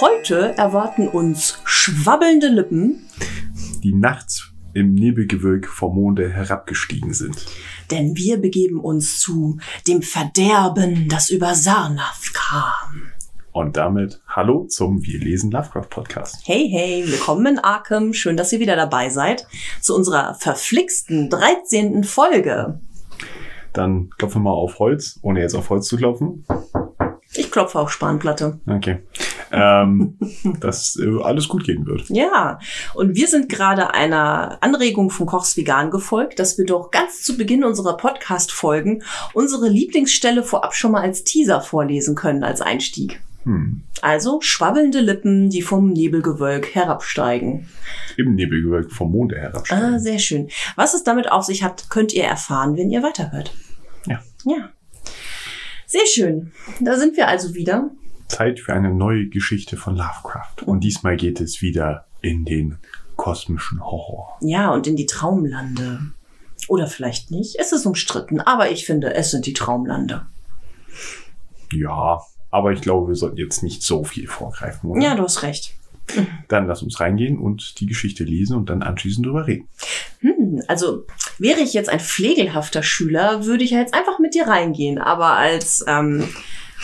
Heute erwarten uns schwabbelnde Lippen, die nachts im Nebelgewölk vom Monde herabgestiegen sind. denn wir begeben uns zu dem Verderben, das über Sarnath kam. Und damit hallo zum Wir lesen Lovecraft Podcast. Hey, hey, willkommen in Arkham. Schön, dass ihr wieder dabei seid zu unserer verflixten 13. Folge. Dann klopfen wir mal auf Holz, ohne jetzt auf Holz zu klopfen. Ich klopfe auf Spanplatte. Okay. Ähm, dass äh, alles gut gehen wird. Ja, und wir sind gerade einer Anregung von Kochs Vegan gefolgt, dass wir doch ganz zu Beginn unserer Podcast-Folgen unsere Lieblingsstelle vorab schon mal als Teaser vorlesen können, als Einstieg. Hm. Also schwabbelnde Lippen, die vom Nebelgewölk herabsteigen. Im Nebelgewölk vom Monde herabsteigen. Ah, sehr schön. Was es damit auf sich hat, könnt ihr erfahren, wenn ihr weiterhört. Ja. Ja. Sehr schön. Da sind wir also wieder. Zeit für eine neue Geschichte von Lovecraft. Und diesmal geht es wieder in den kosmischen Horror. Ja, und in die Traumlande. Oder vielleicht nicht. Es ist umstritten, aber ich finde, es sind die Traumlande. Ja, aber ich glaube, wir sollten jetzt nicht so viel vorgreifen. Oder? Ja, du hast recht. Dann lass uns reingehen und die Geschichte lesen und dann anschließend drüber reden. Hm, also wäre ich jetzt ein pflegelhafter Schüler, würde ich ja jetzt einfach mit dir reingehen. Aber als ähm,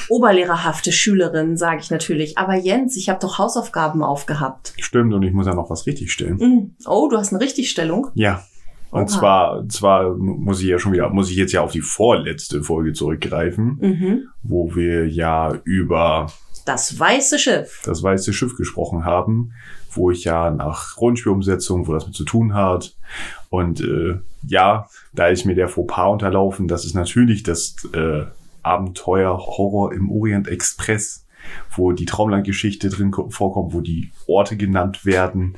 oberlehrerhafte Schülerin sage ich natürlich, aber Jens, ich habe doch Hausaufgaben aufgehabt. Stimmt, und ich muss ja noch was richtigstellen. Hm, oh, du hast eine Richtigstellung. Ja. Und Oha. zwar, zwar muss ich ja schon wieder, muss ich jetzt ja auf die vorletzte Folge zurückgreifen, Mhm. wo wir ja über Das weiße Schiff. das weiße Schiff gesprochen haben, wo ich ja nach Rollenspielumsetzung, wo das mit zu tun hat. Und äh, ja, da ist mir der Fauxpas unterlaufen. Das ist natürlich das äh, Abenteuer Horror im Orient Express, wo die Traumlandgeschichte drin ko- vorkommt, wo die Orte genannt werden,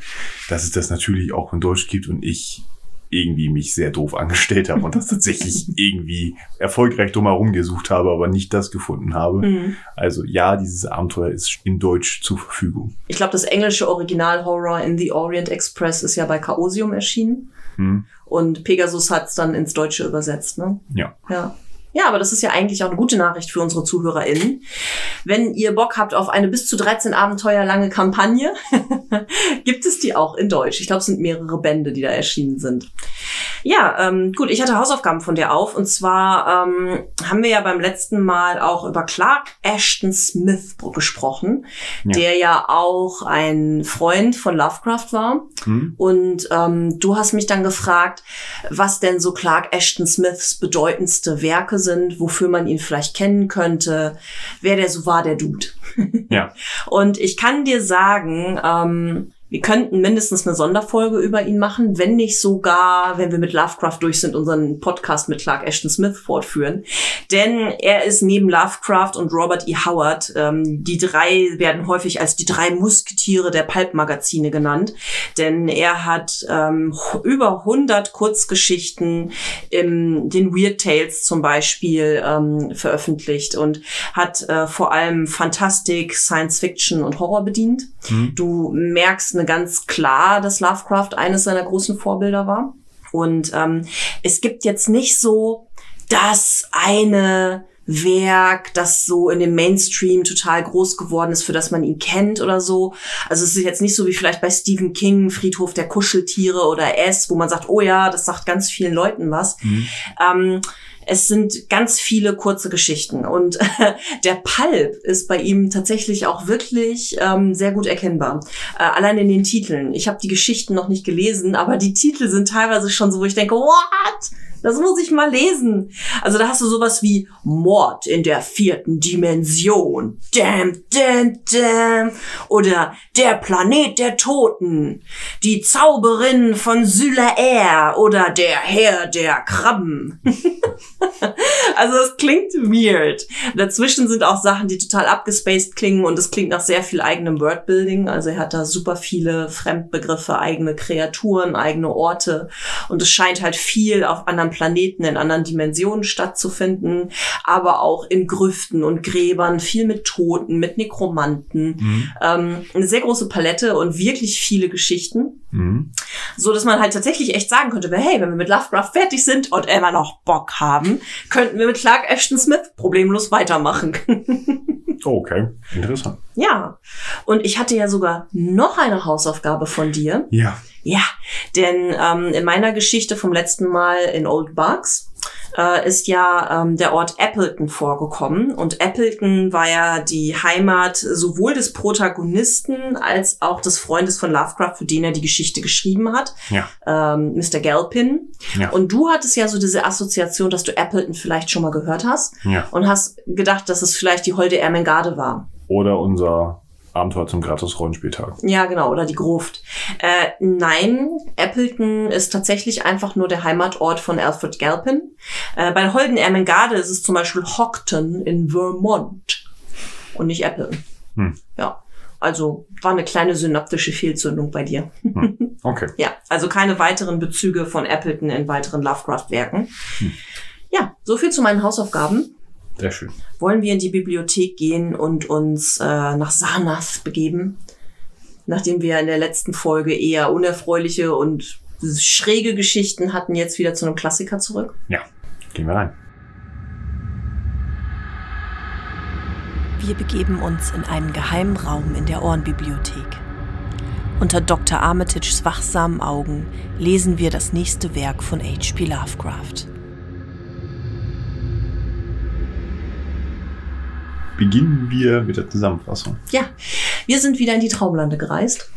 dass es das natürlich auch in Deutsch gibt und ich irgendwie mich sehr doof angestellt habe und das tatsächlich irgendwie erfolgreich drumherum gesucht habe, aber nicht das gefunden habe. Mhm. Also ja, dieses Abenteuer ist in Deutsch zur Verfügung. Ich glaube, das englische Original Horror in the Orient Express ist ja bei Chaosium erschienen. Hm? Und Pegasus hat es dann ins Deutsche übersetzt, ne? Ja. Ja. Ja, aber das ist ja eigentlich auch eine gute Nachricht für unsere ZuhörerInnen. Wenn ihr Bock habt auf eine bis zu 13 Abenteuer lange Kampagne, gibt es die auch in Deutsch. Ich glaube, es sind mehrere Bände, die da erschienen sind. Ja, ähm, gut, ich hatte Hausaufgaben von dir auf. Und zwar ähm, haben wir ja beim letzten Mal auch über Clark Ashton Smith gesprochen, Ja. der ja auch ein Freund von Lovecraft war. Hm? Und ähm, du hast mich dann gefragt, was denn so Clark Ashton Smiths bedeutendste Werke sind, wofür man ihn vielleicht kennen könnte, wer der so war, der Dude. Ja. Und ich kann dir sagen, ähm, wir könnten mindestens eine Sonderfolge über ihn machen, wenn nicht sogar, wenn wir mit Lovecraft durch sind, unseren Podcast mit Clark Ashton Smith fortführen. Denn er ist neben Lovecraft und Robert E. Howard, ähm, die drei werden häufig als die drei Musketiere der Pulp-Magazine genannt. Denn er hat ähm, über 100 Kurzgeschichten in den Weird Tales zum Beispiel ähm, veröffentlicht und hat äh, vor allem Fantastik, Science Fiction und Horror bedient. Hm? Du merkst eine ganz klar, dass Lovecraft eines seiner großen Vorbilder war. Und ähm, es gibt jetzt nicht so das eine Werk, das so in dem Mainstream total groß geworden ist, für das man ihn kennt oder so. Also es ist jetzt nicht so wie vielleicht bei Stephen King, Friedhof der Kuscheltiere oder S, wo man sagt, oh ja, das sagt ganz vielen Leuten was. Hm? Ähm, es sind ganz viele kurze Geschichten und der Pulp ist bei ihm tatsächlich auch wirklich ähm, sehr gut erkennbar. Äh, allein in den Titeln. Ich habe die Geschichten noch nicht gelesen, aber die Titel sind teilweise schon so, wo ich denke, what? Das muss ich mal lesen. Also da hast du sowas wie Mord in der vierten Dimension. Damn, damn, damn. Oder Der Planet der Toten. Die Zauberin von Sylaer. Oder Der Herr der Krabben. also es klingt weird. Dazwischen sind auch Sachen, die total abgespaced klingen und es klingt nach sehr viel eigenem Wordbuilding. Also er hat da super viele Fremdbegriffe, eigene Kreaturen, eigene Orte und es scheint halt viel auf anderen Planeten, in anderen Dimensionen stattzufinden, aber auch in Grüften und Gräbern, viel mit Toten, mit Nekromanten. Mhm. Ähm, eine sehr große Palette und wirklich viele Geschichten. Mhm. So dass man halt tatsächlich echt sagen könnte, hey, wenn wir mit Lovecraft fertig sind und immer noch Bock haben, könnten wir mit Clark Ashton Smith problemlos weitermachen. Okay, interessant. ja. Und ich hatte ja sogar noch eine Hausaufgabe von dir. Ja. Ja, denn ähm, in meiner Geschichte vom letzten Mal in Old Bugs äh, ist ja ähm, der Ort Appleton vorgekommen. Und Appleton war ja die Heimat sowohl des Protagonisten als auch des Freundes von Lovecraft, für den er die Geschichte geschrieben hat, Ja. ähm, Mr. Galpin. Ja. Und du hattest ja so diese Assoziation, dass du Appleton vielleicht schon mal gehört hast Ja. und hast gedacht, dass es vielleicht die Holde Ermengarde war. Oder unser Abenteuer zum Gratis-Rollenspieltag. Ja, genau, oder die Gruft. Äh, nein, Appleton ist tatsächlich einfach nur der Heimatort von Alfred Galpin. Äh, bei Holden Ermengarde ist es zum Beispiel Hockton in Vermont und nicht Appleton. Hm. Ja, also war eine kleine synaptische Fehlzündung bei dir. Okay. Ja, also keine weiteren Bezüge von Appleton in weiteren Lovecraft-Werken. Ja, so viel zu meinen Hausaufgaben. Sehr schön. Wollen wir in die Bibliothek gehen und uns äh, nach Sarnath begeben? Nachdem wir in der letzten Folge eher unerfreuliche und schräge Geschichten hatten, jetzt wieder zu einem Klassiker zurück. Ja. Gehen wir rein. Wir begeben uns in einen geheimen Raum in der Ohrenbibliothek. Unter Dr. Armitages wachsamen Augen lesen wir das nächste Werk von H.P. Lovecraft. Beginnen wir mit der Zusammenfassung. Ja, wir sind wieder in die Traumlande gereist.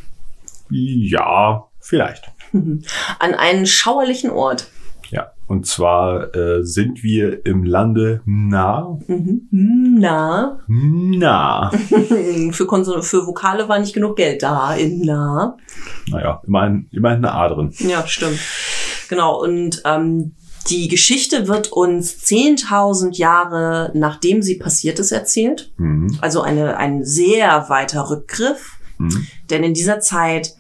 Ja, vielleicht. An einen schauerlichen Ort. Ja. Und zwar äh, sind wir im Lande Na. Mhm. Na, Na. für, Konson für Vokale war nicht genug Geld da in Na. Naja, immerhin, immerhin eine A drin. Ja, stimmt. Genau, und ähm, die Geschichte wird uns 10.000 Jahre nachdem sie passiert ist erzählt. Mhm. Also eine, ein sehr weiter Rückgriff. Mhm. Denn in dieser Zeit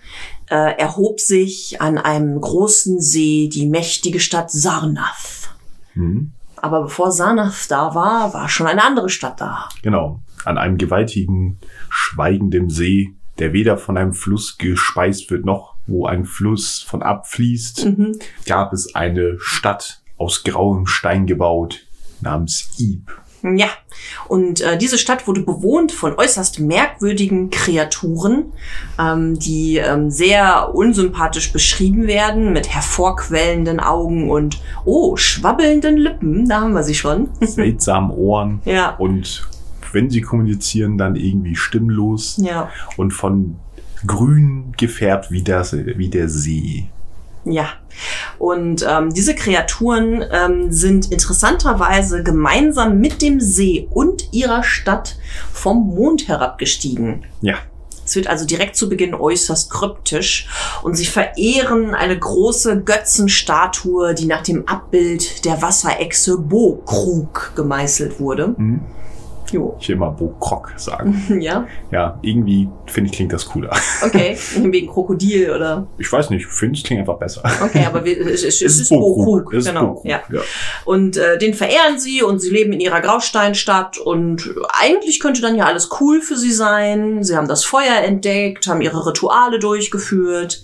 äh, erhob sich an einem großen See die mächtige Stadt Sarnath. Mhm. Aber bevor Sarnath da war, war schon eine andere Stadt da. Genau. An einem gewaltigen, schweigenden See, der weder von einem Fluss gespeist wird, noch wo ein Fluss von abfließt, Mhm. gab es eine Stadt aus grauem Stein gebaut, namens Ib. Ja, und äh, diese Stadt wurde bewohnt von äußerst merkwürdigen Kreaturen, ähm, die ähm, sehr unsympathisch beschrieben werden, mit hervorquellenden Augen und, oh, schwabbelnden Lippen, da haben wir sie schon. Seltsamen Ohren Ja. und wenn sie kommunizieren, dann irgendwie stimmlos Ja, und von grün gefärbt wie, das, wie der See. Ja. Und ähm, diese Kreaturen ähm, sind interessanterweise gemeinsam mit dem See und ihrer Stadt vom Mond herabgestiegen. Ja, Es wird also direkt zu Beginn äußerst kryptisch und sie verehren eine große Götzenstatue, die nach dem Abbild der Wasserechse Bo-Krug gemeißelt wurde. hm. Jo. ich will immer Bo Krok sagen. Ja, Ja, irgendwie finde ich, klingt das cooler. okay. Wegen Krokodil oder. Ich weiß nicht, ich finde es klingt einfach besser. Okay, aber wir, es, es, es ist ist Genau. Bo-Krug, Ja. ja. Und äh, den verehren sie und sie leben in ihrer Grausteinstadt und eigentlich könnte dann ja alles cool für sie sein. Sie haben das Feuer entdeckt, haben ihre Rituale durchgeführt.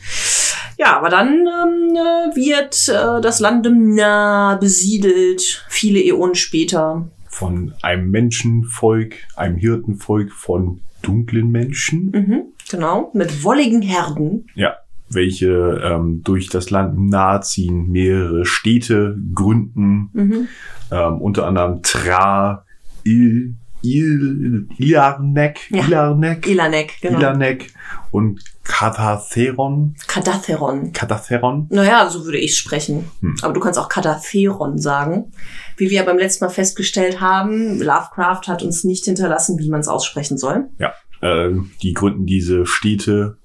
Ja, aber dann ähm, äh, wird äh, das Land nah besiedelt, viele Äonen später. Von einem Menschenvolk, einem Hirtenvolk von dunklen Menschen, Mhm, genau, mit wolligen Herden. ja, welche ähm, durch das Land nahe ziehen, mehrere Städte gründen, Mhm. ähm, unter anderem Tra, Il, Il, Ilarnek, Ja. Ilarnek, Ilanek, genau. Ilanek und Katatheron, Kadatheron. Katatheron. Naja, so würde ich sprechen. Hm. Aber du kannst auch Kadatheron sagen. Wie wir beim letzten Mal festgestellt haben, Lovecraft hat uns nicht hinterlassen, wie man es aussprechen soll. Ja, äh, die gründen diese Städte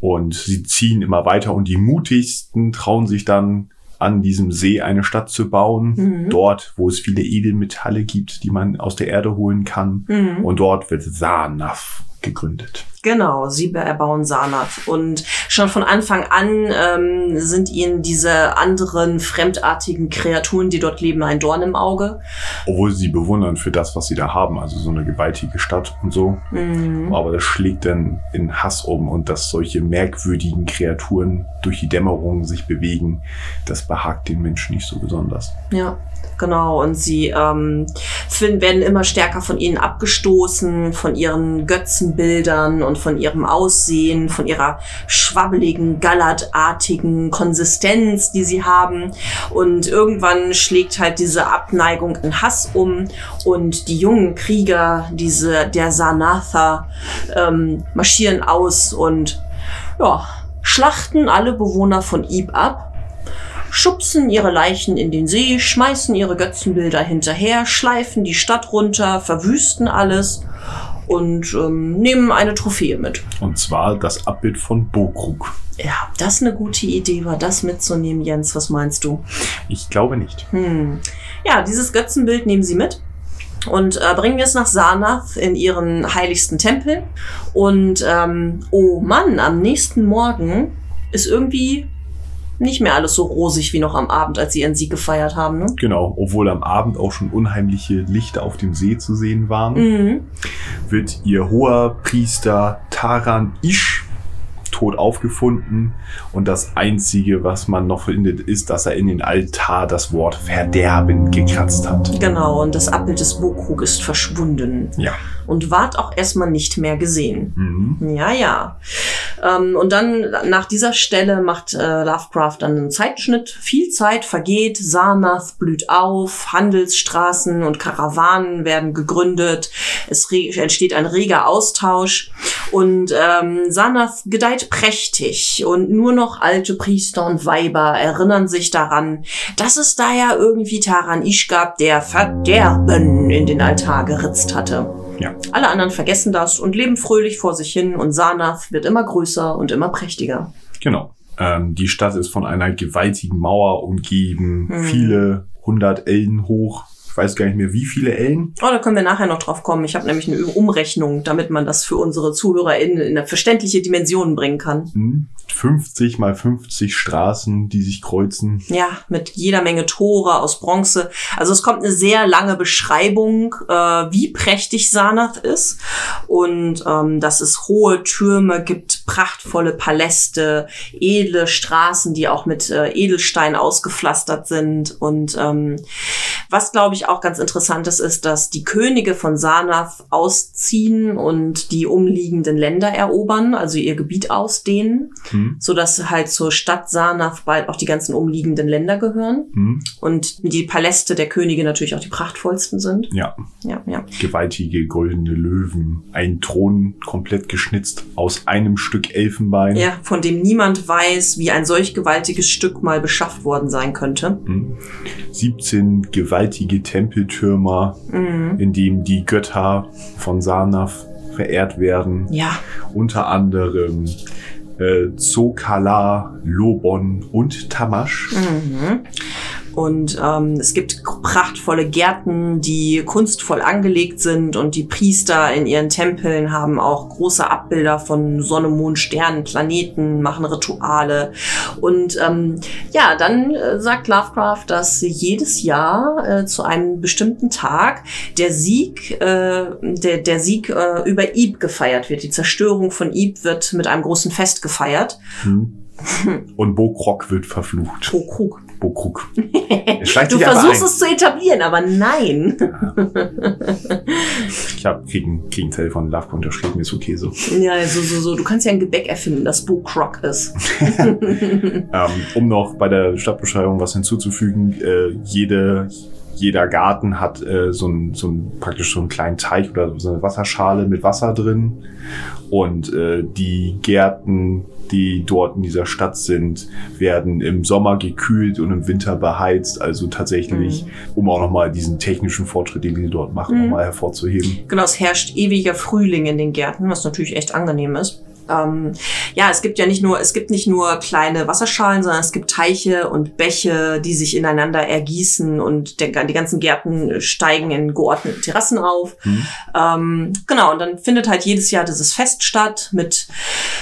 und sie ziehen immer weiter und die mutigsten trauen sich dann an diesem See eine Stadt zu bauen, Mhm. dort, wo es viele Edelmetalle gibt, die man aus der Erde holen kann. Mhm. Und dort wird Sarnath gegründet. Genau, sie erbauen Sanath. Und schon von Anfang an ähm, sind ihnen diese anderen fremdartigen Kreaturen, die dort leben, ein Dorn im Auge. Obwohl sie bewundern für das, was sie da haben, also so eine gewaltige Stadt und so. Mhm. Aber das schlägt dann in Hass um und dass solche merkwürdigen Kreaturen durch die Dämmerung sich bewegen, das behagt den Menschen nicht so besonders. Ja, genau. Und sie ähm, finden, werden immer stärker von ihnen abgestoßen, von ihren Götzenbildern und von ihrem Aussehen, von ihrer schwabbeligen, gallertartigen Konsistenz, die sie haben. Und irgendwann schlägt halt diese Abneigung in Hass um und die jungen Krieger, diese der Sanatha, ähm, marschieren aus und ja, schlachten alle Bewohner von Ib ab schubsen ihre Leichen in den See, schmeißen ihre Götzenbilder hinterher, schleifen die Stadt runter, verwüsten alles und ähm, nehmen eine Trophäe mit. Und zwar das Abbild von Bokrug. Ja, ob das eine gute Idee war, das mitzunehmen, Jens. Was meinst du? Ich glaube nicht. Hm. Ja, dieses Götzenbild nehmen sie mit und äh, bringen es nach Sarnath in ihren heiligsten Tempel. Und ähm, oh Mann, am nächsten Morgen ist irgendwie nicht mehr alles so rosig wie noch am Abend, als sie ihren Sieg gefeiert haben. Ne? Genau, obwohl am Abend auch schon unheimliche Lichter auf dem See zu sehen waren, Mhm. wird ihr hoher Priester Taran Ish tot aufgefunden und das einzige, was man noch findet, ist, dass er in den Altar das Wort Verderben gekratzt hat. Genau, und das Abbild des Bokrug ist verschwunden Ja. Und ward auch erstmal nicht mehr gesehen. Mhm. Ja, ja. Ähm, und dann nach dieser Stelle macht äh, Lovecraft dann einen Zeitschnitt. Viel Zeit vergeht, Sarnath blüht auf, Handelsstraßen und Karawanen werden gegründet, es entsteht ein reger Austausch und ähm, Sarnath gedeiht prächtig und nur noch alte Priester und Weiber erinnern sich daran, dass es da ja irgendwie Taran Ish gab, der Verderben in den Altar geritzt hatte. Ja. Alle anderen vergessen das und leben fröhlich vor sich hin und Sarnath wird immer größer und immer prächtiger. Genau. Ähm, die Stadt ist von einer gewaltigen Mauer umgeben, Mhm. viele hundert Ellen hoch. Ich weiß gar nicht mehr, wie viele Ellen. Oh, da können wir nachher noch drauf kommen. Ich habe nämlich eine Umrechnung, damit man das für unsere ZuhörerInnen in eine verständliche Dimensionen bringen kann. Hm, 50 mal 50 Straßen, die sich kreuzen. Ja, mit jeder Menge Tore aus Bronze. Also es kommt eine sehr lange Beschreibung, äh, wie prächtig Sarnath ist und ähm, dass es hohe Türme gibt, prachtvolle Paläste, edle Straßen, die auch mit äh, Edelstein ausgepflastert sind. Und ähm, was glaube ich auch ganz interessant ist, dass die Könige von Sarnath ausziehen und die umliegenden Länder erobern, also ihr Gebiet ausdehnen Hm, so dass halt zur Stadt Sarnath bald auch die ganzen umliegenden Länder gehören hm, und die Paläste der Könige natürlich auch die prachtvollsten sind. ja, Ja, ja. gewaltige goldene Löwen. Ein Thron komplett geschnitzt aus einem Stück Elfenbein. Ja, von dem niemand weiß, wie ein solch gewaltiges Stück mal beschafft worden sein könnte. Hm. 17 gewaltige Tempeltürmer, Mhm. in dem die Götter von Sarnath verehrt werden. Ja, Unter anderem äh, Zokala, Lobon und Tamasch. Mhm. Und ähm, es gibt prachtvolle Gärten, die kunstvoll angelegt sind und die Priester in ihren Tempeln haben auch große Abbilder von Sonne, Mond, Sternen, Planeten, machen Rituale. Und ähm, ja, dann äh, sagt Lovecraft, dass jedes Jahr äh, zu einem bestimmten Tag der Sieg, äh, der, der Sieg äh, über Ib gefeiert wird. Die Zerstörung von Ib wird mit einem großen Fest gefeiert. Hm. Und Bokrok wird verflucht. Krug. Bokrug. Du versuchst es zu etablieren, aber nein. Ich habe gegen, gegen Teil von Lovecraft unterschrieben, ist okay so. Ja, so, so, so. Du kannst ja ein Gebäck erfinden, das Bo Croc ist. Ähm, um noch bei der Stadtbeschreibung was hinzuzufügen, äh, jede, jeder Garten hat äh, so, ein, so ein praktisch so einen kleinen Teich oder so eine Wasserschale mit Wasser drin. Und äh, die Gärten, die dort in dieser Stadt sind, werden im Sommer gekühlt und im Winter beheizt. Also tatsächlich, um auch nochmal diesen technischen Fortschritt, den die dort machen, Mhm. nochmal hervorzuheben. Genau, es herrscht ewiger Frühling in den Gärten, was natürlich echt angenehm ist. Ähm, ja, es gibt ja nicht nur, es gibt nicht nur kleine Wasserschalen, sondern es gibt Teiche und Bäche, die sich ineinander ergießen und der, die ganzen Gärten steigen in geordneten Terrassen auf. Mhm. Ähm, genau, und dann findet halt jedes Jahr dieses Fest statt mit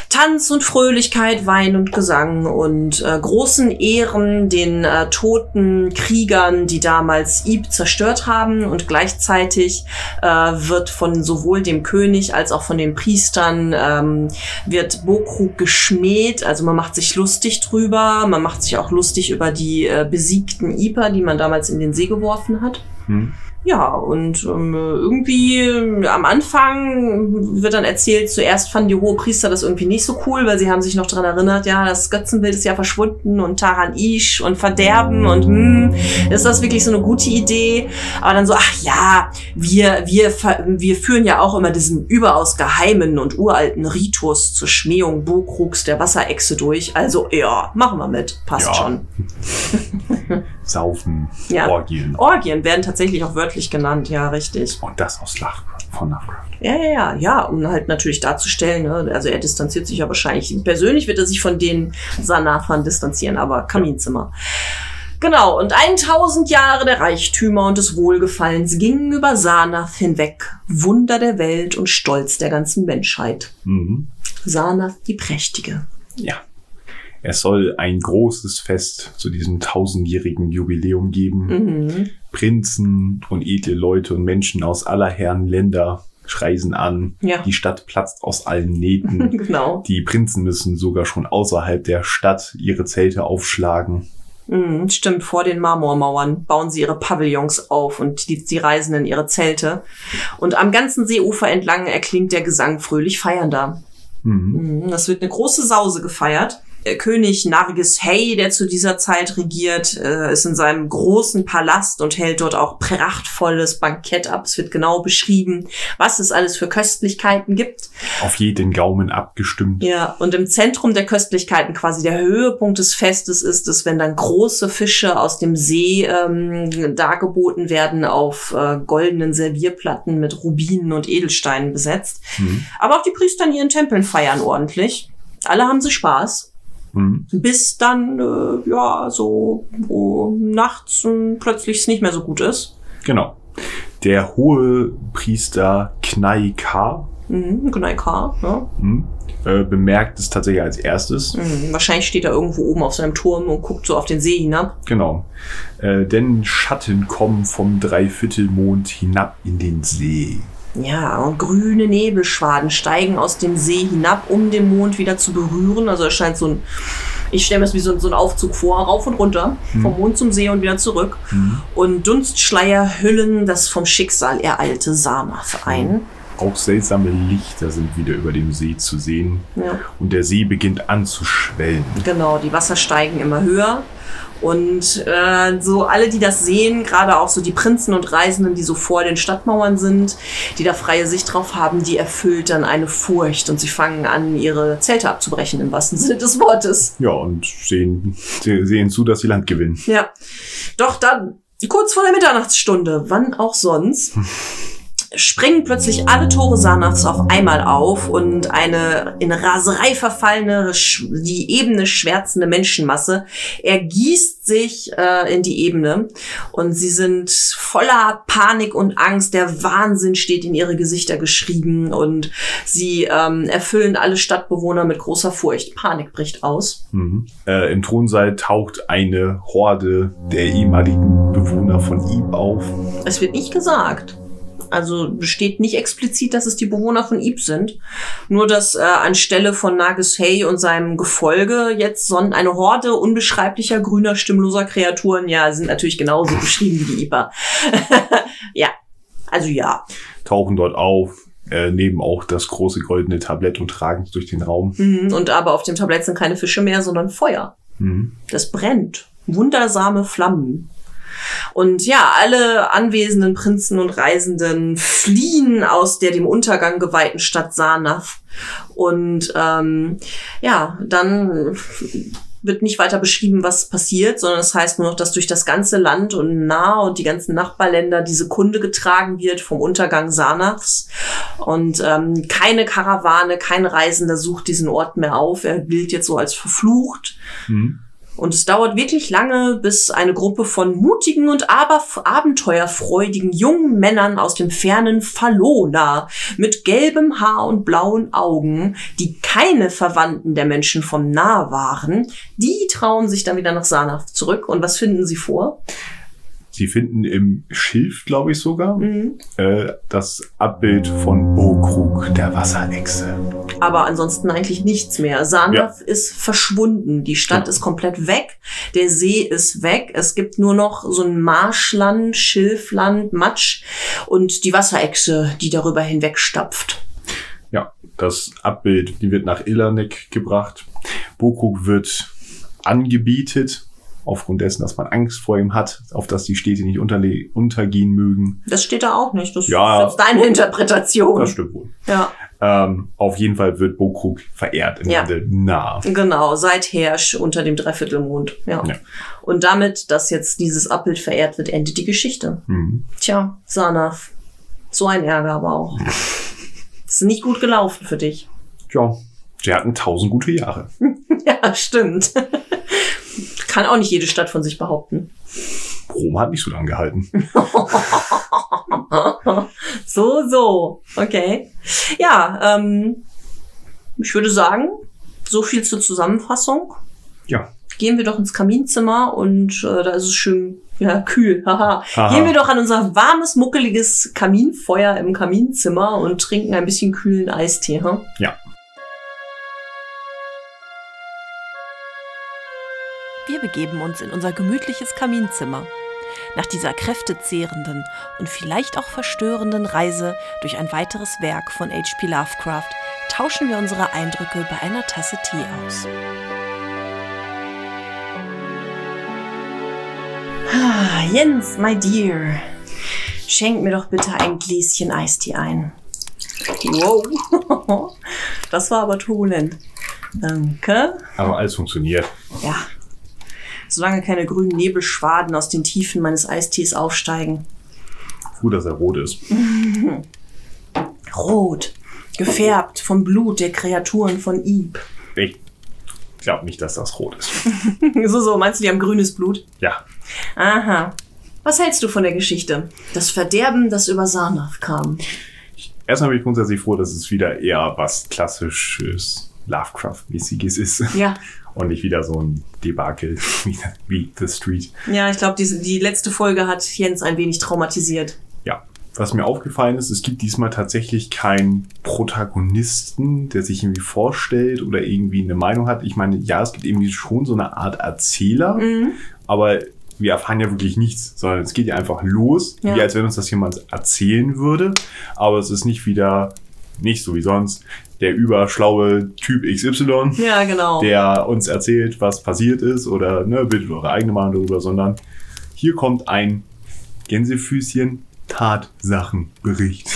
Tanz und Fröhlichkeit, Wein und Gesang und äh, großen Ehren den äh, toten Kriegern, die damals Ib zerstört haben und gleichzeitig äh, wird von sowohl dem König als auch von den Priestern ähm, wird Bokrug geschmäht, also man macht sich lustig drüber, man macht sich auch lustig über die äh, besiegten Iper, die man damals in den See geworfen hat. Hm? Ja, und ähm, irgendwie äh, am Anfang wird dann erzählt, zuerst fanden die Hohepriester das irgendwie nicht so cool, weil sie haben sich noch dran erinnert, ja, das Götzenbild ist ja verschwunden und Taran Ish und Verderben und hm, ist das wirklich so eine gute Idee? Aber dann so, ach ja, wir, wir, wir führen ja auch immer diesen überaus geheimen und uralten Ritus zur Schmähung Bokrugs der Wasserechse durch. Also ja, machen wir mit, passt Ja. schon. Saufen, Ja. Orgien. Orgien werden tatsächlich auch wörtlich genannt, ja, richtig. Und das aus Lovecraft, von Lovecraft. Ja, ja, ja, ja, um halt natürlich darzustellen, ne? also er distanziert sich ja wahrscheinlich, persönlich wird er sich von den Sanathern distanzieren, aber Kaminzimmer. Genau, und 1000 Jahre der Reichtümer und des Wohlgefallens gingen über Sanath hinweg, Wunder der Welt und Stolz der ganzen Menschheit. Mhm. Sanath die Prächtige. Ja. Es soll ein großes Fest zu diesem tausendjährigen Jubiläum geben. Mhm. Prinzen und edle Leute und Menschen aus aller Herren Länder reisen an. Ja. Die Stadt platzt aus allen Nähten. Genau. Die Prinzen müssen sogar schon außerhalb der Stadt ihre Zelte aufschlagen. Mhm, stimmt, vor den Marmormauern bauen sie ihre Pavillons auf und die, die Reisenden ihre Zelte. Und am ganzen Seeufer entlang erklingt der Gesang fröhlich feiernder. Mhm. Mhm, Das wird eine große Sause gefeiert. Der König Nargis Hey, der zu dieser Zeit regiert, äh, ist in seinem großen Palast und hält dort auch prachtvolles Bankett ab. Es wird genau beschrieben, was es alles für Köstlichkeiten gibt. Auf jeden Gaumen abgestimmt. Ja, und im Zentrum der Köstlichkeiten, quasi der Höhepunkt des Festes, ist es, wenn dann große Fische aus dem See ähm, dargeboten werden auf äh, goldenen Servierplatten mit Rubinen und Edelsteinen besetzt. Mhm. Aber auch die Priester in ihren Tempeln feiern ordentlich. Alle haben sie Spaß. Mhm. Bis dann, äh, ja, so wo nachts ähm, plötzlich es nicht mehr so gut ist. Genau. Der hohe Priester Knai Ka Mhm, Gnaika, ja. mhm, äh, bemerkt es tatsächlich als erstes. Mhm, wahrscheinlich steht er irgendwo oben auf seinem Turm und guckt so auf den See hinab. Genau. Äh, denn Schatten kommen vom Dreiviertelmond hinab in den See. Ja, und grüne Nebelschwaden steigen aus dem See hinab, um den Mond wieder zu berühren. Also es scheint so ein, ich stelle mir das wie so, ein- so ein Aufzug vor, rauf und runter, vom Mond zum See und wieder zurück. Und Dunstschleier hüllen das vom Schicksal ereilte Samath ein. Auch seltsame Lichter sind wieder über dem See zu sehen. Ja. Und der See beginnt anzuschwellen. Genau, die Wasser steigen immer höher. Und äh, so alle, die das sehen, gerade auch so die Prinzen und Reisenden, die so vor den Stadtmauern sind, die da freie Sicht drauf haben, die erfüllt dann eine Furcht und sie fangen an, ihre Zelte abzubrechen, im wahrsten Sinne des Wortes. Ja, und sehen, se- sehen zu, dass sie Land gewinnen. Ja. Doch dann, kurz vor der Mitternachtsstunde, wann auch sonst, springen plötzlich alle Tore Sanaths auf einmal auf und eine in Raserei verfallene, die Ebene schwärzende Menschenmasse ergießt sich äh, in die Ebene und sie sind voller Panik und Angst. Der Wahnsinn steht in ihre Gesichter geschrieben und sie ähm, erfüllen alle Stadtbewohner mit großer Furcht. Panik bricht aus. Mhm. Äh, Im Thronsaal taucht eine Horde der ehemaligen Bewohner von Ib auf. Es wird nicht gesagt. Also steht nicht explizit, dass es die Bewohner von Ib sind. Nur, dass äh, anstelle von Nagus Hay und seinem Gefolge jetzt son eine Horde unbeschreiblicher grüner, stimmloser Kreaturen, ja, sind natürlich genauso beschrieben wie die Iber. ja, also ja. Tauchen dort auf, äh, nehmen auch das große goldene Tablett und tragen es durch den Raum. Mhm. Und aber auf dem Tablett sind keine Fische mehr, sondern Feuer. Mhm. Das brennt. Wundersame Flammen. Und ja, alle anwesenden Prinzen und Reisenden fliehen aus der dem Untergang geweihten Stadt Sarnath. Und ähm, ja, dann wird nicht weiter beschrieben, was passiert, sondern es das heißt nur noch, dass durch das ganze Land und nah und die ganzen Nachbarländer diese Kunde getragen wird vom Untergang Sarnaths. Und ähm, keine Karawane, kein Reisender sucht diesen Ort mehr auf. Er gilt jetzt so als verflucht. Mhm. Und es dauert wirklich lange, bis eine Gruppe von mutigen und aber abenteuerfreudigen jungen Männern aus dem fernen Falona mit gelbem Haar und blauen Augen, die keine Verwandten der Menschen vom Nah waren, die trauen sich dann wieder nach Sarnath zurück. Und was finden sie vor? Sie finden im Schilf, glaube ich sogar, mhm. äh, das Abbild von Bokrug, der Wasserechse. Aber ansonsten eigentlich nichts mehr. Sarnath ja. ist verschwunden. Die Stadt ja. ist komplett weg. Der See ist weg. Es gibt nur noch so ein Marschland, Schilfland, Matsch und die Wasserechse, die darüber hinwegstapft. Ja, das Abbild, die wird nach Ilanek gebracht. Bokrug wird angebietet aufgrund dessen, dass man Angst vor ihm hat, auf dass die Städte nicht untergehen mögen. Das steht da auch nicht. Das ja, ist deine Interpretation. Das stimmt wohl. Ja. Ähm, auf jeden Fall wird Bokrug verehrt im ja. Lande nah. Genau, seither unter dem Dreiviertelmond. Ja. ja. Und damit, dass jetzt dieses Abbild verehrt wird, endet die Geschichte. Mhm. Tja, Sanath. So ein Ärger aber auch. ist nicht gut gelaufen für dich. Ja, sie hatten tausend gute Jahre. ja, stimmt kann auch nicht jede Stadt von sich behaupten. Rom hat nicht so lange gehalten. so, so. Okay. Ja, ähm, ich würde sagen, so viel zur Zusammenfassung. Ja. Gehen wir doch ins Kaminzimmer und äh, da ist es schön ja, kühl. Haha. Gehen wir doch an unser warmes, muckeliges Kaminfeuer im Kaminzimmer und trinken ein bisschen kühlen Eistee. Hm? Ja. Wir begeben uns in unser gemütliches Kaminzimmer. Nach dieser kräftezehrenden und vielleicht auch verstörenden Reise durch ein weiteres Werk von H.P. Lovecraft tauschen wir unsere Eindrücke bei einer Tasse Tee aus. Ah, Jens, my dear, schenk mir doch bitte ein Gläschen Eistee ein. Wow, das war aber turbulent. Danke. Aber alles funktioniert. Ja, solange keine grünen Nebelschwaden aus den Tiefen meines Eistees aufsteigen. Gut, dass er rot ist. rot. Gefärbt vom Blut der Kreaturen von Ib. Ich glaube nicht, dass das rot ist. so, so. Meinst du, die haben grünes Blut? Ja. Aha. Was hältst du von der Geschichte? Das Verderben, das über Sarnath kam. Erstmal bin ich grundsätzlich froh, dass es wieder eher was klassisches Lovecraft-mäßiges ist. Ja. Und nicht wieder so ein Debakel wie, The Street. Ja, ich glaube, die, die letzte Folge hat Jens ein wenig traumatisiert. Ja. Was mir aufgefallen ist, es gibt diesmal tatsächlich keinen Protagonisten, der sich irgendwie vorstellt oder irgendwie eine Meinung hat. Ich meine, ja, es gibt irgendwie schon so eine Art Erzähler, mhm. aber wir erfahren ja wirklich nichts, sondern es geht ja einfach los, ja. wie als wenn uns das jemand erzählen würde. Aber es ist nicht wieder nicht so wie sonst der überschlaue Typ XY, ja, genau. der uns erzählt, was passiert ist oder ne, bildet eure eigene Meinung darüber, sondern hier kommt ein Gänsefüßchen Tatsachenbericht.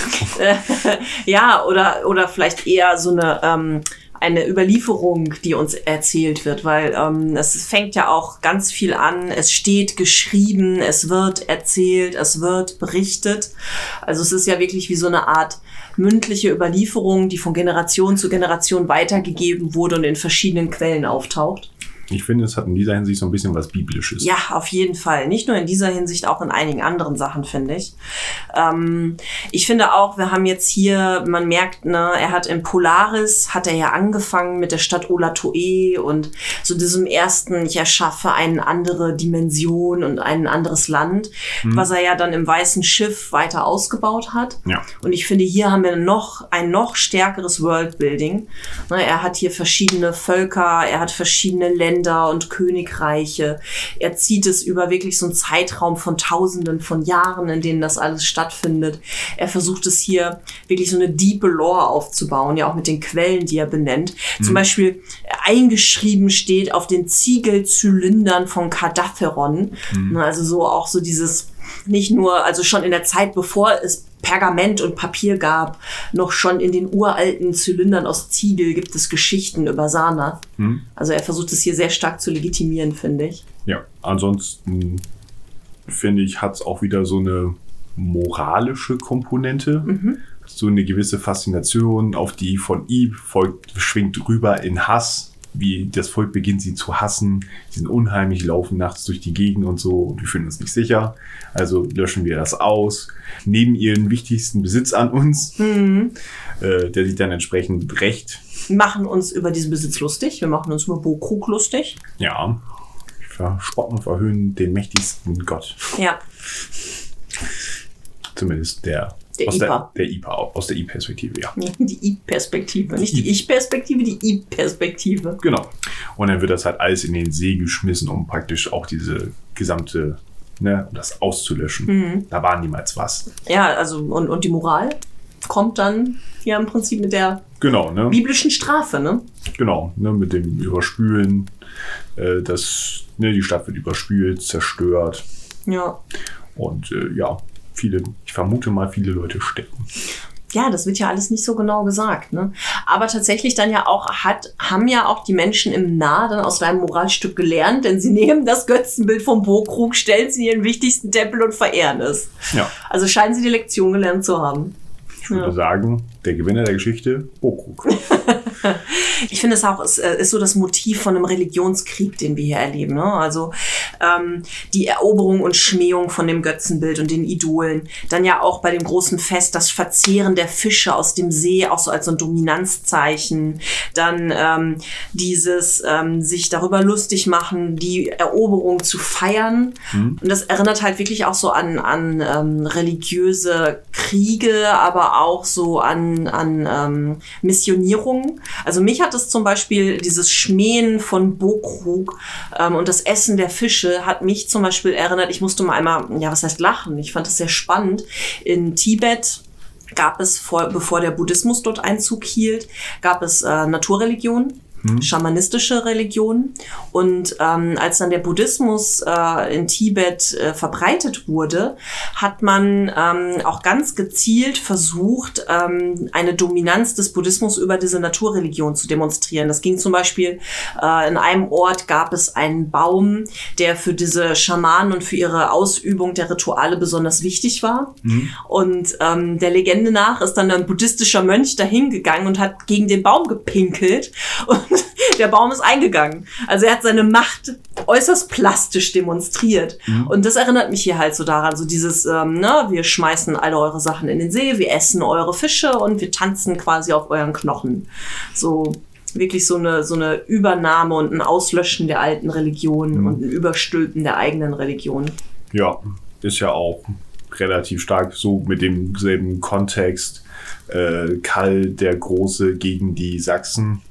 ja, oder, oder vielleicht eher so eine, ähm, eine Überlieferung, die uns erzählt wird, weil ähm, es fängt ja auch ganz viel an. Es steht geschrieben, es wird erzählt, es wird berichtet. Also es ist ja wirklich wie so eine Art mündliche Überlieferung, die von Generation zu Generation weitergegeben wurde und in verschiedenen Quellen auftaucht. Ich finde, es hat in dieser Hinsicht so ein bisschen was Biblisches. Ja, auf jeden Fall. Nicht nur in dieser Hinsicht, auch in einigen anderen Sachen, finde ich. Ähm, ich finde auch, wir haben jetzt hier, man merkt, ne, er hat in Polaris, hat er ja angefangen mit der Stadt Olatoe und so diesem ersten, ich erschaffe eine andere Dimension und ein anderes Land, hm. was er ja dann im Weißen Schiff weiter ausgebaut hat. Ja. Und ich finde, hier haben wir noch ein noch stärkeres Worldbuilding. Ne, er hat hier verschiedene Völker, er hat verschiedene Länder, Länder und Königreiche. Er zieht es über wirklich so einen Zeitraum von Tausenden von Jahren, in denen das alles stattfindet. Er versucht es hier wirklich so eine diepe Lore aufzubauen, ja auch mit den Quellen, die er benennt. Mhm. Zum Beispiel eingeschrieben steht auf den Ziegelzylindern von Kadatheron. Mhm. Also so auch so dieses nicht nur, also schon in der Zeit, bevor es Pergament und Papier gab, noch schon in den uralten Zylindern aus Ziegel gibt es Geschichten über Sana. Hm. Also er versucht es hier sehr stark zu legitimieren, finde ich. Ja, ansonsten finde ich, hat es auch wieder so eine moralische Komponente. Mhm. So eine gewisse Faszination, auf die von ihm folgt, schwingt rüber in Hass wie das Volk beginnt, sie zu hassen. Sie sind unheimlich, laufen nachts durch die Gegend und so und wir fühlen uns nicht sicher. Also löschen wir das aus, nehmen ihren wichtigsten Besitz an uns, mhm. äh, der sich dann entsprechend recht. Machen uns über diesen Besitz lustig, wir machen uns über Bokrug lustig. Ja, verspotten und verhöhnen den mächtigsten Gott. Ja. Zumindest der der aus IPA. Der, der IPA, aus der I-Perspektive, ja. Die I-Perspektive, nicht die Ich-Perspektive, die I-Perspektive. Genau. Und dann wird das halt alles in den See geschmissen, um praktisch auch diese gesamte, ne, um das auszulöschen. Mhm. Da war niemals was. Ja, also, und, und die Moral kommt dann ja im Prinzip mit der genau, ne? biblischen Strafe, ne? Genau, ne, mit dem Überspülen, äh, das, ne, die Stadt wird überspült, zerstört. Ja. Und äh, ja, viele, ich vermute mal, viele Leute stecken. Ja, das wird ja alles nicht so genau gesagt, ne? Aber tatsächlich dann ja auch hat, haben ja auch die Menschen im Nah dann aus seinem Moralstück gelernt, denn sie nehmen das Götzenbild vom Bokrug, stellen sie in ihren wichtigsten Tempel und verehren es. Ja. Also scheinen sie die Lektion gelernt zu haben. Ich würde ja. sagen, der Gewinner der Geschichte, Bokrug. ich finde es auch, es äh, ist so das Motiv von einem Religionskrieg, den wir hier erleben. Ne? Also ähm, die Eroberung und Schmähung von dem Götzenbild und den Idolen. Dann ja auch bei dem großen Fest das Verzehren der Fische aus dem See, auch so als so ein Dominanzzeichen. Dann ähm, dieses ähm, sich darüber lustig machen, die Eroberung zu feiern. Mhm. Und das erinnert halt wirklich auch so an, an ähm, religiöse Kriege, aber auch so an, an ähm, Missionierung. Also mich hat es zum Beispiel dieses Schmähen von Bokrug ähm, und das Essen der Fische hat mich zum Beispiel erinnert, ich musste mal einmal, ja, was heißt lachen? Ich fand das sehr spannend. In Tibet gab es, vor, bevor der Buddhismus dort Einzug hielt, gab es äh, Naturreligionen hm. schamanistische Religion. Und ähm, als dann der Buddhismus äh, in Tibet äh, verbreitet wurde, hat man ähm, auch ganz gezielt versucht, ähm, eine Dominanz des Buddhismus über diese Naturreligion zu demonstrieren. Das ging zum Beispiel, äh, in einem Ort gab es einen Baum, der für diese Schamanen und für ihre Ausübung der Rituale besonders wichtig war. Mhm. Und ähm, der Legende nach ist dann ein buddhistischer Mönch dahin gegangen und hat gegen den Baum gepinkelt. Und der Baum ist eingegangen. Also er hat seine Macht äußerst plastisch demonstriert. Mhm. Und das erinnert mich hier halt so daran, so dieses, ähm, ne, wir schmeißen alle eure Sachen in den See, wir essen eure Fische und wir tanzen quasi auf euren Knochen. So wirklich so eine, so eine Übernahme und ein Auslöschen der alten Religion mhm. und ein Überstülpen der eigenen Religion. Ja, ist ja auch relativ stark so mit demselben Kontext. Äh, Karl der Große gegen die Sachsen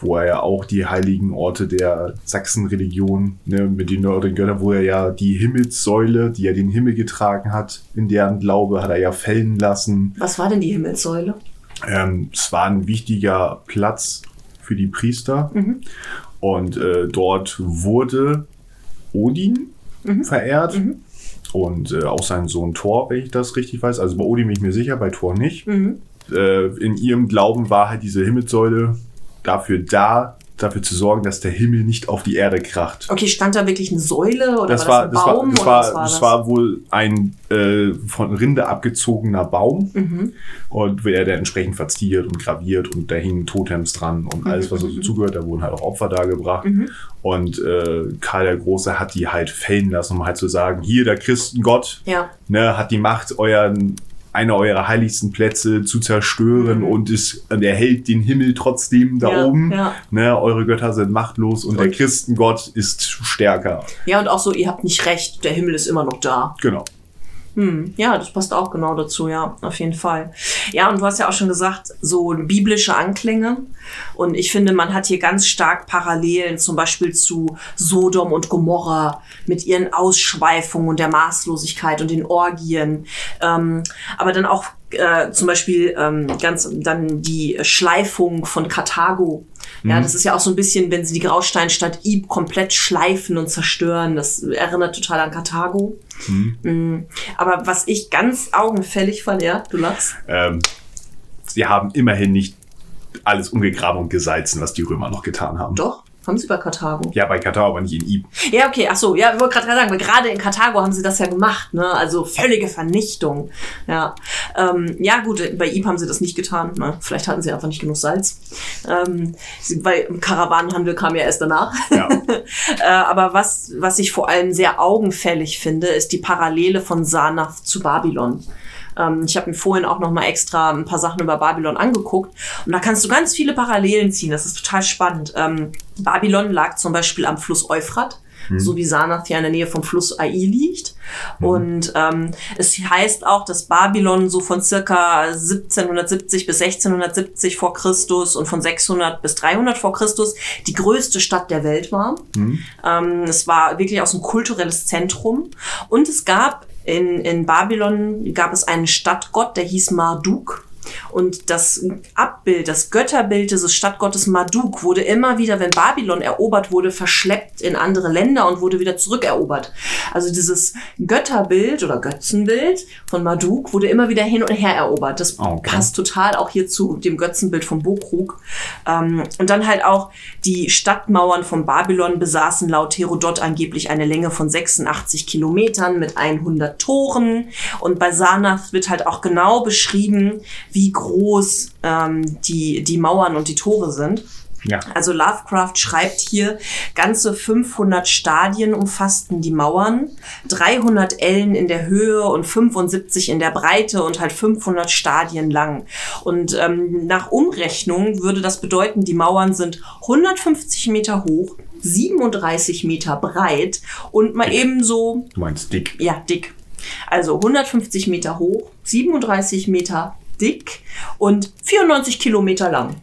wo er ja auch die heiligen Orte der Sachsenreligion ne, mit den nördlichen Göttern, wo er ja die Himmelssäule, die er den Himmel getragen hat, in deren Glaube hat er ja fällen lassen. Was war denn die Himmelssäule? Ähm, es war ein wichtiger Platz für die Priester mhm. und äh, dort wurde Odin mhm. verehrt. Mhm. Und äh, auch sein Sohn Thor, wenn ich das richtig weiß. Also bei Odin bin ich mir sicher, bei Thor nicht. Mhm. Äh, in ihrem Glauben war halt diese Himmelssäule dafür da, dafür zu sorgen, dass der Himmel nicht auf die Erde kracht. Okay, stand da wirklich eine Säule oder das war, das ein Baum? Das war, das war, das? war wohl ein äh, von Rinde abgezogener Baum mhm. und der dann entsprechend verziert und graviert und da hingen Totems dran und mhm. alles, was dazu zugehört. Da wurden halt auch Opfer dargebracht. Mhm. Und äh, Karl der Große hat die halt fällen lassen, um halt zu sagen, hier der Christengott ja. ne, hat die Macht, euren einer eurer heiligsten Plätze zu zerstören mhm. und es erhält den Himmel trotzdem da ja, oben. Ja. Ne, eure Götter sind machtlos und, und, der Christengott ist stärker. Ja, und auch so, ihr habt nicht recht, der Himmel ist immer noch da. Genau. Hm, ja, das passt auch genau dazu, ja, auf jeden Fall. Ja, und du hast ja auch schon gesagt, so biblische Anklänge. Und ich finde, man hat hier ganz stark Parallelen, zum Beispiel zu Sodom und Gomorra mit ihren Ausschweifungen und der Maßlosigkeit und den Orgien. Ähm, aber dann auch äh, zum Beispiel ähm, ganz dann die Schleifung von Karthago. Ja, das ist ja auch so ein bisschen, wenn sie die Grausteinstadt Ib komplett schleifen und zerstören. Das erinnert total an Karthago. Mm. Aber was ich ganz augenfällig fand, ja, du lachst. Ähm, sie haben immerhin nicht alles umgegraben und gesalzen, was die Römer noch getan haben. Doch, haben sie bei Karthago. Ja, bei Katar, aber nicht in Ib. Ja, okay, ach so, ja, ich wollte gerade sagen, weil gerade in Karthago haben sie das ja gemacht, ne? Also völlige Vernichtung. Ja, ähm, ja gut, bei ihm haben sie das nicht getan. Ne? Vielleicht hatten sie einfach nicht genug Salz. Ähm, weil Karawanenhandel kam ja erst danach. Ja. äh, aber was, was ich vor allem sehr augenfällig finde, ist die Parallele von Sanath zu Babylon. Ähm, ich habe mir vorhin auch noch mal extra ein paar Sachen über Babylon angeguckt und da kannst du ganz viele Parallelen ziehen. Das ist total spannend. Ähm, Babylon lag zum Beispiel am Fluss Euphrat. So wie Sanath ja in der Nähe vom Fluss Ai liegt. Und ähm, es heißt auch, dass Babylon so von circa 1770 bis 1670 vor Christus und von 600 bis 300 vor Christus die größte Stadt der Welt war. Ähm, es war wirklich auch so ein kulturelles Zentrum. Und es gab in, in Babylon gab es einen Stadtgott, der hieß Marduk. Und das Abbild, das Götterbild dieses Stadtgottes Marduk wurde immer wieder, wenn Babylon erobert wurde, verschleppt in andere Länder und wurde wieder zurückerobert. Also dieses Götterbild oder Götzenbild von Marduk wurde immer wieder hin und her erobert. Das Okay. passt total auch hier zu dem Götzenbild von Bokrug. Ähm, und dann halt auch die Stadtmauern von Babylon besaßen laut Herodot angeblich eine Länge von 86 Kilometern mit 100 Toren. Und bei Sanath wird halt auch genau beschrieben, wie groß ähm, die, die Mauern und die Tore sind. Ja. Also Lovecraft schreibt hier, ganze 500 Stadien umfassten die Mauern, 300 Ellen in der Höhe und 75 in der Breite und halt 500 Stadien lang. Und ähm, nach Umrechnung würde das bedeuten, die Mauern sind 150 Meter hoch, 37 Meter breit und mal eben so Du meinst dick. ja, dick. Also 150 Meter hoch, 37 Meter dick und 94 Kilometer lang.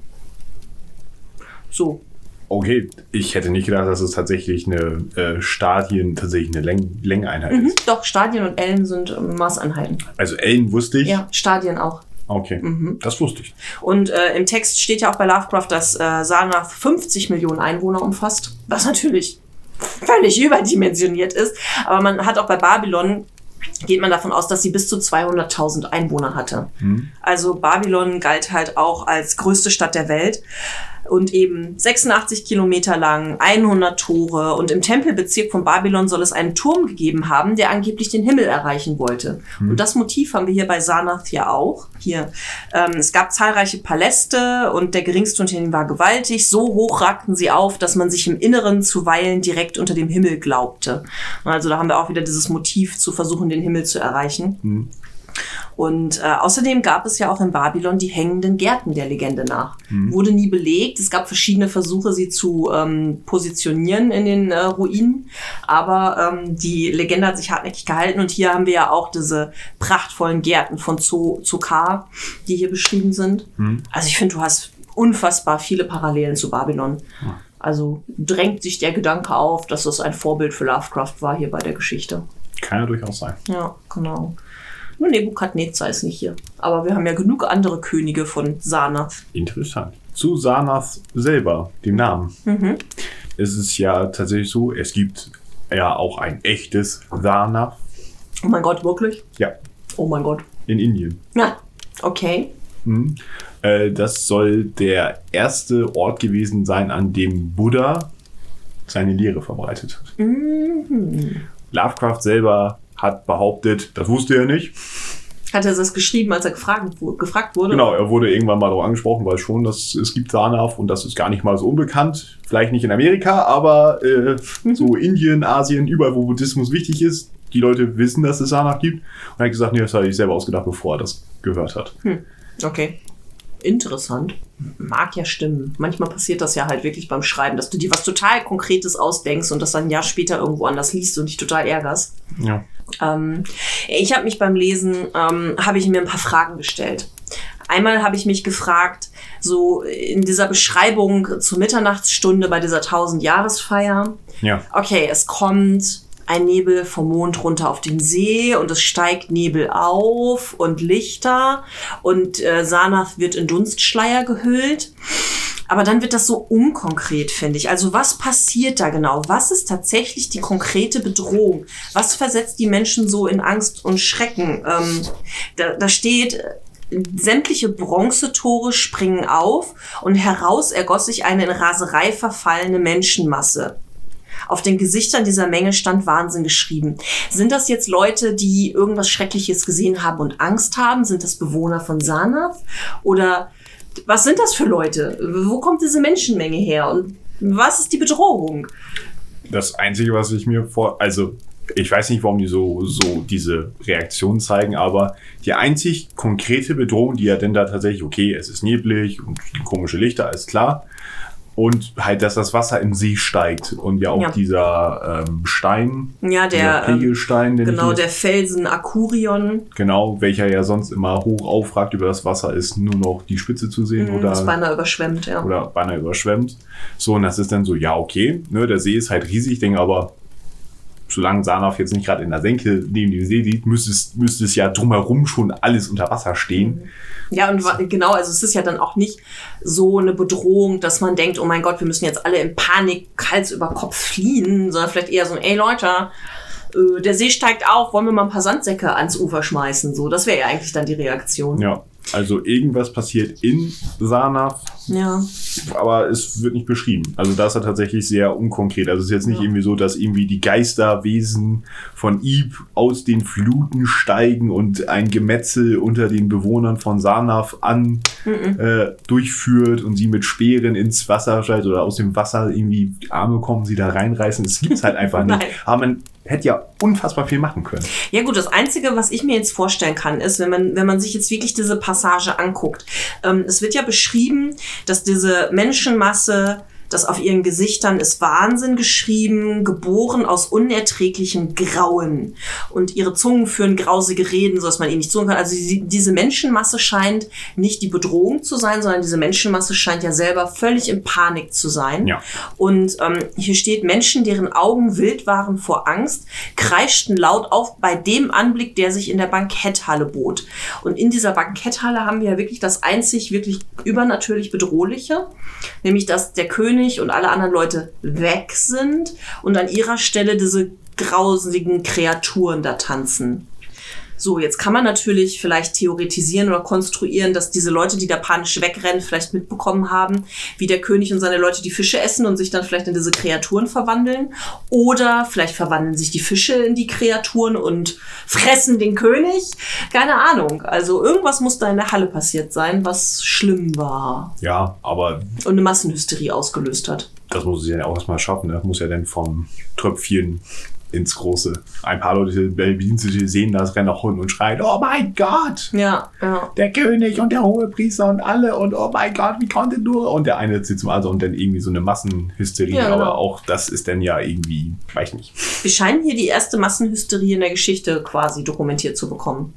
So. Okay, ich hätte nicht gedacht, dass es tatsächlich eine äh, Stadien, tatsächlich eine Läng Längeneinheit Mhm. ist. Doch, Stadien und Ellen sind ähm, Maßeinheiten. Also Ellen wusste ich. Ja, Stadien auch. Okay, Mhm. das wusste ich. Und äh, im Text steht ja auch bei Lovecraft, dass äh, Sanath 50 Millionen Einwohner umfasst, was natürlich völlig überdimensioniert ist. Aber man hat auch bei Babylon geht man davon aus, dass sie bis zu 200.000 Einwohner hatte. Also Babylon galt halt auch als größte Stadt der Welt und eben 86 Kilometer lang, 100 Tore und im Tempelbezirk von Babylon soll es einen Turm gegeben haben, der angeblich den Himmel erreichen wollte. Und das Motiv haben wir hier bei Sanath ja auch. Hier, ähm, es gab zahlreiche Paläste und der geringste unter ihnen war gewaltig. So hoch ragten sie auf, dass man sich im Inneren zuweilen direkt unter dem Himmel glaubte. Also da haben wir auch wieder dieses Motiv zu versuchen, den Himmel zu erreichen. Und äh, außerdem gab es ja auch in Babylon die hängenden Gärten der Legende nach. Wurde nie belegt. Es gab verschiedene Versuche, sie zu ähm, positionieren in den äh, Ruinen. Aber ähm, die Legende hat sich hartnäckig gehalten. Und hier haben wir ja auch diese prachtvollen Gärten von Zo Zokar, die hier beschrieben sind. Also ich finde, du hast unfassbar viele Parallelen zu Babylon. Also drängt sich der Gedanke auf, dass das ein Vorbild für Lovecraft war hier bei der Geschichte. Kann ja durchaus sein. Ja, genau. Nur Nebukadnezar ist nicht hier. Aber wir haben ja genug andere Könige von Sanath. Interessant. Zu Sanath selber, dem Namen. Mhm. Es ist ja tatsächlich so, es gibt ja auch ein echtes Sanath. Oh mein Gott, wirklich? Ja, Oh mein Gott. in Indien. Ja, okay. Mhm. Äh, das soll der erste Ort gewesen sein, an dem Buddha seine Lehre verbreitet hat. Mhm. Lovecraft selber hat behauptet, das wusste er nicht. Hat er das geschrieben, als er gefragt, gefragt wurde? Genau, er wurde irgendwann mal darauf angesprochen, weil schon, dass es gibt Sanath und das ist gar nicht mal so unbekannt. Vielleicht nicht in Amerika, aber äh, so Indien, Asien, überall, wo Buddhismus wichtig ist, die Leute wissen, dass es Sanath gibt. Und er hat gesagt, nee, das habe ich selber ausgedacht, bevor er das gehört hat. Okay. Interessant. Mag ja stimmen. Manchmal passiert das ja halt wirklich beim Schreiben, dass du dir was total Konkretes ausdenkst und das dann ein Jahr später irgendwo anders liest und dich total ärgerst. Ja. Ähm, ich habe mich beim Lesen, ähm, habe ich mir ein paar Fragen gestellt. Einmal habe ich mich gefragt, so in dieser Beschreibung zur Mitternachtsstunde bei dieser 1000-Jahresfeier. Ja. Okay, es kommt ein Nebel vom Mond runter auf den See und es steigt Nebel auf und Lichter und äh, Sanath wird in Dunstschleier gehüllt. Aber dann wird das so unkonkret, finde ich. Also was passiert da genau? Was ist tatsächlich die konkrete Bedrohung? Was versetzt die Menschen so in Angst und Schrecken? Ähm, da, da steht, sämtliche Bronzetore springen auf und heraus ergoss sich eine in Raserei verfallene Menschenmasse. Auf den Gesichtern dieser Menge stand Wahnsinn geschrieben. Sind das jetzt Leute, die irgendwas Schreckliches gesehen haben und Angst haben? Sind das Bewohner von Sanath? Oder was sind das für Leute? Wo kommt diese Menschenmenge her? Und was ist die Bedrohung? Das Einzige, was ich mir vor, also ich weiß nicht, warum die so, so diese Reaktion zeigen, aber die einzig konkrete Bedrohung, die ja denn da tatsächlich, okay, es ist neblig und komische Lichter, alles klar. Und halt, dass das Wasser im See steigt und ja auch Ja. dieser ähm, Stein, Ja, der, dieser Pegelstein, den Genau, der Felsen Akurion, genau, welcher ja sonst immer hoch aufragt über das Wasser, ist nur noch die Spitze zu sehen oder das beinahe überschwemmt, ja. oder beinahe überschwemmt. So, und das ist dann so, ja, okay, ne, der See ist halt riesig, ich denke aber, solange Sarnaf jetzt nicht gerade in der Senke neben dem See liegt, müsste es, müsste es ja drumherum schon alles unter Wasser stehen. Ja, und genau, also es ist ja dann auch nicht so eine Bedrohung, dass man denkt, oh mein Gott, wir müssen jetzt alle in Panik Hals über Kopf fliehen, sondern vielleicht eher so, ey Leute, äh, der See steigt auf, wollen wir mal ein paar Sandsäcke ans Ufer schmeißen? So, das wäre ja eigentlich dann die Reaktion. Ja, also irgendwas passiert in Sarnaf, Ja. aber es wird nicht beschrieben. Also das ist tatsächlich sehr unkonkret. Also es ist jetzt nicht Ja. irgendwie so, dass irgendwie die Geisterwesen von Ib aus den Fluten steigen und ein Gemetzel unter den Bewohnern von Sarnaf an äh, durchführt und sie mit Speeren ins Wasser schaltet oder aus dem Wasser irgendwie die Arme kommen, sie da reinreißen. Es gibt's halt einfach nicht. Aber man hätte ja unfassbar viel machen können. Ja gut, das Einzige, was ich mir jetzt vorstellen kann, ist, wenn man, wenn man sich jetzt wirklich diese Passage anguckt. Ähm, es wird ja beschrieben, dass diese Menschenmasse, das auf ihren Gesichtern ist Wahnsinn geschrieben, geboren aus unerträglichem Grauen. Und ihre Zungen führen grausige Reden, so dass man ihnen nicht zuhören kann. Also diese Menschenmasse scheint nicht die Bedrohung zu sein, sondern diese Menschenmasse scheint ja selber völlig in Panik zu sein. Ja. Und ähm, hier steht, Menschen, deren Augen wild waren vor Angst, kreischten laut auf bei dem Anblick, der sich in der Banketthalle bot. Und in dieser Banketthalle haben wir ja wirklich das einzig wirklich übernatürlich Bedrohliche, nämlich dass der König und alle anderen Leute weg sind und an ihrer Stelle diese grausigen Kreaturen da tanzen. So, jetzt kann man natürlich vielleicht theoretisieren oder konstruieren, dass diese Leute, die da panisch wegrennen, vielleicht mitbekommen haben, wie der König und seine Leute die Fische essen und sich dann vielleicht in diese Kreaturen verwandeln. Oder vielleicht verwandeln sich die Fische in die Kreaturen und fressen den König. Keine Ahnung. Also irgendwas muss da in der Halle passiert sein, was schlimm war Ja, aber und eine Massenhysterie ausgelöst hat. das muss es ja auch erstmal schaffen. Ne? Muss ja dann vom Tröpfchen ins Große. Ein paar Leute, Bedienstete sehen das, rennen nach unten und schreien, oh mein Gott! Ja, ja. Der König und der Hohepriester und alle und oh mein Gott, wie konnte nur? Und der eine zieht zum also und dann irgendwie so eine Massenhysterie, Ja, genau. aber auch das ist dann ja irgendwie, weiß ich nicht. Wir scheinen hier die erste Massenhysterie in der Geschichte quasi dokumentiert zu bekommen.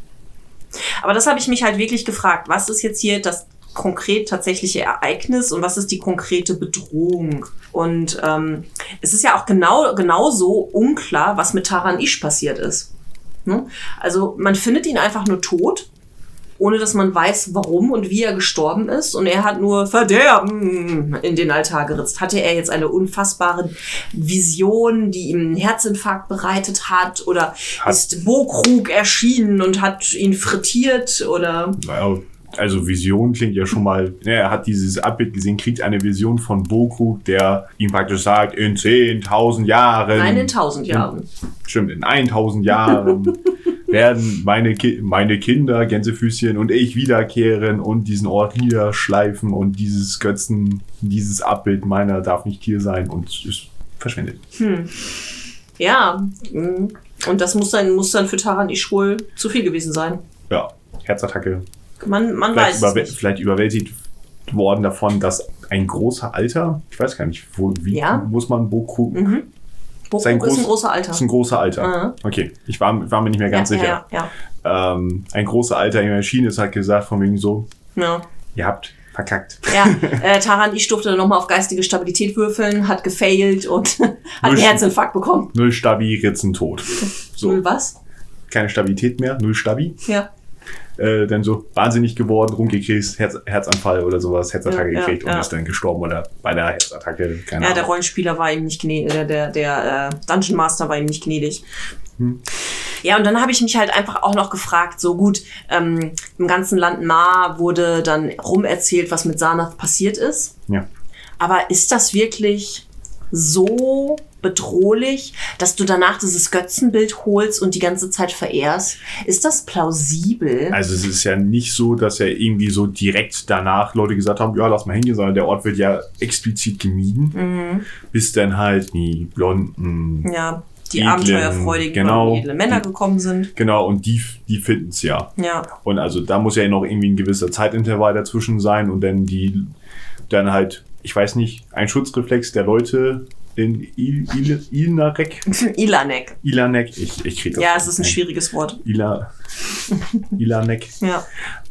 Aber das habe ich mich halt wirklich gefragt. Was ist jetzt hier das konkret tatsächliche Ereignis und was ist die konkrete Bedrohung? Und ähm, es ist ja auch genau genauso unklar, was mit Taran Ish passiert ist. Ne? Also man findet ihn einfach nur tot, ohne dass man weiß, warum und wie er gestorben ist. Und er hat nur Verderben in den Altar geritzt. Hatte er jetzt eine unfassbare Vision, die ihm einen Herzinfarkt bereitet hat? Oder Hat- ist Bokrug erschienen und hat ihn frittiert? Oder Naja, Also Vision klingt ja schon mal, ne, er hat dieses Abbild gesehen, kriegt eine Vision von Bokrug, der ihm praktisch sagt, in 10.000 Jahren. nein, in tausend Jahren. Stimmt, in 1000 Jahren werden meine, Ki meine Kinder, Gänsefüßchen und ich wiederkehren und diesen Ort niederschleifen und dieses Götzen, dieses Abbild meiner darf nicht hier sein und ist verschwindet. Ja. mm. Und das muss dann, muss dann für Taran Ish wohl zu viel gewesen sein. Ja, Herzattacke, Man, man vielleicht, weiß nicht. vielleicht überwältigt worden davon, dass ein großer Alter, ich weiß gar nicht, wo, wie Ja. muss man Boku, Mhm. Sein ist ein groß- großer Alter. ist ein großer Alter. Mhm. Okay, ich war, war mir nicht mehr ganz ja, sicher. Ja, Ähm, ein großer Alter in der ist hat gesagt, von wegen so, ja. ihr habt verkackt. ja. äh, Taran, ich durfte nochmal auf geistige Stabilität würfeln, hat gefailt und hat einen Herzinfarkt bekommen. Null Stabi, Ritzen tot. So, Null was? keine Stabilität mehr, null Stabi. Ja. Äh, dann so wahnsinnig geworden, rumgekriegt, Herz, Herzanfall oder sowas, Herzattacke Ja, ja, gekriegt und ja. ist dann gestorben oder bei der Herzattacke, keine Ja, der Ahnung. Rollenspieler war ihm nicht gnädig, der, der, der äh, Dungeon Master war ihm nicht gnädig. Hm. Ja, und dann habe ich mich halt einfach auch noch gefragt, so gut, ähm, im ganzen Land Ma wurde dann rumerzählt, was mit Sanath passiert ist. Ja. Aber ist das wirklich so bedrohlich, dass du danach dieses Götzenbild holst und die ganze Zeit verehrst? Ist das plausibel? Also es ist ja nicht so, dass ja irgendwie so direkt danach Leute gesagt haben, ja, lass mal hingehen, sondern der Ort wird ja explizit gemieden, Mhm. bis dann halt die blonden, Ja, die Edlen, abenteuerfreudigen genau. und edle Männer gekommen sind. genau, und die, die finden es ja. Ja. Und also da muss ja noch irgendwie ein gewisser Zeitintervall dazwischen sein und dann die, dann halt, ich weiß nicht, ein Schutzreflex der Leute in Il, Il, Ilnarek, Ilanek. Ilanek, ich, ich krieg das Ja, es ist ein schwieriges Wort. Ila, Ilanek. Ja.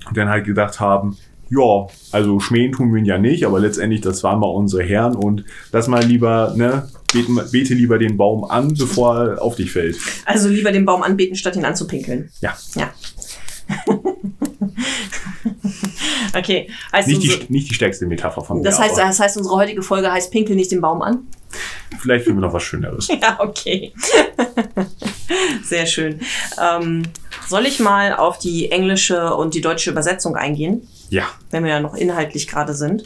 Und dann halt gedacht haben, ja, also schmähen tun wir ihn ja nicht, aber letztendlich, das waren mal unsere Herren und lass mal lieber, ne, beten, bete lieber den Baum an, bevor er auf dich fällt. Also lieber den Baum anbeten, statt ihn anzupinkeln. Ja. Ja. okay. Also Nicht die, nicht die stärkste Metapher von das, mir, heißt, das heißt, unsere heutige Folge heißt Pinkel nicht den Baum an. vielleicht finden wir noch was Schöneres. Ja, okay. Sehr schön. Ähm, soll ich mal auf die englische und die deutsche Übersetzung eingehen? Ja. wenn wir ja noch inhaltlich gerade sind.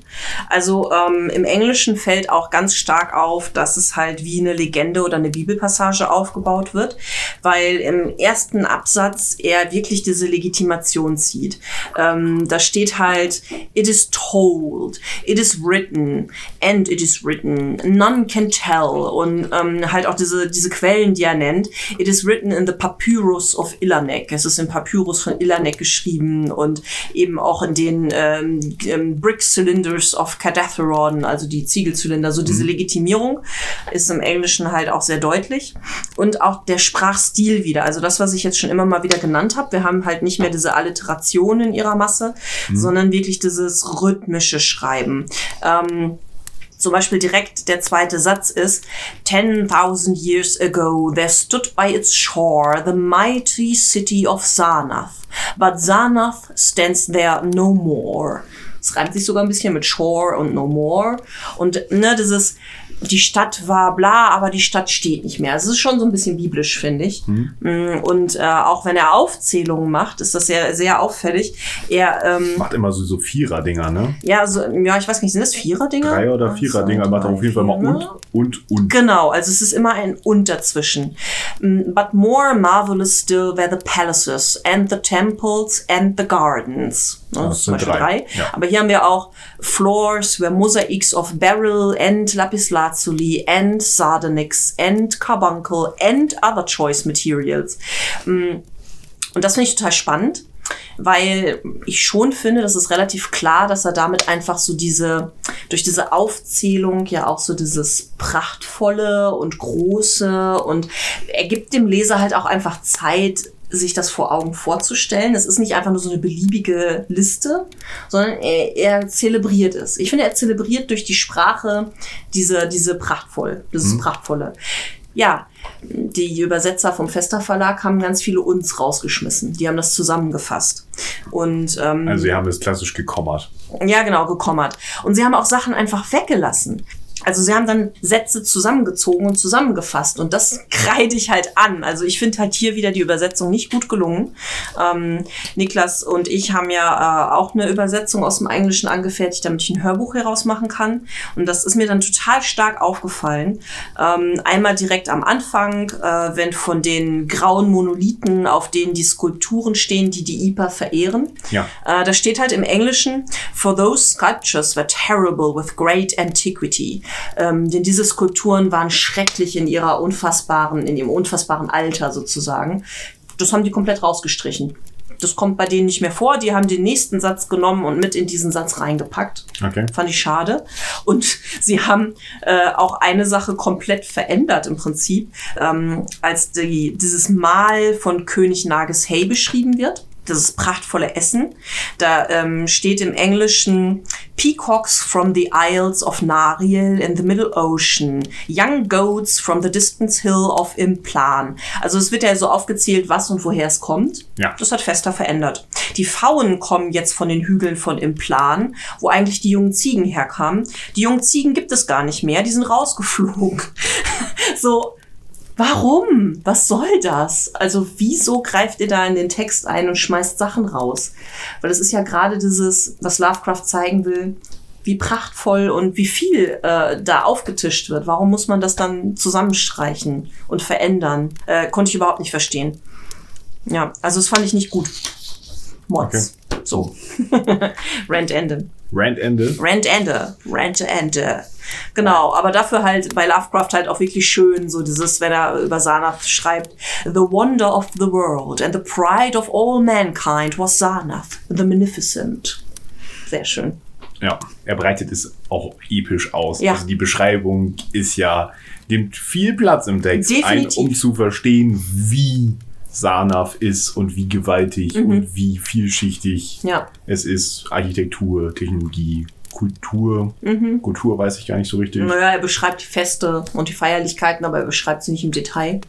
Also ähm, im Englischen fällt auch ganz stark auf, dass es halt wie eine Legende oder eine Bibelpassage aufgebaut wird, weil im ersten Absatz er wirklich diese Legitimation zieht. Ähm, da steht halt, it is told, it is written, and it is written, none can tell und ähm, halt auch diese, diese Quellen, die er nennt. It is written in the Papyrus of Ilanek. Es ist im Papyrus von Ilanek geschrieben und eben auch in den ähm, ähm, Brick Cylinders of Cadatheron, also die Ziegelzylinder. So diese Legitimierung ist im Englischen halt auch sehr deutlich. Und auch der Sprachstil wieder. Also das, was ich jetzt schon immer mal wieder genannt habe. Wir haben halt nicht mehr diese Alliteration in ihrer Masse, sondern wirklich dieses rhythmische Schreiben. Ähm, zum Beispiel direkt der zweite Satz ist, 10,000 years ago there stood by its shore the mighty city of Sarnath, but Sarnath stands there no more. Es reimt sich sogar ein bisschen mit Shore und No More. Und ne, dieses, die Stadt war bla, aber die Stadt steht nicht mehr. Es ist schon so ein bisschen biblisch, finde ich. Mm, Und äh, auch wenn er Aufzählungen macht, ist das sehr, sehr auffällig. Er, ähm, Macht immer so, so Vierer-Dinger, ne? ja, so, ja, ich weiß nicht, sind das Vierer-Dinger? Drei- oder Vierer-Dinger, macht er auf jeden Fall mal und, ne? und, und. Genau, also es ist immer ein Und dazwischen. Mm, But more marvelous still were the palaces and the temples and the gardens. Ne, das Das sind Beispiel drei, drei. ja. Aber hier haben wir auch Floors were mosaics of beryl and lapislazuli and sardonyx and carbuncle and other choice materials. Mm, Und das finde ich total spannend, weil ich schon finde, das ist relativ klar, dass er damit einfach so diese, durch diese Aufzählung ja auch so dieses prachtvolle und große und er gibt dem Leser halt auch einfach Zeit, sich das vor Augen vorzustellen. Es ist nicht einfach nur so eine beliebige Liste, sondern er, er zelebriert es. Ich finde, er zelebriert durch die Sprache diese, diese prachtvoll, dieses prachtvolle. Ja, die Übersetzer vom Fester Verlag haben ganz viele uns rausgeschmissen. Die haben das zusammengefasst. Und ähm, Also sie haben es klassisch gekommert. ja, genau, gekommert. Und sie haben auch Sachen einfach weggelassen. Also sie haben dann Sätze zusammengezogen und zusammengefasst und das kreide ich halt an. Also ich finde halt hier wieder die Übersetzung nicht gut gelungen. Ähm, Niklas und ich haben ja äh, auch eine Übersetzung aus dem Englischen angefertigt, damit ich ein Hörbuch herausmachen kann. Und das ist mir dann total stark aufgefallen. Ähm, einmal direkt am Anfang, äh, wenn von den grauen Monolithen, auf denen die Skulpturen stehen, die die IPA verehren. Ja. Äh, da steht halt im Englischen, for those sculptures were terrible with great antiquity. Ähm, denn diese Skulpturen waren schrecklich in ihrer unfassbaren, in ihrem unfassbaren Alter sozusagen. Das haben die komplett rausgestrichen. Das kommt bei denen nicht mehr vor. Die haben den nächsten Satz genommen und mit in diesen Satz reingepackt. Okay. Fand ich schade. Und sie haben äh, auch eine Sache komplett verändert im Prinzip, ähm, als die, dieses Mahl von König Nages Hay beschrieben wird. Das prachtvolle Essen. Da ähm, steht im Englischen Peacocks from the Isles of Nariel in the Middle Ocean, Young Goats from the distant hill of Implan. Also es wird ja so aufgezählt, was und woher es kommt. Ja. Das hat Fester verändert. Die Pfauen kommen jetzt von den Hügeln von Implan, wo eigentlich die jungen Ziegen herkamen. Die jungen Ziegen gibt es gar nicht mehr, die sind rausgeflogen. so, Warum? Was soll das? Also wieso greift ihr da in den Text ein und schmeißt Sachen raus? Weil es ist ja gerade dieses, was Lovecraft zeigen will, wie prachtvoll und wie viel äh, da aufgetischt wird. Warum muss man das dann zusammenstreichen und verändern? Äh, konnte ich überhaupt nicht verstehen. Ja, also das fand ich nicht gut. Mods. So. Rant Ende. Rand Ende. Rant Ende. Rant Ende. Genau, aber dafür halt bei Lovecraft halt auch wirklich schön, so dieses, wenn er über Sarnath schreibt, The wonder of the world and the pride of all mankind was Sarnath, the Magnificent. Sehr schön. Ja, er breitet es auch episch aus. Ja. Also die Beschreibung ist ja, nimmt viel Platz im Text Definitiv. ein, um zu verstehen, wie Sarnath ist und wie gewaltig und wie vielschichtig Ja. es ist. Architektur, Technologie, Kultur. Mhm. Kultur weiß ich gar nicht so richtig. Naja, er beschreibt die Feste und die Feierlichkeiten, aber er beschreibt sie nicht im Detail.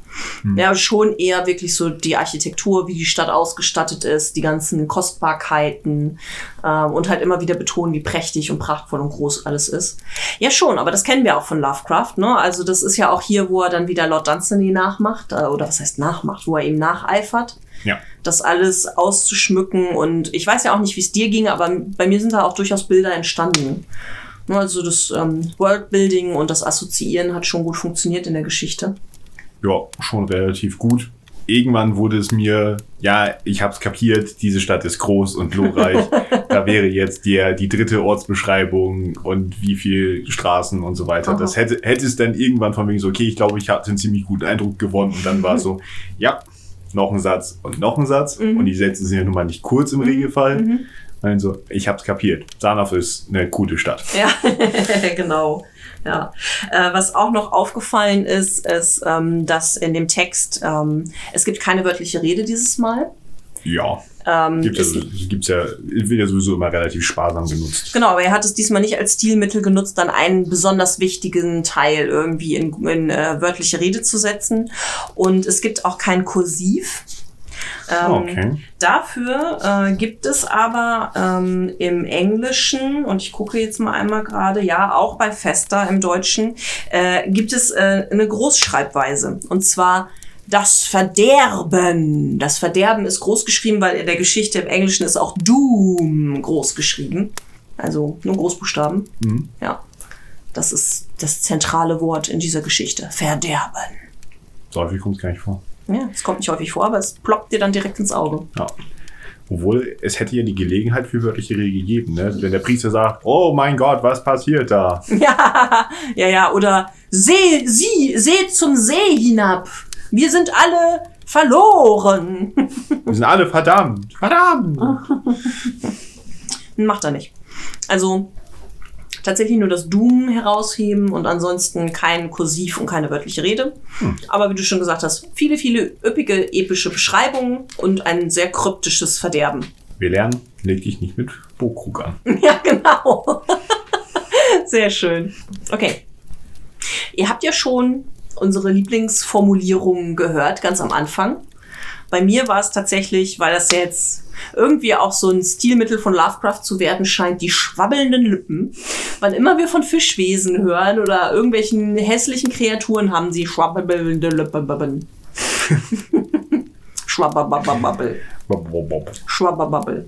Hm. Ja, schon eher wirklich so die Architektur, wie die Stadt ausgestattet ist, die ganzen Kostbarkeiten ähm, und halt immer wieder betonen, wie prächtig und prachtvoll und groß alles ist. Ja, schon, aber das kennen wir auch von Lovecraft, ne? Also das ist ja auch hier, wo er dann wieder Lord Dunsany nachmacht, äh, oder was heißt nachmacht, wo er ihm nacheifert Ja. das alles auszuschmücken. Und ich weiß ja auch nicht, wie es dir ging, aber bei mir sind da auch durchaus Bilder entstanden. Ne, Also das ähm, Worldbuilding und das Assoziieren hat schon gut funktioniert in der Geschichte. ja, schon relativ gut. Irgendwann wurde es mir, ja, ich hab's kapiert, diese Stadt ist groß und glorreich. da wäre jetzt der, die dritte Ortsbeschreibung und wie viel Straßen und so weiter. Aha. Das hätte, hätte es dann irgendwann von wegen so, okay, ich glaube, ich hatte einen ziemlich guten Eindruck gewonnen. Und dann war es so, ja, noch ein Satz und noch ein Satz. Mhm. Und die Sätze sind ja nun mal nicht kurz im Regelfall. Also, ich hab's kapiert. Sarnaf ist eine gute Stadt. Ja, genau. Ja. Äh, was auch noch aufgefallen ist, ist, ähm, dass in dem Text ähm, es gibt keine wörtliche Rede dieses Mal. Ja. Ähm, Gibt es- ja, gibt's ja, wird ja sowieso immer relativ sparsam genutzt. Genau, aber er hat es diesmal nicht als Stilmittel genutzt, dann einen besonders wichtigen Teil irgendwie in, in äh, wörtliche Rede zu setzen. Und es gibt auch kein Kursiv. Ähm, Okay. Dafür äh, gibt es aber ähm, im Englischen, und ich gucke jetzt mal einmal gerade, ja, auch bei Festa im Deutschen, äh, gibt es äh, eine Großschreibweise. Und zwar das Verderben. Das Verderben ist groß geschrieben, weil in der Geschichte im Englischen ist auch Doom groß geschrieben. Also nur Großbuchstaben. Mhm. Ja. Das ist das zentrale Wort in dieser Geschichte. Verderben. So häufig kommt es gar nicht vor. Ja, es kommt nicht häufig vor, aber es ploppt dir dann direkt ins Auge. Ja. Obwohl, es hätte ja die Gelegenheit für wörtliche Rede gegeben, ne? Wenn der Priester sagt, oh mein Gott, was passiert da? Ja, ja, ja, oder seh, sie, seht zum See hinab. Wir sind alle verloren. Wir sind alle verdammt. Verdammt! Macht er nicht. Also tatsächlich nur das Doom herausheben und ansonsten kein Kursiv und keine wörtliche Rede. Aber wie du schon gesagt hast, viele, viele üppige, epische Beschreibungen und ein sehr kryptisches Verderben. Wir lernen, leg dich nicht mit Bokrug an. Ja, genau. Sehr schön. Okay. Ihr habt ja schon unsere Lieblingsformulierungen gehört, ganz am Anfang. Bei mir war es tatsächlich, weil das jetzt irgendwie auch so ein Stilmittel von Lovecraft zu werden scheint, die schwabbelnden Lippen. Wann immer wir von Fischwesen hören oder irgendwelchen hässlichen Kreaturen, haben sie schwabbelnde Lippen. Schwabbababbel. Schwabbababbel.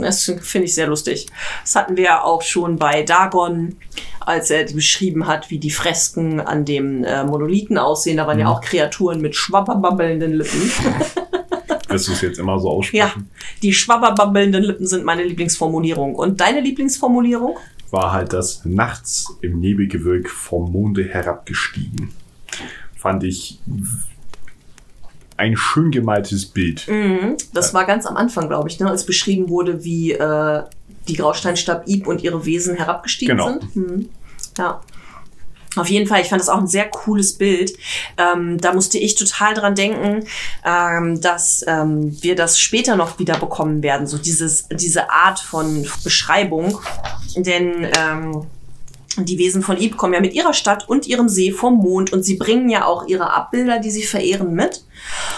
Das finde ich sehr lustig. Das hatten wir ja auch schon bei Dagon, als er beschrieben hat, wie die Fresken an dem äh, Monolithen aussehen. Da waren ja auch Kreaturen mit schwabberbabbelnden Lippen. Wirst du es jetzt immer so ja, aussprechen? die schwabberbabbelnden Lippen sind meine Lieblingsformulierung. Und deine Lieblingsformulierung? War halt das nachts im Nebelgewölk vom Monde herabgestiegen. Fand ich ein schön gemaltes Bild. Mhm. Das war ganz am Anfang, glaube ich, ne, als beschrieben wurde, wie äh, die Grausteinstadt Ib und ihre Wesen herabgestiegen Genau. sind. Mhm. Ja. Auf jeden Fall, ich fand das auch ein sehr cooles Bild. Ähm, da musste ich total dran denken, ähm, dass ähm, wir das später noch wieder bekommen werden, so dieses, diese Art von Beschreibung. Denn ähm, die Wesen von Ib kommen ja mit ihrer Stadt und ihrem See vom Mond und sie bringen ja auch ihre Abbilder, die sie verehren, mit.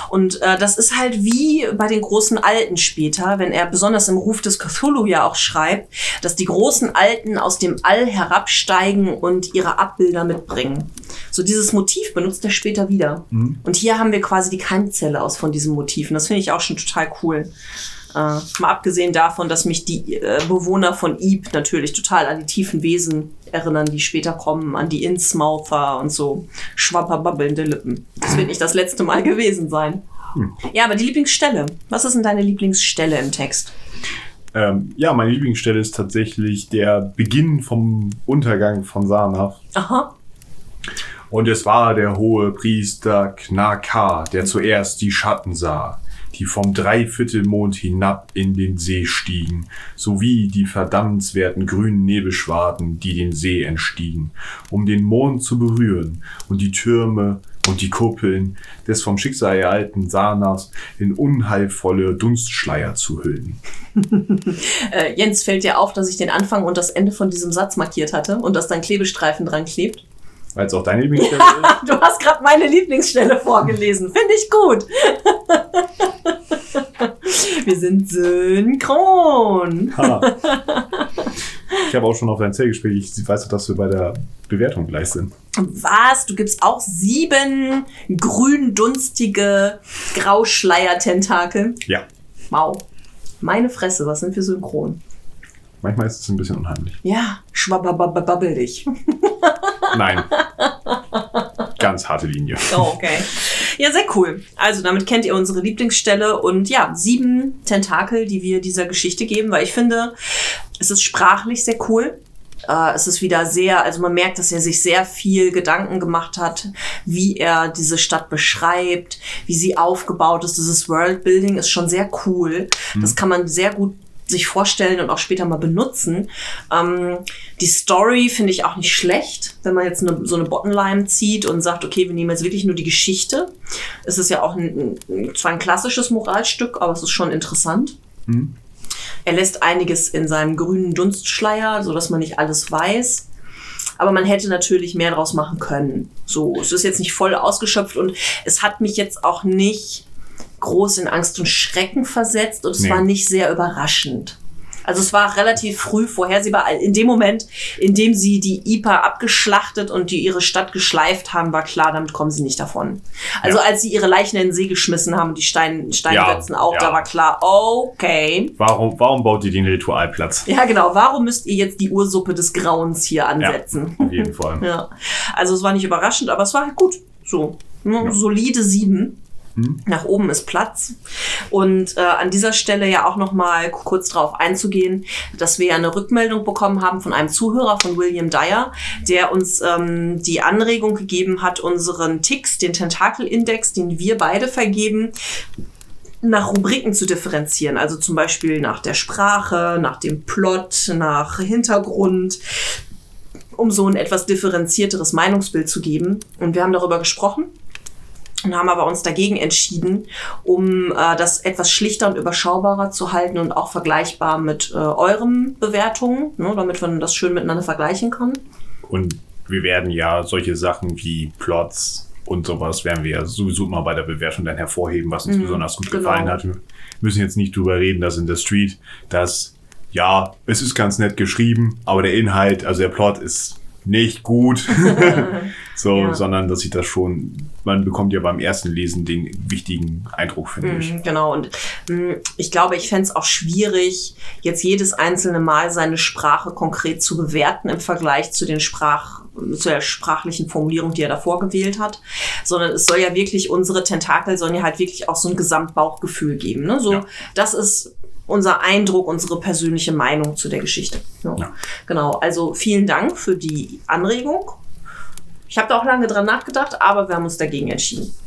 Und äh, das ist halt wie bei den großen Alten später, wenn er besonders im Ruf des Cthulhu ja auch schreibt, dass die großen Alten aus dem All herabsteigen und ihre Abbilder mitbringen. So dieses Motiv benutzt er später wieder. Und hier haben wir quasi die Keimzelle aus von diesem Motiv. Und das finde ich auch schon total cool. Äh, mal abgesehen davon, dass mich die äh, Bewohner von Ib natürlich total an die tiefen Wesen erinnern, die später kommen, an die Innsmouther und so schwapperbabbelnde Lippen. Das wird nicht das letzte Mal gewesen sein. Ja, aber die Lieblingsstelle. Was ist denn deine Lieblingsstelle im Text? Ähm, ja, meine Lieblingsstelle ist tatsächlich der Beginn vom Untergang von Sarnath. Aha. Und es war der hohe Priester Knaka, der zuerst die Schatten sah, die vom Dreiviertelmond hinab in den See stiegen, sowie die verdammenswerten grünen Nebelschwaden, die den See entstiegen, um den Mond zu berühren und die Türme und die Kuppeln des vom Schicksal ereilten Sarnas in unheilvolle Dunstschleier zu hüllen. Äh, Jens, fällt dir auf, dass ich den Anfang und das Ende von diesem Satz markiert hatte und dass da ein Klebestreifen dran klebt? Weil es auch deine Lieblingsstelle ist? Du hast gerade meine Lieblingsstelle vorgelesen. Finde ich gut. Wir sind synchron. Ha. Ich habe auch schon auf dein Zell gespielt. Ich weiß, dass wir bei der Bewertung gleich sind. Was? Du gibst auch sieben gründunstige Grauschleier-Tentakel? Ja. Wow. Meine Fresse, was sind wir synchron? Manchmal ist es ein bisschen unheimlich. Ja, schwabbababbel dich. Nein. Ganz harte Linie. Oh, okay. Ja, sehr cool. Also damit kennt ihr unsere Lieblingsstelle und ja, sieben Tentakel, die wir dieser Geschichte geben, weil ich finde, es ist sprachlich sehr cool. Äh, es ist wieder sehr, also man merkt, dass er sich sehr viel Gedanken gemacht hat, wie er diese Stadt beschreibt, wie sie aufgebaut ist. Dieses Worldbuilding ist schon sehr cool. Das kann man sehr gut sich vorstellen und auch später mal benutzen. Ähm, die Story finde ich auch nicht schlecht, wenn man jetzt eine, so eine Bottomline zieht und sagt, okay, wir nehmen jetzt wirklich nur die Geschichte. Es ist ja auch ein, zwar ein klassisches Moralstück, aber es ist schon interessant. Er lässt einiges in seinem grünen Dunstschleier, so dass man nicht alles weiß. Aber man hätte natürlich mehr draus machen können. So, es ist jetzt nicht voll ausgeschöpft und es hat mich jetzt auch nicht groß in Angst und Schrecken versetzt und es Nee. war nicht sehr überraschend. Also es war relativ früh vorhersehbar. In dem Moment, in dem sie die IPA abgeschlachtet und die ihre Stadt geschleift haben, war klar, damit kommen sie nicht davon. Also Ja. als sie ihre Leichen in den See geschmissen haben und die Stein, Steingötzen auch, ja. da war klar, okay. Warum, warum baut ihr den Ritualplatz? Ja, genau. Warum müsst ihr jetzt die Ursuppe des Grauens hier ansetzen? Auf jeden Fall. Ja. Also es war nicht überraschend, aber es war halt gut. So. Ne? Solide sieben. Nach oben ist Platz. Und äh, an dieser Stelle ja auch noch mal kurz darauf einzugehen, dass wir eine Rückmeldung bekommen haben von einem Zuhörer von William Dyer, der uns ähm, die Anregung gegeben hat, unseren Ticks, den Tentakelindex, den wir beide vergeben, nach Rubriken zu differenzieren. Also zum Beispiel nach der Sprache, nach dem Plot, nach Hintergrund, um so ein etwas differenzierteres Meinungsbild zu geben. Und wir haben darüber gesprochen und haben aber uns dagegen entschieden, um äh, das etwas schlichter und überschaubarer zu halten und auch vergleichbar mit äh, euren Bewertungen, ne, damit man das schön miteinander vergleichen kann. Und wir werden ja solche Sachen wie Plots und sowas werden wir ja sowieso immer bei der Bewertung dann hervorheben, was uns besonders gut genau. gefallen hat. Wir müssen jetzt nicht drüber reden, dass in der Street, dass ja, es ist ganz nett geschrieben, aber der Inhalt, also der Plot ist nicht gut. so, Ja. sondern dass ich das schon, man bekommt ja beim ersten Lesen den wichtigen Eindruck, finde ich. Mhm, Genau, und mh, ich glaube, ich fänd's auch schwierig, jetzt jedes einzelne Mal seine Sprache konkret zu bewerten im Vergleich zu den Sprach zu der sprachlichen Formulierung, die er davor gewählt hat, sondern es soll ja wirklich, unsere Tentakel sollen ja halt wirklich auch so ein Gesamtbauchgefühl geben. Ne? So, Ja. das ist unser Eindruck, unsere persönliche Meinung zu der Geschichte. Ja. Ja. Genau, also vielen Dank für die Anregung. Ich habe da auch lange dran nachgedacht, aber wir haben uns dagegen entschieden.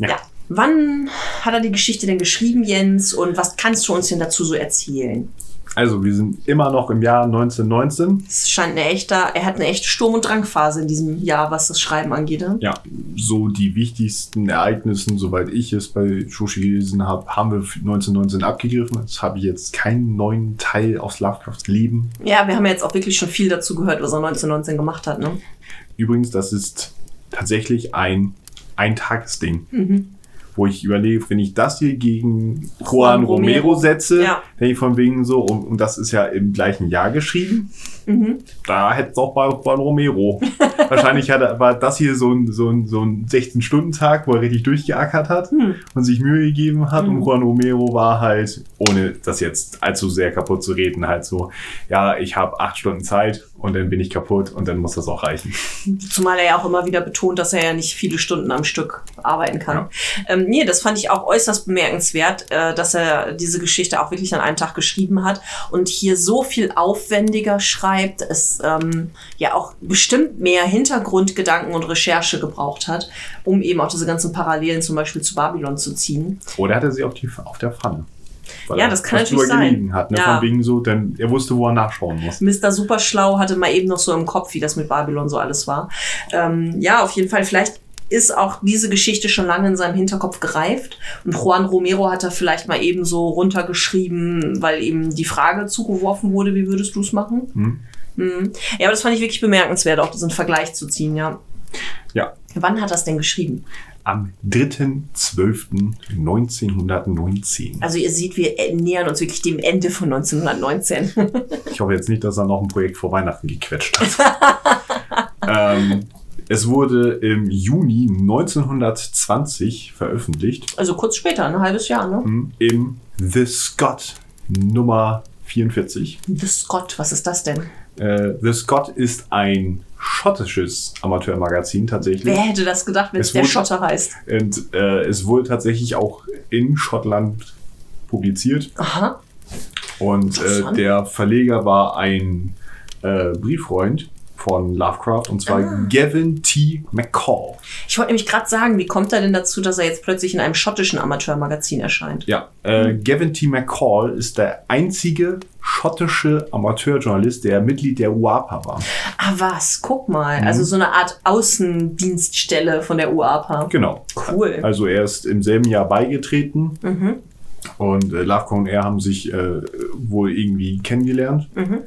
Ja. Ja, Wann hat er die Geschichte denn geschrieben, Jens? Und was kannst du uns denn dazu so erzählen? Also, wir sind immer noch im Jahr 1919. Es scheint eine echte, er hat eine echte Sturm- und Drangphase in diesem Jahr, was das Schreiben angeht. Ne? Ja, so die wichtigsten Ereignissen, soweit ich es bei Shoshi gelesen habe, haben wir für 1919 abgegriffen. Jetzt habe ich jetzt keinen neuen Teil aus Lovecrafts Leben. Ja, wir haben ja jetzt auch wirklich schon viel dazu gehört, was er 1919 gemacht hat. Ne? Übrigens, das ist tatsächlich ein Eintagesding. Wo ich überlege, wenn ich das hier gegen Juan, Romero, Romero. setze, Ja. denke ich von wegen so, und, und das ist ja im gleichen Jahr geschrieben. Da hätte es auch bei Juan Romero. Wahrscheinlich hat war das hier so ein, so ein, so ein 16-Stunden-Tag, wo er richtig durchgeackert hat und sich Mühe gegeben hat. Und Juan Romero war halt, ohne das jetzt allzu sehr kaputt zu reden, halt so, ja, ich habe acht Stunden Zeit und dann bin ich kaputt und dann muss das auch reichen. Zumal er ja auch immer wieder betont, dass er ja nicht viele Stunden am Stück arbeiten kann. Ja. Ähm, nee, das fand ich auch äußerst bemerkenswert, äh, dass er diese Geschichte auch wirklich an einem Tag geschrieben hat und hier so viel aufwendiger schreibt, es ähm, ja auch bestimmt mehr Hintergrundgedanken und Recherche gebraucht hat, um eben auch diese ganzen Parallelen zum Beispiel zu Babylon zu ziehen. Oder hat er sie auf, die, auf der Pfanne? Weil Ja, das kann natürlich sein. Hat, ne? Ja. Von wegen so, denn er wusste, wo er nachschauen muss. Mr. Superschlau hatte mal eben noch so im Kopf, wie das mit Babylon so alles war. Ähm, ja, auf jeden Fall, vielleicht ist auch diese Geschichte schon lange in seinem Hinterkopf gereift. Und Juan Romero hat er vielleicht mal eben so runtergeschrieben, weil ihm die Frage zugeworfen wurde, wie würdest du es machen? Hm? Mhm. Ja, aber das fand ich wirklich bemerkenswert, auch diesen Vergleich zu ziehen, ja. Ja. Wann hat er es denn geschrieben? Am 3.12.1919. Also ihr seht, wir nähern uns wirklich dem Ende von 1919. Ich hoffe jetzt nicht, dass er noch ein Projekt vor Weihnachten gequetscht hat. ähm, es wurde im Juni 1920 veröffentlicht also kurz später, ein halbes Jahr, ne? hm, im The Scott Nummer 44. The Scott, was ist das denn? Äh, The Scott ist ein schottisches Amateurmagazin tatsächlich. Wer hätte das gedacht, wenn es Es der wurde- Schotter heißt? Und äh, es wurde tatsächlich auch in Schottland publiziert. Aha. Und äh, der Verleger war ein äh, Brieffreund von Lovecraft und zwar Ah. Gavin T. McCall. Ich wollte nämlich gerade sagen, wie kommt er denn dazu, dass er jetzt plötzlich in einem schottischen Amateurmagazin erscheint? Ja, äh, Hm. Gavin T. McCall ist der einzige schottische Amateurjournalist, der Mitglied der UAPA war. Ah, was? Guck mal. Mhm. Also so eine Art Außendienststelle von der UAPA. Genau. Cool. Also er ist im selben Jahr beigetreten Mhm. und äh, Lovecraft und er haben sich äh, wohl irgendwie kennengelernt Mhm.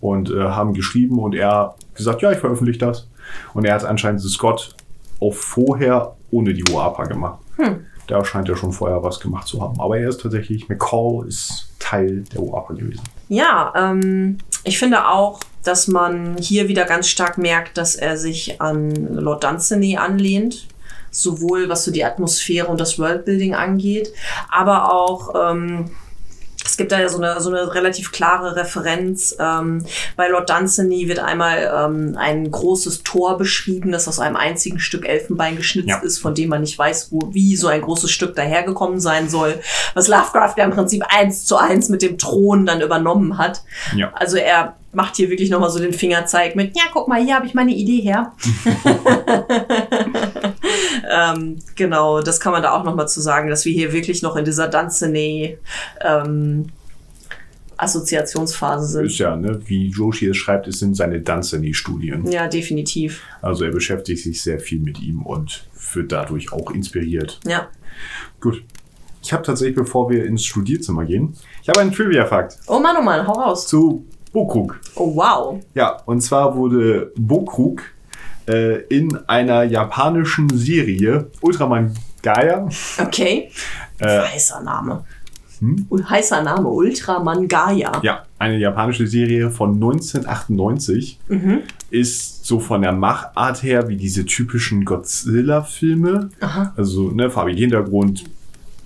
und äh, haben geschrieben und er gesagt, ja, ich veröffentliche das. Und er hat anscheinend Scott auch vorher ohne die UAPA gemacht. Hm. Da scheint er schon vorher was gemacht zu haben. Aber er ist tatsächlich, McCall ist Teil der UAPA gewesen. Ja, ähm, ich finde auch, dass man hier wieder ganz stark merkt, dass er sich an Lord Dunsany anlehnt. Sowohl was so die Atmosphäre und das Worldbuilding angeht, aber auch ähm, es gibt da ja so eine, so eine relativ klare Referenz. Ähm, bei Lord Dunsany wird einmal ähm, ein großes Tor beschrieben, das aus einem einzigen Stück Elfenbein geschnitzt Ja. ist, von dem man nicht weiß, wo, wie so ein großes Stück dahergekommen sein soll. Was Lovecraft ja im Prinzip eins zu eins mit dem Thron dann übernommen hat. Ja. Also er macht hier wirklich nochmal so den Fingerzeig mit, ja, guck mal, hier habe ich meine Idee her. ähm, genau, das kann man da auch nochmal zu sagen, dass wir hier wirklich noch in dieser Dunsany ähm, Assoziationsphase Ist sind. ja, ne, wie Joshi es schreibt, es sind seine Dunsany-Studien. Ja, definitiv. Also er beschäftigt sich sehr viel mit ihm und wird dadurch auch inspiriert. Ja. Gut. Ich habe tatsächlich, bevor wir ins Studierzimmer gehen, ich habe einen Trivia-Fakt Oh Mann, oh Mann, hau raus. zu Bokrug. Oh wow. Ja, und zwar wurde Bokrug äh, in einer japanischen Serie Ultraman Gaia. Okay. Äh, heißer Name. Hm? Heißer Name, Ultraman Gaia. Ja, eine japanische Serie von 1998. Mhm. Ist so von der Machart her wie diese typischen Godzilla-Filme. Also, ne, farbig Hintergrund,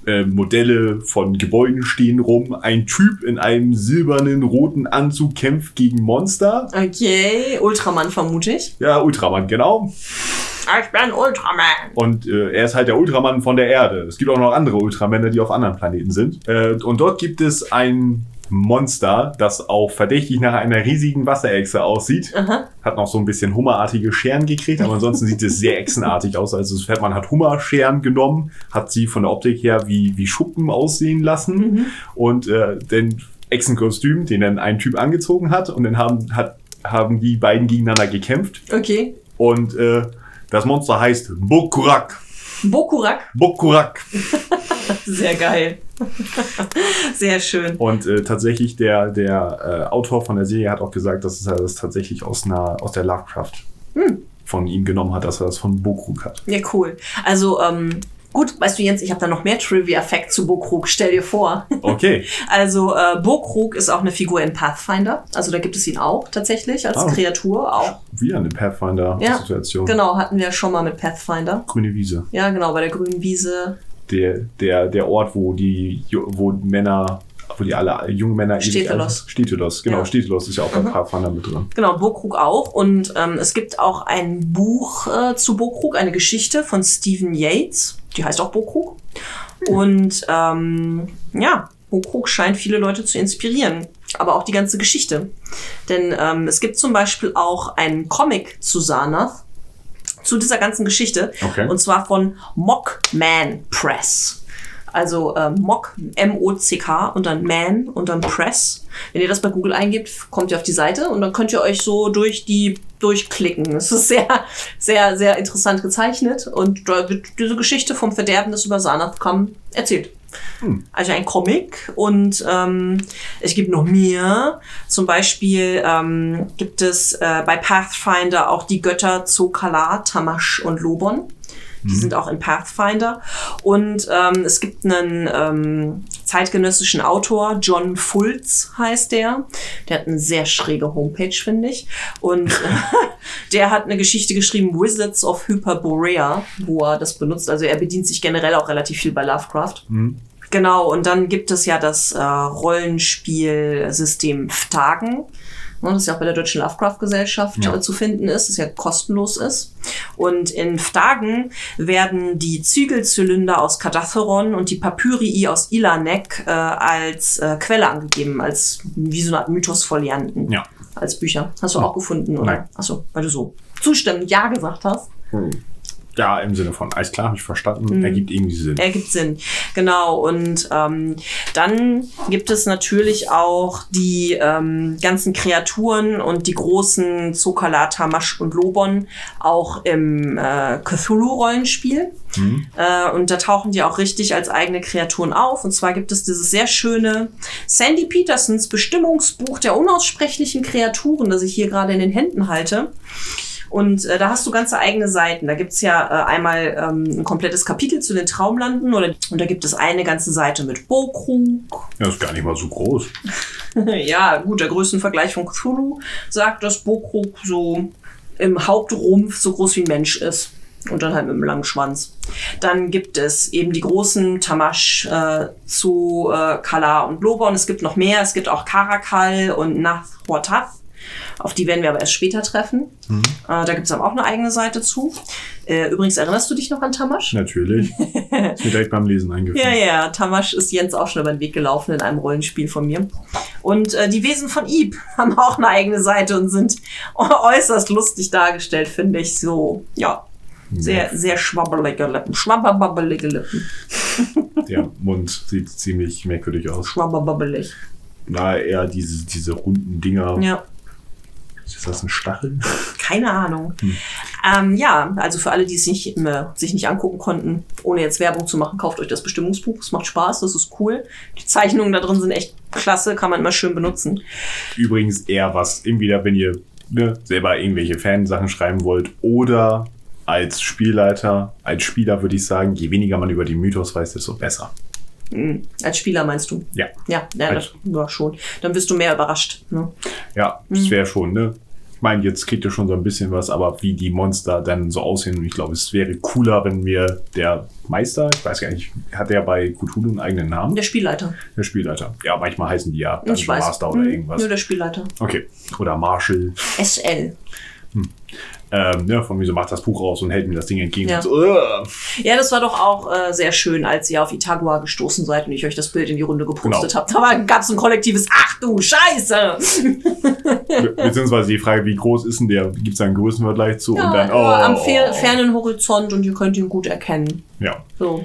äh, Modelle von Gebäuden stehen rum. Ein Typ in einem silbernen, roten Anzug kämpft gegen Monster. Okay, Ultraman vermute ich. Ja, Ultraman, genau. Ich bin Ultraman. Und äh, er ist halt der Ultraman von der Erde. Es gibt auch noch andere Ultramänner, die auf anderen Planeten sind. Äh, und dort gibt es ein Monster, das auch verdächtig nach einer riesigen Wasserechse aussieht. Hat noch so ein bisschen hummerartige Scheren gekriegt, aber ansonsten sieht es sehr echsenartig aus. Also das man hat Hummerscheren genommen, hat sie von der Optik her wie, wie Schuppen aussehen lassen und äh, den Echsenkostüm, den dann ein Typ angezogen hat und dann haben, hat, haben die beiden gegeneinander gekämpft Okay. und äh, das Monster heißt Bokurak. Bokurak. Bokurak. Sehr geil. Sehr schön. Und äh, tatsächlich der, der äh, Autor von der Serie hat auch gesagt, dass er das tatsächlich aus, einer, aus der Lovecraft von ihm genommen hat, dass er das von Bokrug hat. Ja, cool. Also, ähm, gut, weißt du, Jens, ich habe da noch mehr Trivia-Fact zu Bokrug. Stell dir vor. Okay. Also, äh, Bokrug ist auch eine Figur in Pathfinder. Also, da gibt es ihn auch tatsächlich als Oh. Kreatur. Auch. Wieder eine Ja, Pathfinder-Situation. genau, hatten wir schon mal mit Pathfinder. Grüne Wiese. Ja, genau, bei der grünen Wiese. Der, der, der Ort, wo die wo Männer, wo die alle junge Männer Stetelos. Stetelos, genau, Ja. Stetelos ist ja auch bei Pathfinder mit drin. Genau, Bokrug auch. Und ähm, es gibt auch ein Buch äh, zu Bokrug, eine Geschichte von Stephen Yates. Die heißt auch Bokrug. Und ähm, ja, Bokrug scheint viele Leute zu inspirieren. Aber auch die ganze Geschichte. Denn ähm, es gibt zum Beispiel auch einen Comic zu Sanath, zu dieser ganzen Geschichte. Okay. Und zwar von Mockman Press. Also äh, Mock, M-O-C-K und dann Man und dann Press. Wenn ihr das bei Google eingebt, kommt ihr auf die Seite und dann könnt ihr euch so durch die durchklicken. Es ist sehr, sehr, sehr interessant gezeichnet und da wird diese Geschichte vom Verderben des über Sanath kommen erzählt. Also ein Comic und ähm, es gibt noch mehr. Zum Beispiel ähm, gibt es äh, bei Pathfinder auch die Götter Zokala, Tamash und Lobon. Die sind auch in Pathfinder. Und ähm, es gibt einen ähm, zeitgenössischen Autor, John Fultz heißt der. Der hat eine sehr schräge Homepage, finde ich. Und der hat eine Geschichte geschrieben, Wizards of Hyperborea, wo er das benutzt. Also er bedient sich generell auch relativ viel bei Lovecraft. Genau, und dann gibt es ja das äh, Rollenspielsystem Phtagen. ne, Das ja auch bei der Deutschen Lovecraft-Gesellschaft Ja. äh, zu finden ist, das ja kostenlos ist. Und in Phtagen werden die Zügelzylinder aus Kadatheron und die Papyrii aus Ilanek äh, als äh, Quelle angegeben, als wie so eine Art Mythosfolianten. Ja. Als Bücher. Hast du auch gefunden, oder? Nein. Achso, weil du so zustimmend Ja gesagt hast. Ja, im Sinne von, alles klar, habe ich verstanden, ergibt irgendwie Sinn. Ergibt Sinn, genau. Und ähm, dann gibt es natürlich auch die ähm, ganzen Kreaturen und die großen Zokala, Tamash und Lobon auch im äh, Cthulhu-Rollenspiel. Äh, und da tauchen die auch richtig als eigene Kreaturen auf. Und zwar gibt es dieses sehr schöne Sandy Petersons Bestimmungsbuch der unaussprechlichen Kreaturen, das ich hier gerade in den Händen halte. Und äh, da hast du ganze eigene Seiten. Da gibt's ja äh, einmal ähm, ein komplettes Kapitel zu den Traumlanden oder, und da gibt es eine ganze Seite mit Bokrug. Ja, ist gar nicht mal so groß. ja, gut, der Größenvergleich von Cthulhu sagt, dass Bokrug so im Hauptrumpf so groß wie ein Mensch ist. Und dann halt mit einem langen Schwanz. Dann gibt es eben die großen Tamash äh, zu äh, Kala und Loba. Und es gibt noch mehr. Es gibt auch Karakal und Nathwatat. Auf die werden wir aber erst später treffen. Äh, da gibt es aber auch eine eigene Seite zu. Äh, übrigens, erinnerst du dich noch an Tamash? Natürlich. ist mir direkt beim Lesen eingefallen. Ja, ja, Tamash ist Jens auch schon über den Weg gelaufen in einem Rollenspiel von mir. Und äh, die Wesen von Ib haben auch eine eigene Seite und sind äußerst lustig dargestellt, finde ich. So, ja, sehr, sehr schwabbelige Lippen. Schwabbelige Lippen. Der Mund sieht ziemlich merkwürdig aus. Schwabberbelig. Na, eher diese, diese runden Dinger. Ja, Ist das ein Stachel? keine Ahnung. Ähm, ja, also für alle, die es nicht, äh, sich nicht angucken konnten, ohne jetzt Werbung zu machen, kauft euch das Bestimmungsbuch. Es macht Spaß, das ist cool. Die Zeichnungen da drin sind echt klasse, kann man immer schön benutzen. Übrigens eher was, entweder wenn ihr ne, selber irgendwelche Fansachen schreiben wollt oder als Spielleiter, als Spieler würde ich sagen, je weniger man über die Mythos weiß, desto besser. Mhm. Als Spieler meinst du? Ja. Ja, ja, das, ja schon. Dann wirst du mehr überrascht. Ne? Ja, das wäre schon, ne? Ich meine, jetzt kriegt ihr schon so ein bisschen was, aber wie die Monster dann so aussehen, und ich glaube, es wäre cooler, wenn mir der Meister, ich weiß gar nicht, hat der bei Cthulhu einen eigenen Namen? Der Spielleiter. Der Spielleiter. Ja, manchmal heißen die ja Ich weiß. Master oder Mhm, irgendwas. Nur der Spielleiter. Okay. Oder Marshall. SL. Ähm, ne, von mir so macht das Buch raus und hält mir das Ding entgegen. Ja. So, äh. Ja, das war doch auch äh, sehr schön, als ihr auf Itagua gestoßen seid und ich euch das Bild in die Runde gepostet Genau. habt. Da gab es ein kollektives Ach du Scheiße! Be beziehungsweise die Frage, wie groß ist denn der? Gibt es da einen Größenvergleich zu? Ja, und dann, oh, am fer fernen Horizont und ihr könnt ihn gut erkennen. Ja. So.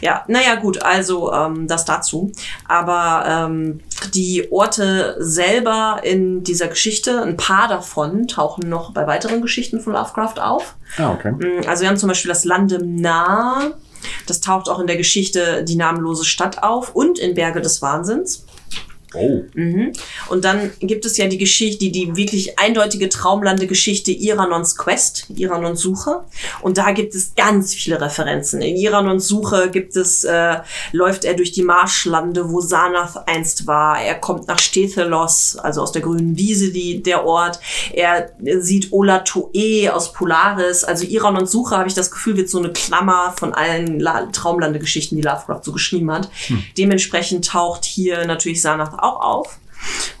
Ja, naja, gut, also ähm, das dazu. Aber ähm, die Orte selber in dieser Geschichte, ein paar davon tauchen noch bei weiteren Geschichten von Lovecraft auf. Ah, okay. Mm, Also wir haben zum Beispiel das Landem Nah. Das taucht auch in der Geschichte Die namenlose Stadt auf und in Berge des Wahnsinns. Oh. Mhm. Und dann gibt es ja die Geschichte, die, die wirklich eindeutige Traumlande-Geschichte Iranons Quest, Iranons Suche. Und da gibt es ganz viele Referenzen. In Iranons Suche gibt es, äh, läuft er durch die Marschlande, wo Sanath einst war. Er kommt nach Stethelos, also aus der grünen Wiese, die, der Ort. Er sieht Olatoe aus Polaris. Also Iranons Suche, habe ich das Gefühl, wird so eine Klammer von allen La Traumlande-Geschichten, die Lovecraft so geschrieben hat. Dementsprechend taucht hier natürlich Sanath auch auf.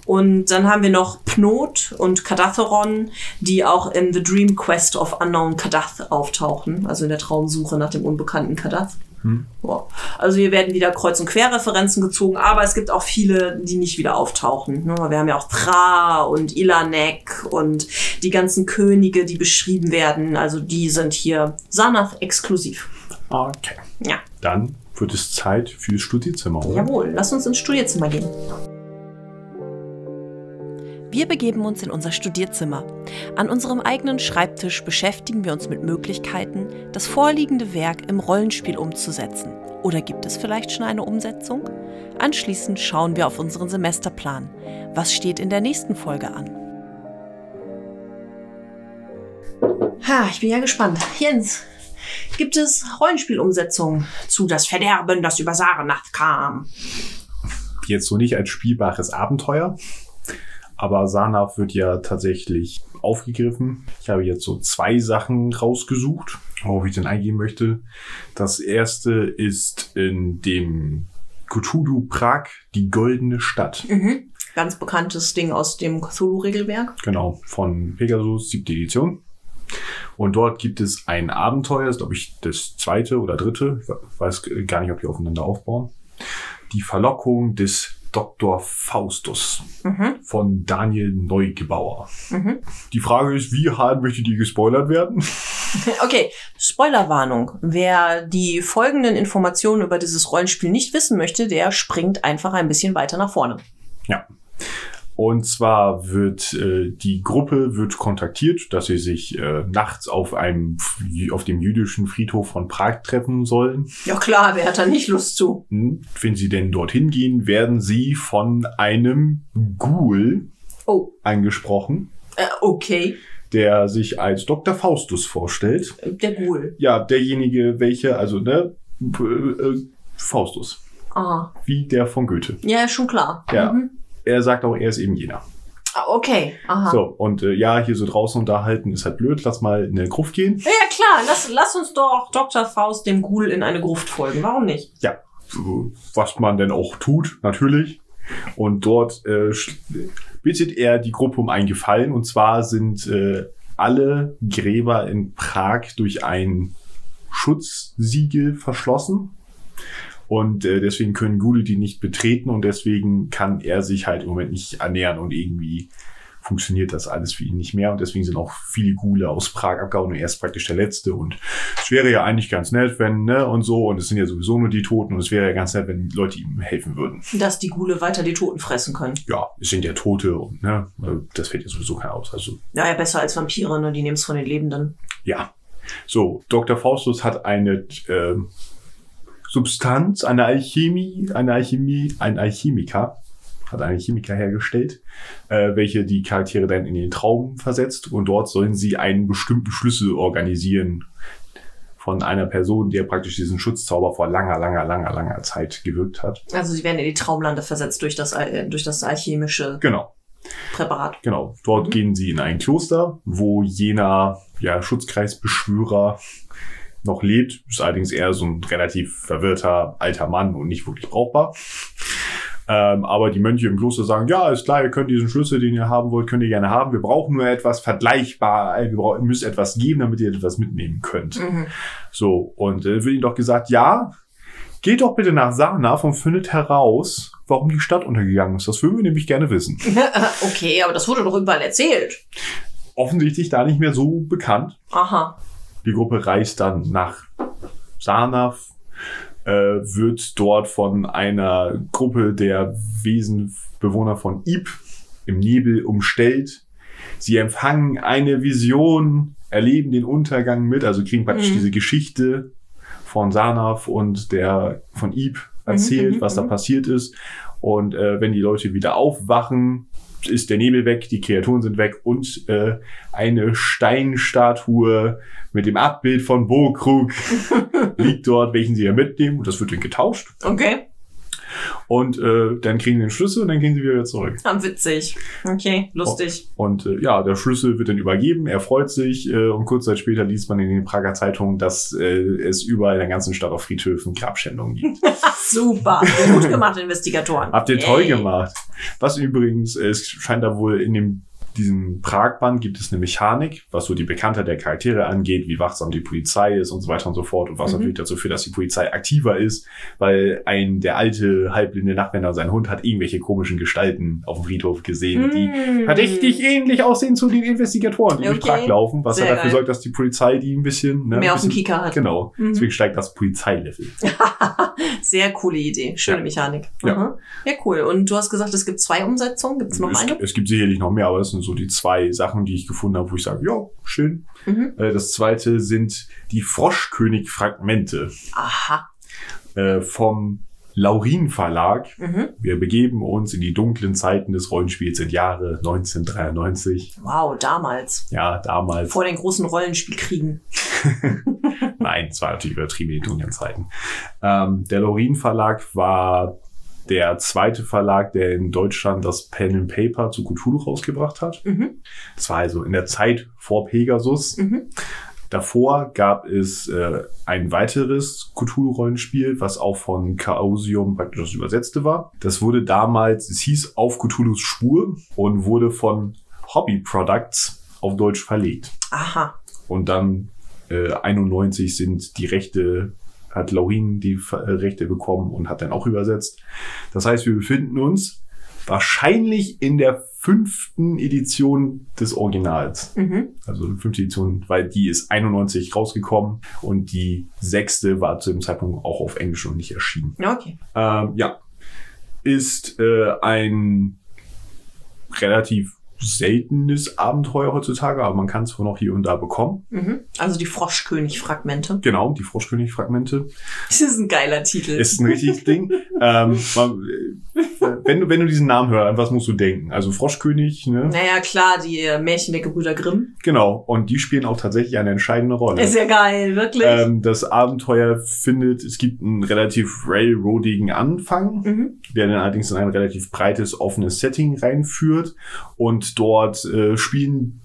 Und dann haben wir noch Pnot und Kadatheron, die auch in The Dream Quest of Unknown Kadath auftauchen, also in der Traumsuche nach dem unbekannten Kadath. Ja. Also hier werden wieder Kreuz- und Querreferenzen gezogen, aber es gibt auch viele, die nicht wieder auftauchen. ne? Wir haben ja auch Thra und Ilanek und die ganzen Könige, die beschrieben werden. Also die sind hier Sanath exklusiv. Okay. Ja. Dann wird es Zeit fürs Studierzimmer, oder? Jawohl, lass uns ins Studierzimmer gehen. Wir begeben uns in unser Studierzimmer. An unserem eigenen Schreibtisch beschäftigen wir uns mit Möglichkeiten, das vorliegende Werk im Rollenspiel umzusetzen. Oder gibt es vielleicht schon eine Umsetzung? Anschließend schauen wir auf unseren Semesterplan. Was steht in der nächsten Folge an? Ha, ich bin ja gespannt. Jens, gibt es Rollenspielumsetzungen zu Das Verderben, das über Sarenath kam? Jetzt so nicht als spielbares Abenteuer, aber Sanath wird ja tatsächlich aufgegriffen. Ich habe jetzt so zwei Sachen rausgesucht, worauf ich denn eingehen möchte. Das erste ist in dem Cthulhu Prag, die goldene Stadt. Mhm. Ganz bekanntes Ding aus dem Cthulhu-Regelwerk. Genau, von Pegasus, siebte Edition. Und dort gibt es ein Abenteuer, das ist, glaube ich, das zweite oder dritte. Ich weiß gar nicht, ob die aufeinander aufbauen. Die Verlockung des Dr. Faustus Mhm. von Daniel Neugebauer. Mhm. Die Frage ist, wie hart möchte die gespoilert werden? Okay, Spoilerwarnung. Wer die folgenden Informationen über dieses Rollenspiel nicht wissen möchte, der springt einfach ein bisschen weiter nach vorne. Ja. Und zwar wird äh, die Gruppe wird kontaktiert, dass sie sich äh, nachts auf einem auf dem jüdischen Friedhof von Prag treffen sollen. Ja klar, wer hat da nicht Lust zu? Hm, Wenn sie denn dorthin gehen, werden sie von einem Ghoul Oh, angesprochen, äh, okay. der sich als Dr. Faustus vorstellt. Der Ghoul. Ja, derjenige, welcher, also ne, äh, äh, Faustus, Aha. wie der von Goethe. Ja, schon klar. Ja. Mhm. Er sagt auch, er ist eben jener. Ah, Okay, aha. So, und äh, ja, hier so draußen unterhalten ist halt blöd, lass mal in eine Gruft gehen. Ja, klar, lass, lass uns doch Dr. Faust dem Ghoul in eine Gruft folgen. Warum nicht? Ja, was man denn auch tut, natürlich. Und dort äh, bittet er die Gruppe um einen Gefallen. Und zwar sind äh, alle Gräber in Prag durch ein Schutzsiegel verschlossen. Und äh, deswegen können Gule die nicht betreten und deswegen kann er sich halt im Moment nicht ernähren und irgendwie funktioniert das alles für ihn nicht mehr und deswegen sind auch viele Gule aus Prag abgehauen und er ist praktisch der Letzte und es wäre ja eigentlich ganz nett, wenn, ne, und so und es sind ja sowieso nur die Toten und es wäre ja ganz nett, wenn Leute ihm helfen würden. Dass die Ghule weiter die Toten fressen können. Ja, es sind ja Tote und, ne, das fällt ja sowieso keiner aus, also Ja, ja, besser als Vampire, ne? Die nehmen es von den Lebenden. Ja. So, Dr. Faustus hat eine ähm, Substanz, eine Alchemie, eine Alchemie, ein Alchemiker, hat einen Chemiker hergestellt, äh, welche die Charaktere dann in den Traum versetzt und dort sollen sie einen bestimmten Schlüssel organisieren von einer Person, der praktisch diesen Schutzzauber vor langer, langer, langer, langer Zeit gewirkt hat. Also sie werden in die Traumlande versetzt durch das, äh, durch das alchemische Genau. Präparat. Genau, dort Mhm. gehen sie in ein Kloster, wo jener ja, Schutzkreisbeschwörer noch lebt. Ist allerdings eher so ein relativ verwirrter alter Mann und nicht wirklich brauchbar. Ähm, aber die Mönche im Kloster sagen, ja, ist klar, ihr könnt diesen Schlüssel, den ihr haben wollt, könnt ihr gerne haben. Wir brauchen nur etwas vergleichbar. Wir brauchen, ihr müsst etwas geben, damit ihr etwas mitnehmen könnt. Mhm. So, und äh, wird ihnen doch gesagt, ja, geht doch bitte nach Sarnaf und findet heraus, warum die Stadt untergegangen ist. Das würden wir nämlich gerne wissen. okay, aber das wurde doch überall erzählt. Offensichtlich da nicht mehr so bekannt. Aha. Die Gruppe reist dann nach Sarnaf, äh, wird dort von einer Gruppe der Wesenbewohner von Ib im Nebel umstellt. Sie empfangen eine Vision, erleben den Untergang mit, also kriegen praktisch Mhm. diese Geschichte von Sarnaf und der von Ib erzählt, Mhm, was da mhm. passiert ist. Und äh, wenn die Leute wieder aufwachen, ist der Nebel weg, die Kreaturen sind weg und äh, eine Steinstatue mit dem Abbild von Bokrug liegt dort, welchen sie ja mitnehmen. Und das wird dann getauscht. Okay. Und äh, dann kriegen sie den Schlüssel und dann gehen sie wieder zurück. Ah, witzig. Okay, lustig. Und äh, ja, der Schlüssel wird dann übergeben, er freut sich äh, und kurz Zeit später liest man in den Prager Zeitungen, dass äh, es überall in der ganzen Stadt auf Friedhöfen Grabschändungen gibt. Super. Gut gemacht, Investigatoren. Habt ihr toll gemacht. Was übrigens, äh, es scheint da wohl in dem diesem Pragband gibt es eine Mechanik, was so die Bekanntheit der Charaktere angeht, wie wachsam die Polizei ist und so weiter und so fort und was Mhm. natürlich dazu führt, dass die Polizei aktiver ist, weil ein der alte halbblinde Nachtwender sein Hund hat irgendwelche komischen Gestalten auf dem Friedhof gesehen, die Mm. richtig ähnlich aussehen zu den Investigatoren, die durch Okay. Prag laufen, was Sehr dann dafür geil. sorgt, dass die Polizei die ein bisschen ne, Mehr ein auf den bisschen, Kieker hat. Genau, Mhm. deswegen steigt das Polizeilevel. Sehr coole Idee. Schöne Ja. Mechanik. Ja. Aha. ja, cool. Und du hast gesagt, es gibt zwei Umsetzungen. Gibt es noch es, eine? es gibt sicherlich noch mehr, aber das sind so die zwei Sachen, die ich gefunden habe, wo ich sage, ja, schön. Mhm. Äh, Das zweite sind die Froschkönig-Fragmente Aha. äh, vom Laurin Verlag. Mhm. Wir begeben uns in die dunklen Zeiten des Rollenspiels im Jahre 1993. Wow, damals. Ja, damals. Vor den großen Rollenspielkriegen. Nein, es war natürlich übertrieben in den dunklen Zeiten. Ähm, der Laurin Verlag war der zweite Verlag, der in Deutschland das Pen and Paper zu Cthulhu rausgebracht hat. Mhm. Das war also in der Zeit vor Pegasus. Mhm. Davor gab es äh, ein weiteres Cthulhu-Rollenspiel, was auch von Chaosium praktisch das übersetzte war. Das wurde damals, es hieß Auf Cthulhus Spur und wurde von Hobby Products auf Deutsch verlegt. Aha. Und dann äh, 91 sind die Rechte, hat Laurin die äh, Rechte bekommen und hat dann auch übersetzt. Das heißt, wir befinden uns wahrscheinlich in der fünften Edition des Originals. Mhm. Also fünfte Edition, weil die ist 91 rausgekommen und die sechste war zu dem Zeitpunkt auch auf Englisch noch nicht erschienen. Ja, okay. Ähm, ja, ist äh, ein relativ seltenes Abenteuer heutzutage, aber man kann es wohl noch hier und da bekommen. Mhm. Also die Froschkönig-Fragmente. Genau, die Froschkönig-Fragmente. Das ist ein geiler Titel. Ist ein richtiges Ding. Ähm, äh, wenn, du, wenn du diesen Namen hörst, an was musst du denken? Also Froschkönig, ne? naja, klar, die Märchen der Gebrüder Grimm. Genau. Und die spielen auch tatsächlich eine entscheidende Rolle. Ist ja geil, wirklich. Ähm, das Abenteuer findet, es gibt einen relativ railroadigen Anfang, mhm. der dann allerdings in ein relativ breites, offenes Setting reinführt. Und dort äh, spielen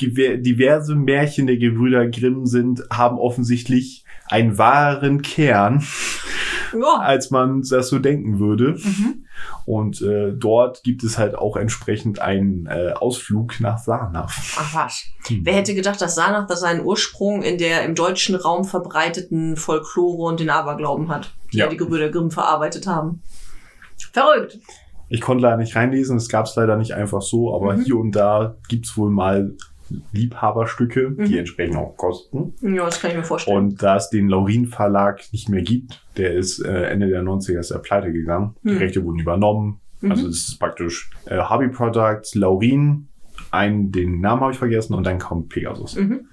diverse Märchen der Gebrüder Grimm sind, haben offensichtlich einen wahren Kern, Ja. als man das so denken würde. Mhm. Und äh, dort gibt es halt auch entsprechend einen äh, Ausflug nach Sarnaf. Ach was. Hm. Wer hätte gedacht, dass Sanach da seinen Ursprung in der im deutschen Raum verbreiteten Folklore und den Aberglauben hat, die ja. Die Gebrüder Grimm verarbeitet haben. Verrückt. Ich konnte leider nicht reinlesen, es gab es leider nicht einfach so, aber Mhm. hier und da gibt's wohl mal Liebhaberstücke, die Mhm. entsprechend auch kosten. Ja, das kann ich mir vorstellen. Und da es den Laurin Verlag nicht mehr gibt, der ist äh, Ende der 90er ist er pleite gegangen. Die Mhm. Rechte wurden übernommen. Mhm. Also es ist praktisch äh, Hobby Products, Laurin, einen, den Namen habe ich vergessen und dann kommt Pegasus. Mhm.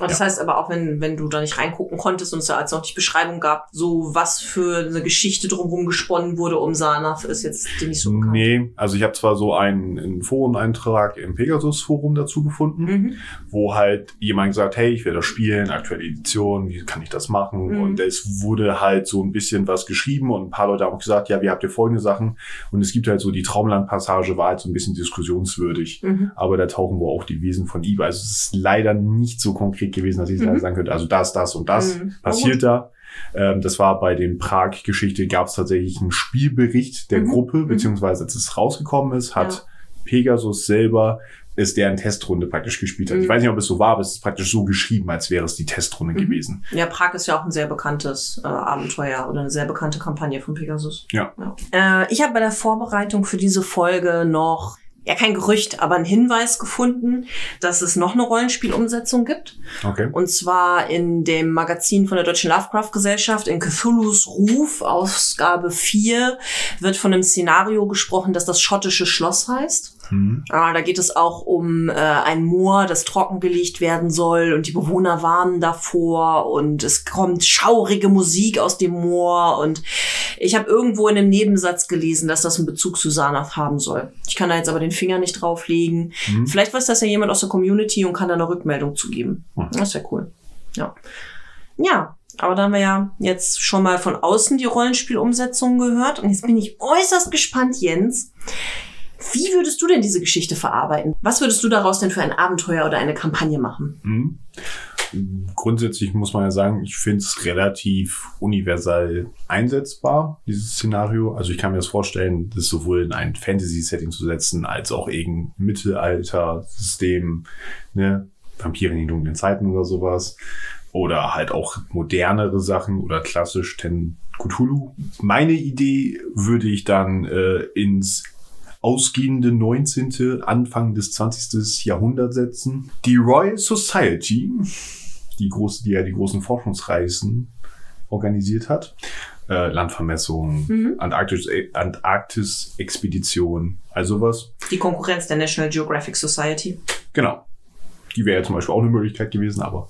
Und das heißt aber auch, wenn, wenn du da nicht reingucken konntest und es da als noch nicht Beschreibung gab, so was für eine Geschichte drumherum gesponnen wurde um Sanath, ist jetzt dir nicht so bekannt. Nee, also ich habe zwar so einen, einen Foreneintrag im Pegasus-Forum dazu gefunden, Mhm. wo halt jemand gesagt, hey, ich will das spielen, aktuelle Edition, wie kann ich das machen? Mhm. Und es wurde halt so ein bisschen was geschrieben und ein paar Leute haben auch gesagt, ja, wie habt ihr folgende Sachen? Und es gibt halt so, die Traumland-Passage war halt so ein bisschen diskussionswürdig. Mhm. Aber da tauchen wohl auch die Wesen von Iba. Also es ist leider nicht so konkret gewesen, dass ich Mhm. sagen könnte, also das, das und das Mhm. passiert da. Ähm, das war bei dem Prag-Geschichte, gab es tatsächlich einen Spielbericht der Mhm. Gruppe, Mhm. beziehungsweise als es rausgekommen ist, hat Ja. Pegasus selber ist deren Testrunde praktisch gespielt hat. Mhm. Ich weiß nicht, ob es so war, aber es ist praktisch so geschrieben, als wäre es die Testrunde Mhm. gewesen. Ja, Prag ist ja auch ein sehr bekanntes äh, Abenteuer oder eine sehr bekannte Kampagne von Pegasus. Ja. Äh, ich habe bei der Vorbereitung für diese Folge noch, ja kein Gerücht, aber einen Hinweis gefunden, dass es noch eine Rollenspielumsetzung gibt. Okay. Und zwar in dem Magazin von der Deutschen Lovecraft Gesellschaft in Cthulhu's Ruf, Ausgabe 4, wird von einem Szenario gesprochen, das das schottische Schloss heißt. Mhm. Ah, da geht es auch um äh, ein Moor, das trockengelegt werden soll und die Bewohner warnen davor und es kommt schaurige Musik aus dem Moor und ich habe irgendwo in einem Nebensatz gelesen, dass das einen Bezug zu Sanath haben soll. Ich kann da jetzt aber den Finger nicht drauflegen. Mhm. Vielleicht weiß das ja jemand aus der Community und kann da eine Rückmeldung zu geben. Hm. Das wäre cool. Ja. Ja, aber da haben wir ja jetzt schon mal von außen die Rollenspielumsetzung gehört und jetzt bin ich äußerst gespannt, Jens. Wie würdest du denn diese Geschichte verarbeiten? Was würdest du daraus denn für ein Abenteuer oder eine Kampagne machen? Mhm. Grundsätzlich muss man ja sagen, ich finde es relativ universal einsetzbar, dieses Szenario. Also ich kann mir das vorstellen, das sowohl in ein Fantasy-Setting zu setzen, als auch irgendein Mittelalter-System, ne, Vampire in den dunklen Zeiten oder sowas. Oder halt auch modernere Sachen oder klassisch Ten Cthulhu. Meine Idee würde ich dann äh, ins ausgehende 19., Anfang des 20. Jahrhunderts setzen. Die Royal Society, die, große, die ja die großen Forschungsreisen organisiert hat, äh, Landvermessung, Mhm. Antarktis, Antarktis-Expedition, also was. Die Konkurrenz der National Geographic Society. Genau. Die wäre ja zum Beispiel auch eine Möglichkeit gewesen, aber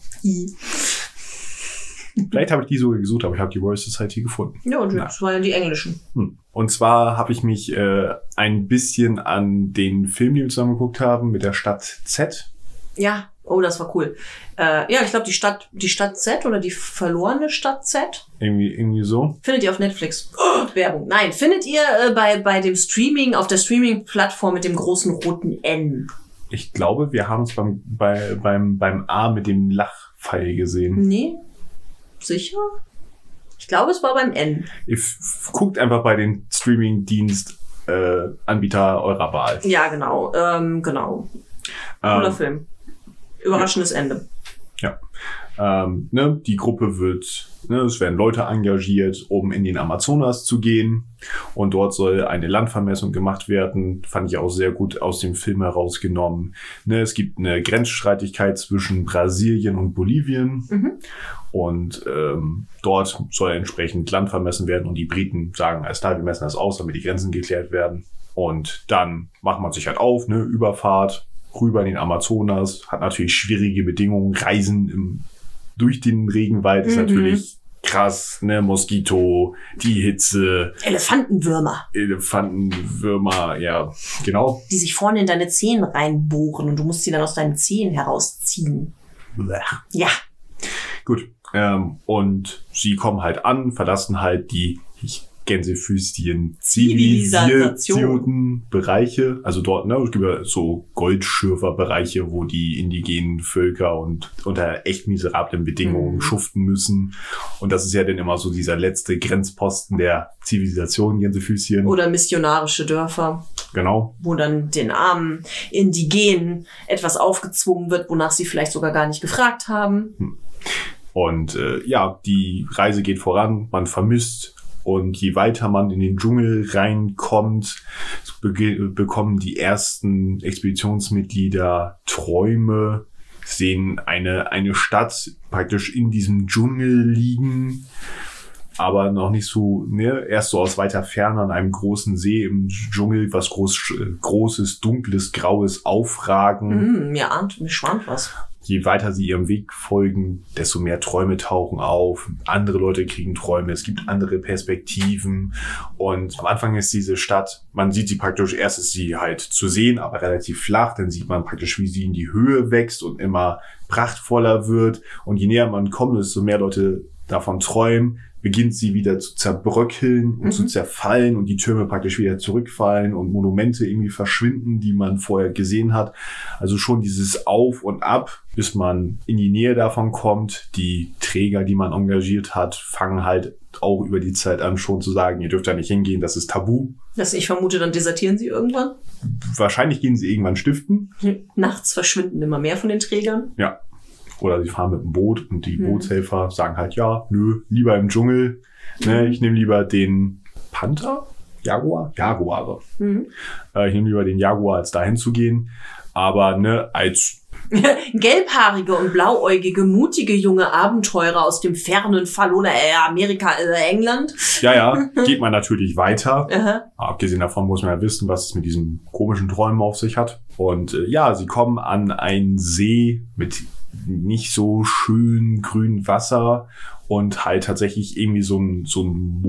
vielleicht habe ich die sogar gesucht, aber ich habe die Royal Society gefunden. Ja, und das waren ja die englischen. Hm. Und zwar habe ich mich äh, ein bisschen an den Film, den wir zusammen geguckt haben, mit der Stadt Z. Ja, oh, das war cool. Äh, ja, ich glaube, die Stadt, die Stadt Z oder die verlorene Stadt Z Irgendwie, irgendwie so. findet ihr auf Netflix. Oh, Werbung. Nein, findet ihr äh, bei, bei dem Streaming, auf der Streaming-Plattform mit dem großen roten N. Ich glaube, wir haben es beim, bei, beim, beim A mit dem Lachpfeil gesehen. Nee? Sicher? Ich glaube, es war beim N. Ihr guckt einfach bei den Streaming-Dienst äh, eurer Wahl. Ja, genau. Ähm, genau. Cooler Ähm, Film. Überraschendes Ende. ähm, ne, die Gruppe wird, ne, es werden Leute engagiert, um in den Amazonas zu gehen. Und dort soll eine Landvermessung gemacht werden. Fand ich auch sehr gut aus dem Film herausgenommen. Ne, es gibt eine Grenzstreitigkeit zwischen Brasilien und Bolivien. Mhm. Und ähm, dort soll entsprechend Land vermessen werden. Und die Briten sagen, alles klar, wir messen das aus, damit die Grenzen geklärt werden. Und dann macht man sich halt auf, ne, Überfahrt rüber in den Amazonas, hat natürlich schwierige Bedingungen, Reisen im, durch den Regenwald ist Mhm. natürlich krass, ne, Moskito, die Hitze, Elefantenwürmer, Elefantenwürmer, ja, genau. die sich vorne in deine Zehen reinbohren und du musst sie dann aus deinen Zehen herausziehen. Ja. Gut. Ähm, und sie kommen halt an, verlassen halt die ich, Gänsefüßchen zivilisierten Bereiche. Also dort, ne, es gibt ja so Goldschürferbereiche, wo die indigenen Völker und unter echt miserablen Bedingungen Mhm. schuften müssen. Und das ist ja dann immer so dieser letzte Grenzposten der Zivilisation, Gänsefüßchen. Oder missionarische Dörfer, Genau. wo dann den armen Indigenen etwas aufgezwungen wird, wonach sie vielleicht sogar gar nicht gefragt haben. Und äh, ja, die Reise geht voran, man vermisst und je weiter man in den Dschungel reinkommt, bekommen die ersten Expeditionsmitglieder Träume, sehen eine, eine Stadt praktisch in diesem Dschungel liegen, aber noch nicht so, ne, erst so aus weiter Ferne an einem großen See im Dschungel, was groß, großes, dunkles, graues aufragen Hm, mir ahnt, mir schwant was. Je weiter sie ihrem Weg folgen, desto mehr Träume tauchen auf. Andere Leute kriegen Träume, es gibt andere Perspektiven. Und am Anfang ist diese Stadt, man sieht sie praktisch, erst ist sie halt zu sehen, aber relativ flach. Dann sieht man praktisch, wie sie in die Höhe wächst und immer prachtvoller wird. Und je näher man kommt, desto mehr Leute davon träumen, beginnt sie wieder zu zerbröckeln und Mhm. zu zerfallen und die Türme praktisch wieder zurückfallen und Monumente irgendwie verschwinden, die man vorher gesehen hat. Also schon dieses Auf und Ab, bis man in die Nähe davon kommt. Die Träger, die man engagiert hat, fangen halt auch über die Zeit an, schon zu sagen, ihr dürft da nicht hingehen, das ist tabu. Das, ich vermute, dann desertieren sie irgendwann. Wahrscheinlich gehen sie irgendwann stiften. Nachts verschwinden immer mehr von den Trägern. Ja. Oder sie fahren mit dem Boot und die Hm. Bootshelfer sagen halt, ja, nö, lieber im Dschungel. Ne, ich nehme lieber den Panther? Jaguar? Jaguare. Mhm. Äh, ich nehme lieber den Jaguar, als dahin zu gehen. Aber ne, als Gelbhaarige und blauäugige, mutige junge Abenteurer aus dem fernen Fall oder äh, Amerika, äh, England. ja, ja, geht man natürlich weiter. Aha. Abgesehen davon muss man ja wissen, was es mit diesen komischen Träumen auf sich hat. Und äh, ja, sie kommen an einen See mit nicht so schön grünem Wasser und halt tatsächlich irgendwie so ein, so ein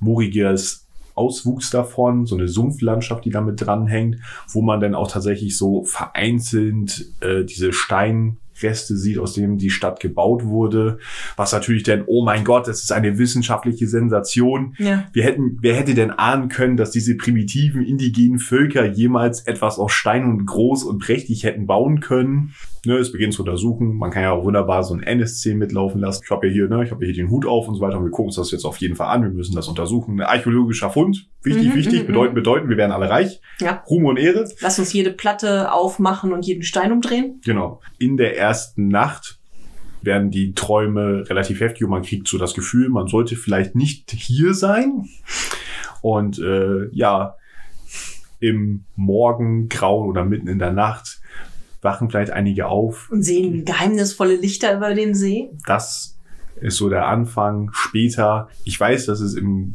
mooriges Auswuchs davon, so eine Sumpflandschaft, die damit dranhängt, wo man dann auch tatsächlich so vereinzelt äh, diese Steinreste sieht, aus denen die Stadt gebaut wurde. Was natürlich dann, oh mein Gott, das ist eine wissenschaftliche Sensation. Ja. Wir hätten, wer hätte denn ahnen können, dass diese primitiven indigenen Völker jemals etwas aus Stein und groß und prächtig hätten bauen können? Ne, es beginnt zu untersuchen. Man kann ja auch wunderbar so ein NSC mitlaufen lassen. Ich habe ja hier, ne, ich habe ja hier den Hut auf und so weiter. Und wir gucken uns das jetzt auf jeden Fall an. Wir müssen das untersuchen. Ein archäologischer Fund. Wichtig, Mhm, wichtig. mhm, Bedeuten, bedeuten. Wir werden alle reich. Ja. Ruhm und Ehre. Lass uns jede Platte aufmachen und jeden Stein umdrehen. Genau. In der ersten Nacht werden die Träume relativ heftig und man kriegt so das Gefühl, man sollte vielleicht nicht hier sein. Und äh, ja, im Morgengrauen oder mitten in der Nacht wachen vielleicht einige auf. Und sehen geheimnisvolle Lichter über dem See. Das ist so der Anfang. Später, ich weiß, dass es im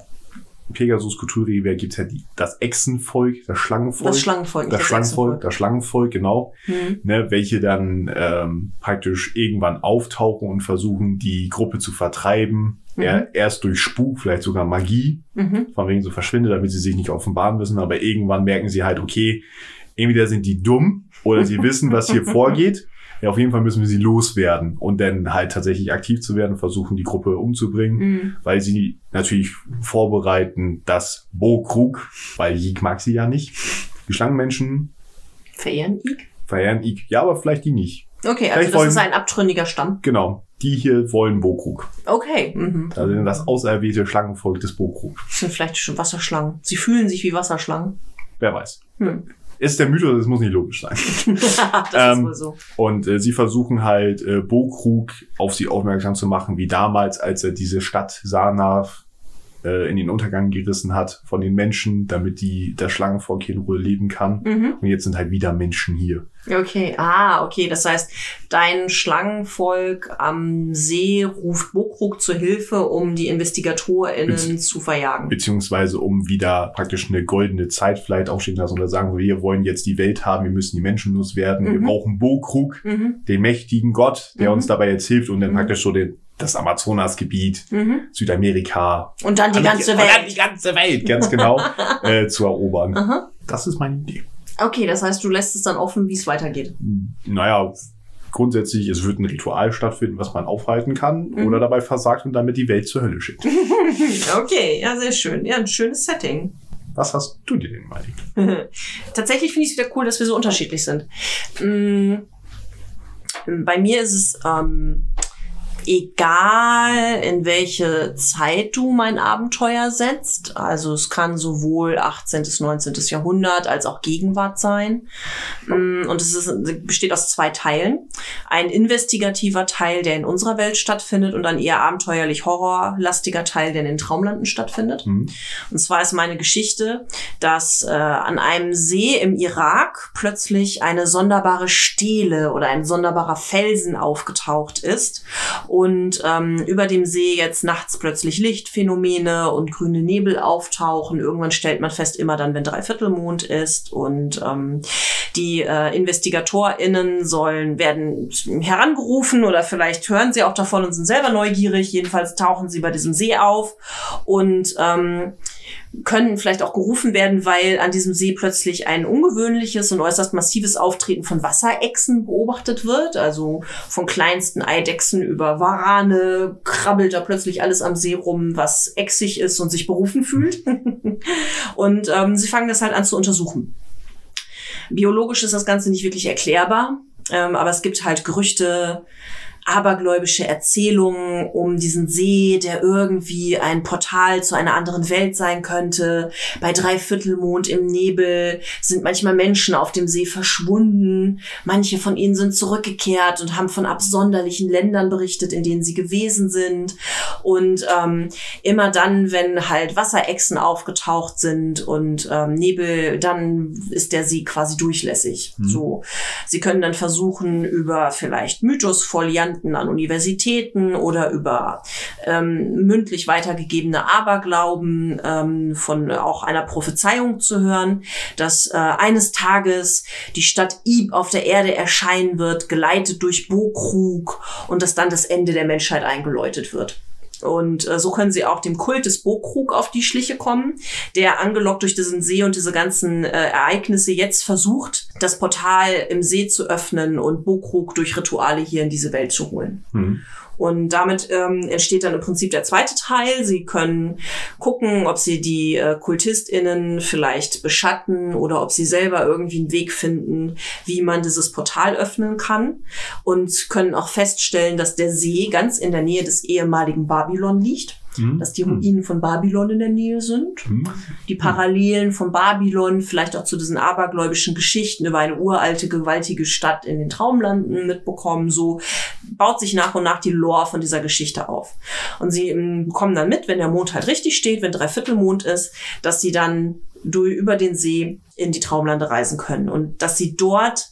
Pegasus Kulturrevier gibt ja die, das Echsenvolk, das Schlangenvolk. Das Schlangenvolk. das nicht Schlangenvolk, das Schlangenvolk, genau. Mhm. ne, welche dann ähm, praktisch irgendwann auftauchen und versuchen, die Gruppe zu vertreiben. Mhm. Ja, erst durch Spuk, vielleicht sogar Magie, Mhm. von wegen so verschwindet, damit sie sich nicht offenbaren müssen. Aber irgendwann merken sie halt, okay, entweder sind die dumm oder sie wissen, was hier vorgeht. Ja, auf jeden Fall müssen wir sie loswerden und dann halt tatsächlich aktiv zu werden, versuchen, die Gruppe umzubringen, Mhm. weil sie natürlich vorbereiten, dass Bo Krug, weil Yig mag sie ja nicht, die Schlangenmenschen Verehren Ig? verehren Yig. Ja, aber vielleicht die nicht. Okay, also Vielleicht das ist wollen- ein abtrünniger Stamm. Genau. Die hier wollen Bokrug. Okay. Mhm. Also das auserwählte Schlangenvolk des Bokrug. Das sind vielleicht schon Wasserschlangen. Sie fühlen sich wie Wasserschlangen. Wer weiß. Hm. Ist der Mythos, das muss nicht logisch sein. das Ähm, ist wohl so. Und äh, sie versuchen halt, äh, Bokrug auf sie aufmerksam zu machen, wie damals, als er diese Stadt Sarnav äh, in den Untergang gerissen hat von den Menschen, damit die das Schlangenvolk hier in Ruhe leben kann. Mhm. Und jetzt sind halt wieder Menschen hier. Okay, ah, okay. Das heißt, dein Schlangenvolk am See ruft Bokrug zur Hilfe, um die InvestigatorInnen Bezie- zu verjagen. Beziehungsweise um wieder praktisch eine goldene Zeit vielleicht aufstehen lassen oder sagen, wir wollen jetzt die Welt haben, wir müssen die Menschen loswerden, wir Mhm. brauchen Bokrug. Mhm. den mächtigen Gott, der Mhm. uns dabei jetzt hilft und dann Mhm. praktisch so den, das Amazonasgebiet, Mhm. Südamerika, Und dann die ganze und dann Welt. die ganze Welt, ganz genau, äh, zu erobern. Aha. Das ist meine Idee. Okay, das heißt, du lässt es dann offen, wie es weitergeht. Naja, grundsätzlich, es wird ein Ritual stattfinden, was man aufhalten kann Mhm. oder dabei versagt und damit die Welt zur Hölle schickt. Okay, ja, sehr schön. Ja, ein schönes Setting. Was hast du dir denn mal Tatsächlich finde ich es wieder cool, dass wir so unterschiedlich sind. Mm, Bei mir ist es ähm, egal, in welche Zeit du mein Abenteuer setzt. Also es kann sowohl 18. bis 19. Jahrhundert als auch Gegenwart sein. Mm, Und es ist, besteht aus zwei Teilen. Ein investigativer Teil, der in unserer Welt stattfindet und ein eher abenteuerlich horrorlastiger Teil, der in den Traumlanden stattfindet. Hm? Und zwar ist meine Geschichte, dass äh, an einem See im Irak plötzlich eine sonderbare Stele oder ein sonderbarer Felsen aufgetaucht ist und ähm, über dem See jetzt nachts plötzlich Lichtphänomene und grüne Nebel auftauchen. Irgendwann stellt man fest, immer dann, wenn Dreiviertelmond ist und ähm, die äh, InvestigatorInnen sollen, werden herangerufen oder vielleicht hören sie auch davon und sind selber neugierig. Jedenfalls tauchen sie bei diesem See auf und ähm, können vielleicht auch gerufen werden, weil an diesem See plötzlich ein ungewöhnliches und äußerst massives Auftreten von Wasserechsen beobachtet wird. Also von kleinsten Eidechsen über Warane krabbelt da plötzlich alles am See rum, was echsig ist und sich berufen fühlt. und ähm, sie fangen das halt an zu untersuchen. Biologisch ist das Ganze nicht wirklich erklärbar, ähm, aber es gibt halt Gerüchte, abergläubische Erzählungen um diesen See, der irgendwie ein Portal zu einer anderen Welt sein könnte. Bei Dreiviertelmond im Nebel sind manchmal Menschen auf dem See verschwunden. Manche von ihnen sind zurückgekehrt und haben von absonderlichen Ländern berichtet, in denen sie gewesen sind. Und ähm, immer dann, wenn halt Wasserechsen aufgetaucht sind und ähm, Nebel, dann ist der See quasi durchlässig. Mhm. So, sie können dann versuchen über vielleicht Mythosfolianten Studenten an Universitäten oder über ähm, mündlich weitergegebene Aberglauben ähm, von auch einer Prophezeiung zu hören, dass äh, eines Tages die Stadt Ib auf der Erde erscheinen wird, geleitet durch Bokrug und dass dann das Ende der Menschheit eingeläutet wird. Und äh, so können sie auch dem Kult des Bokrug auf die Schliche kommen, der angelockt durch diesen See und diese ganzen äh, Ereignisse jetzt versucht, das Portal im See zu öffnen und Bokrug durch Rituale hier in diese Welt zu holen. Mhm. Und damit ähm, entsteht dann im Prinzip der zweite Teil. Sie können gucken, ob sie die äh, KultistInnen vielleicht beschatten oder ob sie selber irgendwie einen Weg finden, wie man dieses Portal öffnen kann. Und können auch feststellen, dass der See ganz in der Nähe des ehemaligen Babylon liegt mhm. dass die Ruinen von Babylon in der Nähe sind. Mhm. Die Parallelen von Babylon vielleicht auch zu diesen abergläubischen Geschichten über eine uralte, gewaltige Stadt in den Traumlanden mitbekommen. So baut sich nach und nach die Lore von dieser Geschichte auf. Und sie ähm, bekommen dann mit, wenn der Mond halt richtig steht, wenn Dreiviertelmond ist, dass sie dann durch, über den See in die Traumlande reisen können und dass sie dort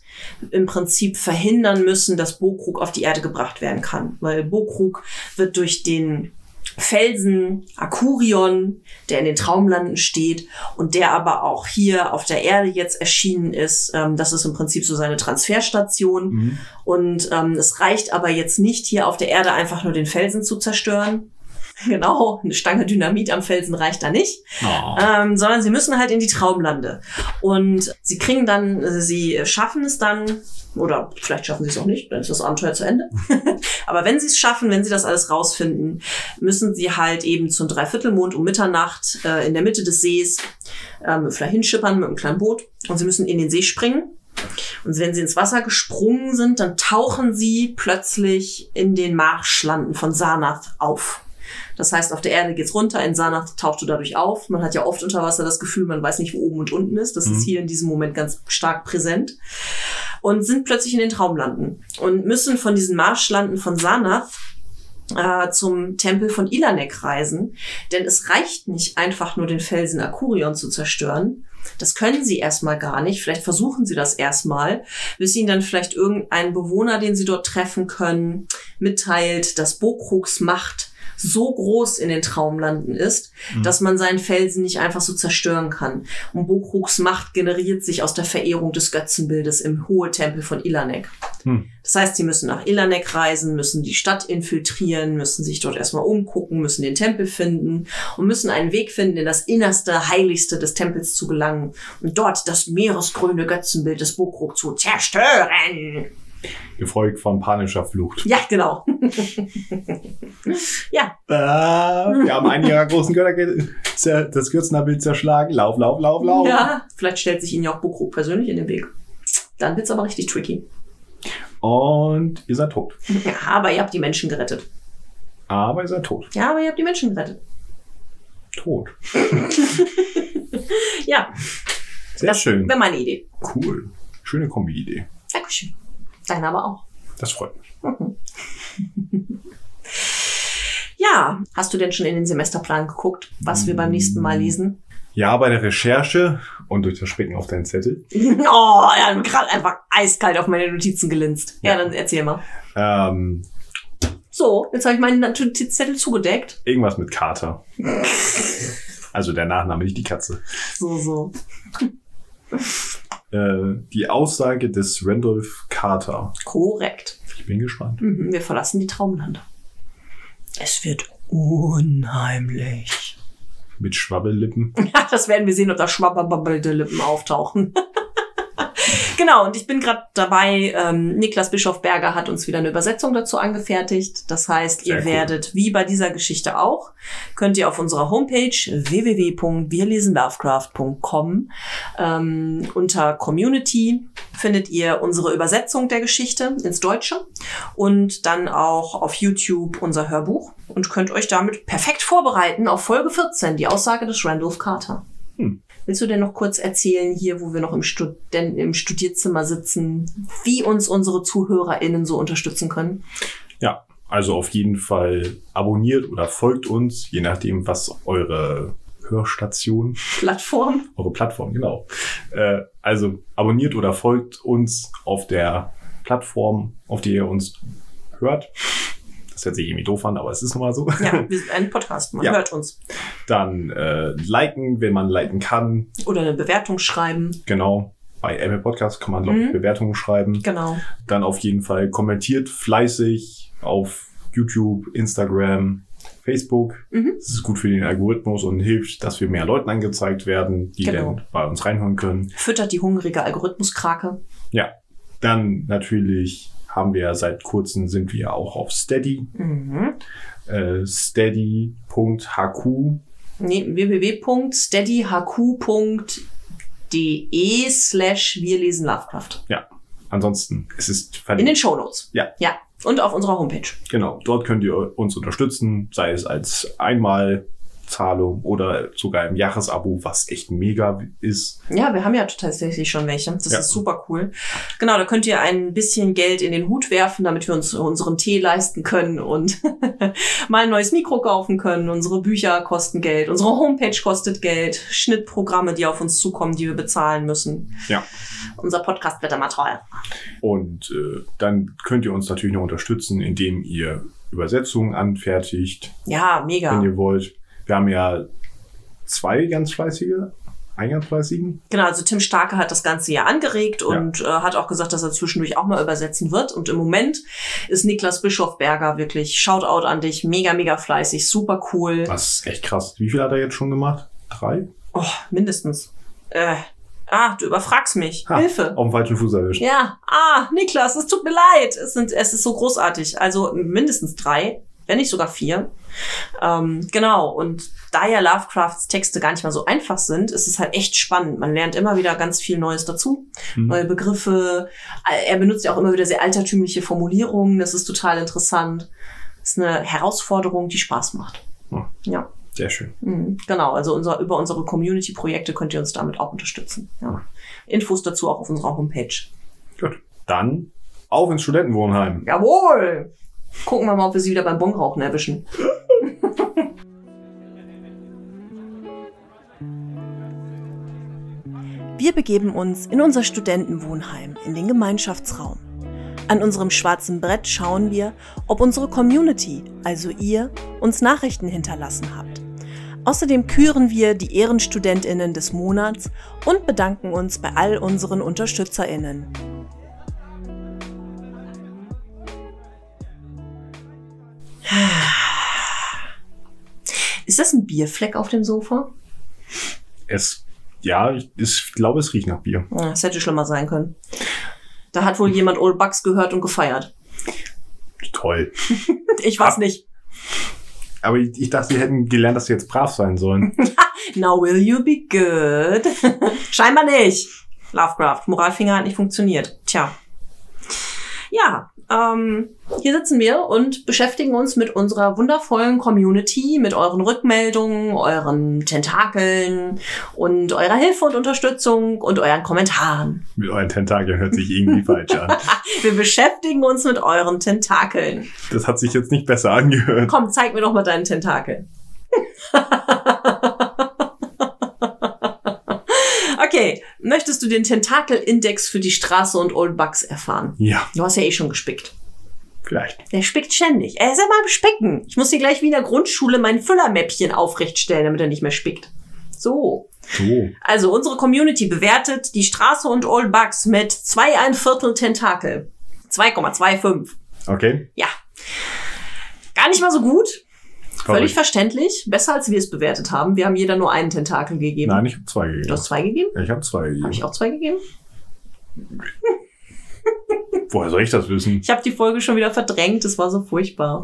im Prinzip verhindern müssen, dass Bokrug auf die Erde gebracht werden kann, weil Bokrug wird durch den Felsen Akurion, der in den Traumlanden steht und der aber auch hier auf der Erde jetzt erschienen ist. Ähm, das ist im Prinzip so seine Transferstation. Mhm. Und ähm, es reicht aber jetzt nicht, hier auf der Erde einfach nur den Felsen zu zerstören. Genau, eine Stange Dynamit am Felsen reicht da nicht, oh. ähm, sondern sie müssen halt in die Traumlande. Und sie kriegen dann, sie schaffen es dann, oder vielleicht schaffen sie es auch nicht, dann ist das Abenteuer zu Ende. Aber wenn sie es schaffen, wenn sie das alles rausfinden, müssen sie halt eben zum Dreiviertelmond um Mitternacht äh, in der Mitte des Sees ähm, vielleicht hinschippern mit einem kleinen Boot und sie müssen in den See springen. Und wenn sie ins Wasser gesprungen sind, dann tauchen sie plötzlich in den Marschlanden von Sarnath auf. Das heißt, auf der Erde geht's runter, in Sarnath taucht du dadurch auf. Man hat ja oft unter Wasser das Gefühl, man weiß nicht, wo oben und unten ist. Das mhm. ist hier in diesem Moment ganz stark präsent. Und sind plötzlich in den Traumlanden und müssen von diesen Marschlanden von Sarnath äh, zum Tempel von Ilanek reisen. Denn es reicht nicht einfach nur den Felsen Akurion zu zerstören. Das können sie erstmal gar nicht. Vielleicht versuchen sie das erstmal, bis ihnen dann vielleicht irgendein Bewohner, den sie dort treffen können, mitteilt, dass Bokruks Macht so groß in den Traumlanden ist, mhm. dass man seinen Felsen nicht einfach so zerstören kann. Und Bokruks Macht generiert sich aus der Verehrung des Götzenbildes im Hohe Tempel von Ilanek. Mhm. Das heißt, sie müssen nach Ilanek reisen, müssen die Stadt infiltrieren, müssen sich dort erstmal umgucken, müssen den Tempel finden und müssen einen Weg finden, in das innerste, heiligste des Tempels zu gelangen und dort das meeresgrüne Götzenbild des Bokruk zu zerstören gefolgt von panischer Flucht. Ja, genau. ja. Äh, wir haben einen ihrer großen Götter das Kürzenbild zerschlagen. Lauf, lauf, lauf, lauf. Ja, vielleicht stellt sich ihnen ja auch Bukro persönlich in den Weg. Dann wird's aber richtig tricky. Und ihr seid tot. Ja, aber ihr habt die Menschen gerettet. Aber ihr seid tot. Ja, aber ihr habt die Menschen gerettet. Tot. ja. Sehr das schön. Wäre meine Idee. Cool. Schöne Kombi-Idee. Dankeschön. Deine aber auch. Das freut mich. Ja, hast du denn schon in den Semesterplan geguckt, was wir beim nächsten Mal lesen? Ja, bei der Recherche und durch das Spicken auf deinen Zettel. oh, ja, gerade einfach eiskalt auf meine Notizen gelinst. Ja, ja dann erzähl mal. Ähm, so, jetzt habe ich meinen Notizzettel zugedeckt. Irgendwas mit Kater. also der Nachname, nicht die Katze. So, so. Äh, die Aussage des Randolph Carter. Korrekt. Ich bin gespannt. Mhm, wir verlassen die Traumlande. Es wird unheimlich. mit Schwabbellippen. Ja, das werden wir sehen, ob da schwabberbabbelte Lippen auftauchen. genau, und ich bin gerade dabei, ähm, Niklas Bischofberger hat uns wieder eine Übersetzung dazu angefertigt. Das heißt, Sehr ihr cool. werdet, wie bei dieser Geschichte auch, könnt ihr auf unserer Homepage www.wirlesenlovecraft.com ähm, unter Community findet ihr unsere Übersetzung der Geschichte ins Deutsche und dann auch auf YouTube unser Hörbuch und könnt euch damit perfekt vorbereiten auf Folge 14, die Aussage des Randolph Carter. Hm. Willst du denn noch kurz erzählen, hier, wo wir noch im, Studen im Studierzimmer sitzen, wie uns unsere ZuhörerInnen so unterstützen können? Ja, also auf jeden Fall abonniert oder folgt uns, je nachdem, was eure Hörstation, Plattform? eure Plattform, genau. Äh, also abonniert oder folgt uns auf der Plattform, auf der ihr uns hört. Das hört sich irgendwie doof an, aber es ist nun mal so. Ja, wir sind ein Podcast, man Ja. hört uns. Dann äh, liken, wenn man liken kann. Oder eine Bewertung schreiben. Genau. Bei Apple Podcast kann man, glaube ich, Mhm. Bewertungen schreiben. Genau. Dann auf jeden Fall kommentiert fleißig auf YouTube, Instagram, Facebook. Mhm. Das ist gut für den Algorithmus und hilft, dass wir mehr Leuten angezeigt werden, die Genau. dann bei uns reinhören können. Füttert die hungrige Algorithmuskrake. Ja, dann natürlich haben wir seit kurzem sind wir auch auf Steady, Mhm. äh, steady.hq. Nee, www.steadyhq.de slash wir lesen Lovecraft. Ja, ansonsten es ist In verlinkt. den Shownotes. Ja. Ja. Und auf unserer Homepage. Genau, dort könnt ihr uns unterstützen, sei es als Einmalzahlung oder sogar im Jahresabo, was echt mega ist. Ja, wir haben ja tatsächlich schon welche. Das Ja. ist super cool. Genau, da könnt ihr ein bisschen Geld in den Hut werfen, damit wir uns unseren Tee leisten können und mal ein neues Mikro kaufen können. Unsere Bücher kosten Geld, unsere Homepage kostet Geld, Schnittprogramme, die auf uns zukommen, die wir bezahlen müssen. Ja. Unser Podcast wird immer teuer. Und äh, dann könnt ihr uns natürlich noch unterstützen, indem ihr Übersetzungen anfertigt, Ja, mega. wenn ihr wollt. Wir haben ja zwei ganz fleißige, fleißigen. Genau, also Tim Starke hat das Ganze ja angeregt Ja. und äh, hat auch gesagt, dass er zwischendurch auch mal übersetzen wird. Und im Moment ist Niklas Bischofberger wirklich Shoutout an dich, mega, mega fleißig, super cool. Das ist echt krass. Wie viel hat er jetzt schon gemacht? Drei? Oh, mindestens. Äh, ah, du überfragst mich. Ha, Hilfe. Auf dem falschen Fuß erwischt. Ja, ah, Niklas, es tut mir leid. Es, sind, es ist so großartig. Also mindestens drei, wenn nicht sogar vier. Ähm, genau, und da ja Lovecrafts Texte gar nicht mal so einfach sind, ist es halt echt spannend. Man lernt immer wieder ganz viel Neues dazu. Hm. Neue Begriffe. Er benutzt ja auch immer wieder sehr altertümliche Formulierungen. Das ist total interessant. Das ist eine Herausforderung, die Spaß macht. Ja. Ja. Sehr schön. Mhm, Genau, also unser, über unsere Community-Projekte könnt ihr uns damit auch unterstützen. Ja. Infos dazu auch auf unserer Homepage. Gut. Dann auf ins Studentenwohnheim. Jawohl! Gucken wir mal, ob wir sie wieder beim Bongrauchen erwischen. Wir begeben uns in unser Studentenwohnheim, in den Gemeinschaftsraum. An unserem schwarzen Brett schauen wir, ob unsere Community, also ihr, uns Nachrichten hinterlassen habt. Außerdem küren wir die Ehrenstudentinnen des Monats und bedanken uns bei all unseren Unterstützerinnen. Ist das ein Bierfleck auf dem Sofa? Es, ja, ich, ich glaube, es riecht nach Bier. Ja, Das hätte schlimmer sein können. Da hat wohl jemand Old Bucks gehört und gefeiert. Toll. Ich weiß Ah. nicht. Aber ich, ich dachte, sie hätten gelernt, dass sie jetzt brav sein sollen. Now will you be good? Scheinbar nicht. Lovecraft. Moralfinger hat nicht funktioniert. Tja. Ja, ähm, hier sitzen wir und beschäftigen uns mit unserer wundervollen Community, mit euren Rückmeldungen, euren Tentakeln und eurer Hilfe und Unterstützung und euren Kommentaren. Mit euren Tentakeln hört sich irgendwie falsch an. Wir beschäftigen uns mit euren Tentakeln. Das hat sich jetzt nicht besser angehört. Komm, zeig mir doch mal deinen Tentakel. okay, möchtest du den Tentakelindex für die Straße und Old Bucks erfahren? Ja, Du hast ja eh schon gespickt. vielleicht. Der spickt ständig. Er ist immer am Spicken. Ich muss hier gleich wie in der Grundschule mein Füllermäppchen aufrechtstellen, damit er nicht mehr spickt. So. So. Also unsere Community bewertet die Straße und Old Bucks mit zwei ein Viertel Tentakel. 2,25. Okay. Ja. Gar nicht mal so gut. Völlig verständlich. Besser als wir es bewertet haben. Wir haben jeder nur einen Tentakel gegeben. Nein, ich habe zwei gegeben. Du hast zwei gegeben? Ich habe zwei gegeben. Habe ich auch zwei gegeben? Woher soll ich das wissen? Ich habe die Folge schon wieder verdrängt. Es war so furchtbar.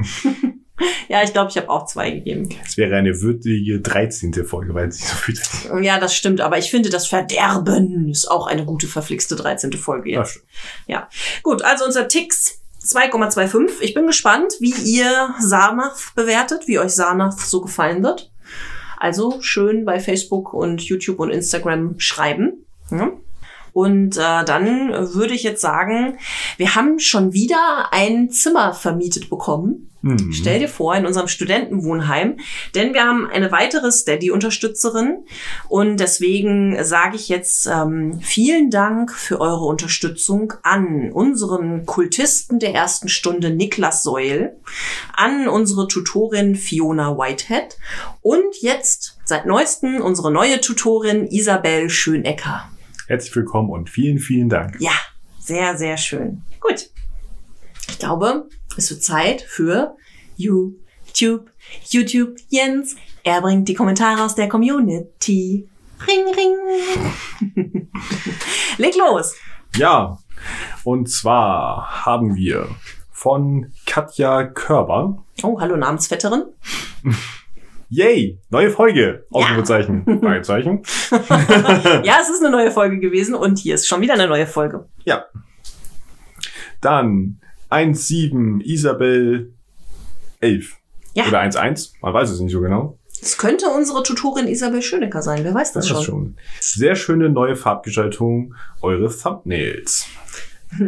ja, ich glaube, ich habe auch zwei gegeben. Es wäre eine würdige 13. Folge, weil es nicht so viel Ja, das stimmt. Aber ich finde, das Verderben ist auch eine gute, verflixte 13. Folge Ja, jetzt. Ja. Gut, also unser Tix 2,25. Ich bin gespannt, wie ihr Sarnath bewertet, wie euch Sarnath so gefallen wird. Also schön bei Facebook und YouTube und Instagram schreiben. Ja. Und äh, dann würde ich jetzt sagen, wir haben schon wieder ein Zimmer vermietet bekommen. Mhm. Stell dir vor, in unserem Studentenwohnheim, denn wir haben eine weitere Steady-Unterstützerin und deswegen sage ich jetzt ähm, vielen Dank für eure Unterstützung an unseren Kultisten der ersten Stunde Niklas Seul, an unsere Tutorin Fiona Whitehead und jetzt seit neuestem unsere neue Tutorin Isabel Schönecker. Herzlich willkommen und vielen, vielen Dank. Ja, sehr, sehr schön. Gut. Ich glaube, es wird Zeit für YouTube. YouTube Jens. Er bringt die Kommentare aus der Community. Ring, ring. Leg los. Ja, und zwar haben wir von Katja Körber. Oh, hallo Namensvetterin. Yay, neue Folge. Ausrufezeichen. Fragezeichen. Ja, es ist eine neue Folge gewesen und hier ist schon wieder eine neue Folge. Ja. Dann 1,7 Isabel 11. Ja. Oder 1,1. Man weiß es nicht so genau. Es könnte unsere Tutorin Isabel Schönecker sein. Wer weiß das, Das schon. schon. Sehr schöne neue Farbgestaltung. Eure Thumbnails.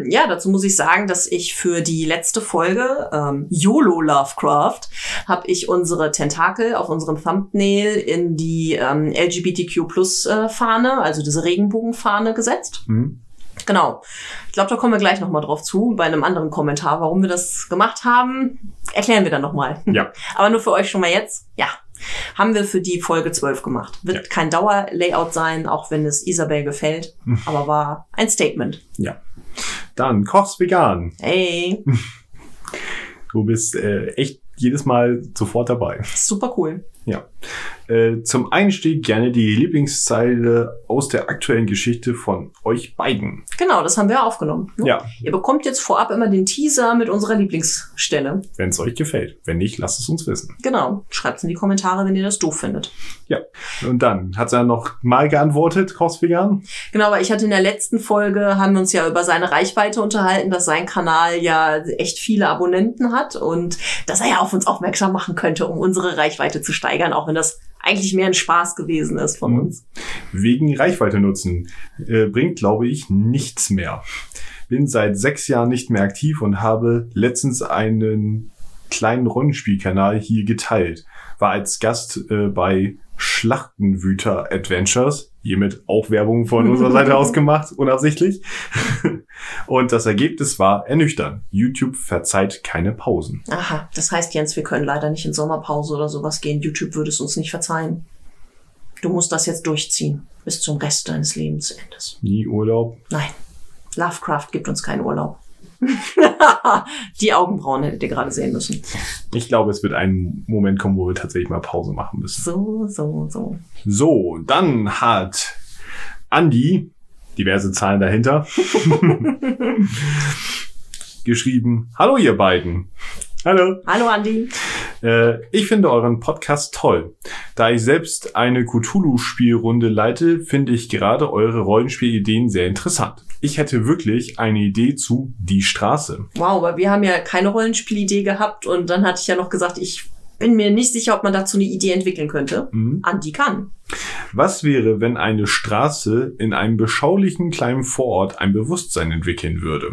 Ja, dazu muss ich sagen, dass ich für die letzte Folge ähm, YOLO Lovecraft habe ich unsere Tentakel auf unserem Thumbnail in die ähm, LGBTQ Plus äh, Fahne, also diese Regenbogenfahne gesetzt. Hm? Genau. Ich glaube, da kommen wir gleich nochmal drauf zu, bei einem anderen Kommentar, warum wir das gemacht haben. Erklären wir dann nochmal. Ja. Aber nur für euch schon mal jetzt. Ja. Haben wir für die Folge 12 gemacht. Wird Ja. kein Dauerlayout sein, auch wenn es Isabel gefällt. Aber war ein Statement. Ja. Dann Kochs Vegan. Hey, Du bist äh, echt jedes Mal sofort dabei. super cool. Ja. Äh, zum Einstieg gerne die Lieblingszeile aus der aktuellen Geschichte von euch beiden. Genau, das haben wir aufgenommen. ne? Ja, Ihr bekommt jetzt vorab immer den Teaser mit unserer Lieblingsstelle. wenn es euch gefällt. Wenn nicht, lasst es uns wissen. Genau. Schreibt's in die Kommentare, wenn ihr das doof findet. Ja. Und dann hat er noch mal geantwortet, Kochs Vegan. Genau, weil ich hatte in der letzten Folge, haben wir uns ja über seine Reichweite unterhalten, dass sein Kanal ja echt viele Abonnenten hat und dass er ja auf uns aufmerksam machen könnte, um unsere Reichweite zu steigern, auch wenn das eigentlich mehr ein Spaß gewesen ist von Mhm. uns. Wegen Reichweite nutzen. Äh, bringt, glaube ich, nichts mehr. Bin seit sechs Jahren nicht mehr aktiv und habe letztens einen kleinen Rollenspielkanal hier geteilt. War als Gast äh, bei Schlachtenwüter Adventures. Hiermit auch Werbung von unserer Seite aus gemacht, unabsichtlich. Und das Ergebnis war ernüchternd. YouTube verzeiht keine Pausen. Aha, das heißt, Jens, wir können leider nicht in Sommerpause oder sowas gehen. YouTube würde es uns nicht verzeihen. Du musst das jetzt durchziehen. Bis zum Rest deines Lebensendes. Nie Urlaub. Nein. Lovecraft gibt uns keinen Urlaub. Die Augenbrauen hättet ihr gerade sehen müssen. Ich glaube, es wird ein Moment kommen, wo wir tatsächlich mal Pause machen müssen. So, so, so. So, dann hat Andy, diverse Zahlen dahinter, geschrieben, Hallo ihr beiden. Hallo. Hallo Andi. Äh, ich finde euren Podcast toll. Da ich selbst eine Cthulhu-Spielrunde leite, finde ich gerade eure Rollenspielideen sehr interessant. Ich hätte wirklich eine Idee zu Die Straße. Wow, aber wir haben ja keine Rollenspielidee gehabt und dann hatte ich ja noch gesagt, ich bin mir nicht sicher, ob man dazu eine Idee entwickeln könnte. Mhm. Andi kann. Was wäre, wenn eine Straße in einem beschaulichen kleinen Vorort ein Bewusstsein entwickeln würde?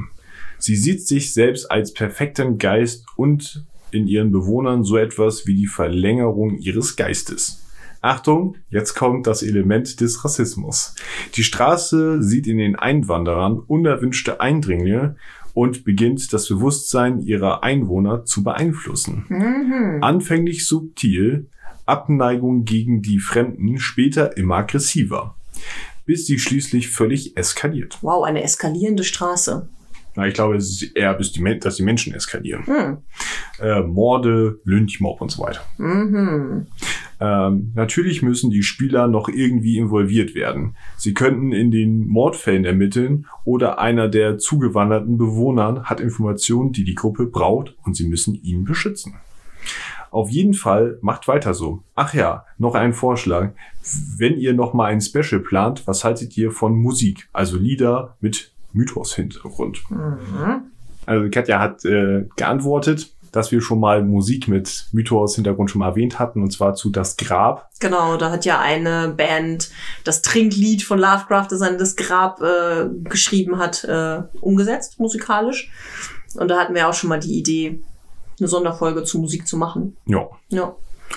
Sie sieht sich selbst als perfekten Geist und in ihren Bewohnern so etwas wie die Verlängerung ihres Geistes. Achtung, jetzt kommt das Element des Rassismus. Die Straße sieht in den Einwanderern unerwünschte Eindringlinge und beginnt das Bewusstsein ihrer Einwohner zu beeinflussen. Mhm. Anfänglich subtil, Abneigung gegen die Fremden, später immer aggressiver, bis sie schließlich völlig eskaliert. Wow, eine eskalierende Straße. Na, ich glaube, es ist eher, bis die, dass die Menschen eskalieren. Hm. Äh, Morde, Lynchmob und so weiter. Mhm. Ähm, natürlich müssen die Spieler noch irgendwie involviert werden. Sie könnten in den Mordfällen ermitteln oder einer der zugewanderten Bewohner hat Informationen, die die Gruppe braucht und sie müssen ihn beschützen. Auf jeden Fall macht weiter so. Ach ja, noch ein Vorschlag. Wenn ihr noch mal ein Special plant, was haltet ihr von Musik? Also Lieder mit Mythos-Hintergrund. Mhm. Also Katja hat äh, geantwortet, dass wir schon mal Musik mit Mythos-Hintergrund schon mal erwähnt hatten, und zwar zu Das Grab. Genau, da hat ja eine Band das Trinklied von Lovecraft, das an das Grab äh, geschrieben hat, äh, umgesetzt, musikalisch. Und da hatten wir auch schon mal die Idee, eine Sonderfolge zu Musik zu machen. Ja, Ja.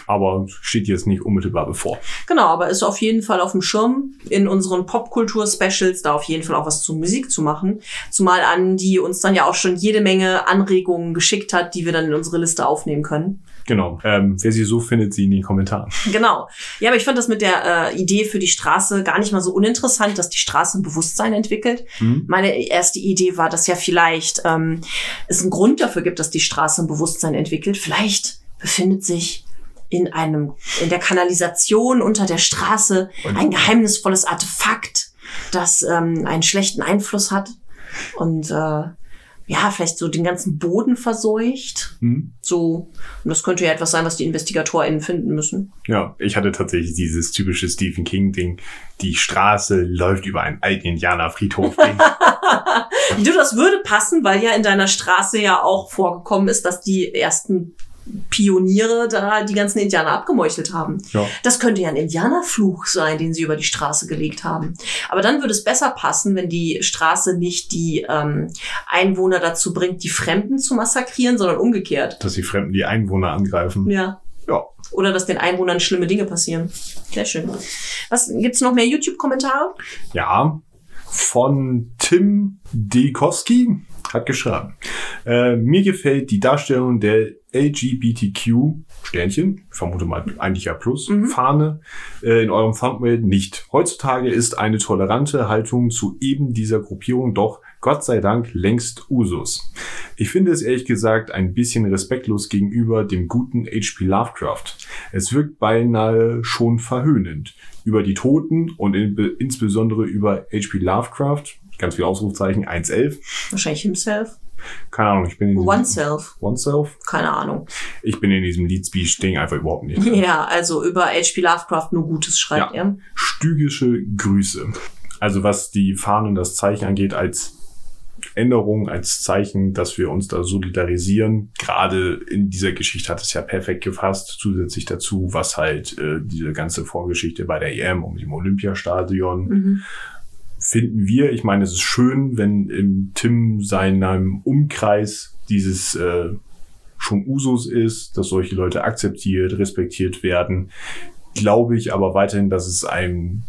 Aber steht jetzt nicht unmittelbar bevor. Genau, aber ist auf jeden Fall auf dem Schirm, in unseren Popkultur-Specials da auf jeden Fall auch was zu Musik zu machen. Zumal an, die uns dann ja auch schon jede Menge Anregungen geschickt hat, die wir dann in unsere Liste aufnehmen können. Genau. Ähm, wer sie so findet, sie in den Kommentaren. Genau. Ja, aber ich fand das mit der äh, Idee für die Straße gar nicht mal so uninteressant, dass die Straße ein Bewusstsein entwickelt. Mhm. Meine erste Idee war, dass ja vielleicht ähm, es einen Grund dafür gibt, dass die Straße ein Bewusstsein entwickelt. Vielleicht befindet sich in einem, in der Kanalisation unter der Straße Und- ein geheimnisvolles Artefakt, das ähm, einen schlechten Einfluss hat und äh, ja, vielleicht so den ganzen Boden verseucht. Mhm. So, und das könnte ja etwas sein, was die InvestigatorInnen finden müssen. Ja, ich hatte tatsächlich dieses typische Stephen King-Ding. Die Straße läuft über einen alten Indianerfriedhof-Ding. Du, das würde passen, weil ja in deiner Straße ja auch vorgekommen ist, dass die ersten Pioniere da die ganzen Indianer abgemeuchelt haben. ja. Das könnte ja ein Indianerfluch sein, den sie über die Straße gelegt haben. Aber dann würde es besser passen, wenn die Straße nicht die ähm, Einwohner dazu bringt, die Fremden zu massakrieren, sondern umgekehrt. Dass die Fremden die Einwohner angreifen. Ja. Ja. Oder dass den Einwohnern schlimme Dinge passieren. Sehr schön. Was gibt's noch mehr YouTube-Kommentare? Ja, von Tim Dekoski hat geschrieben. Äh, mir gefällt die Darstellung der LGBTQ Sternchen, ich vermute mal eigentlich ja Plus, Mhm. Fahne äh, in eurem Thumbnail nicht. Heutzutage ist eine tolerante Haltung zu eben dieser Gruppierung doch Gott sei Dank längst Usus. Ich finde es ehrlich gesagt ein bisschen respektlos gegenüber dem guten H.P. Lovecraft. Es wirkt beinahe schon verhöhnend. Über die Toten und in, insbesondere über H.P. Lovecraft, ganz viel Ausrufzeichen, 1.11. Wahrscheinlich himself. Keine Ahnung, ich bin in diesem... Oneself. Oneself? Keine Ahnung. Ich bin in diesem Lead Speech Ding einfach überhaupt nicht. Ja, also über H.P. Lovecraft nur Gutes schreibt Ja. er. Stügische Grüße. Also was die Fahnen und das Zeichen angeht, als Änderung, als Zeichen, dass wir uns da solidarisieren. Gerade in dieser Geschichte hat es ja perfekt gefasst. Zusätzlich dazu, was halt äh, diese ganze Vorgeschichte bei der EM um dem Olympiastadion Mhm. Finden wir. Ich meine, es ist schön, wenn im Tim seinem Umkreis dieses äh, schon Usus ist, dass solche Leute akzeptiert, respektiert werden. Glaube ich aber weiterhin, dass es einem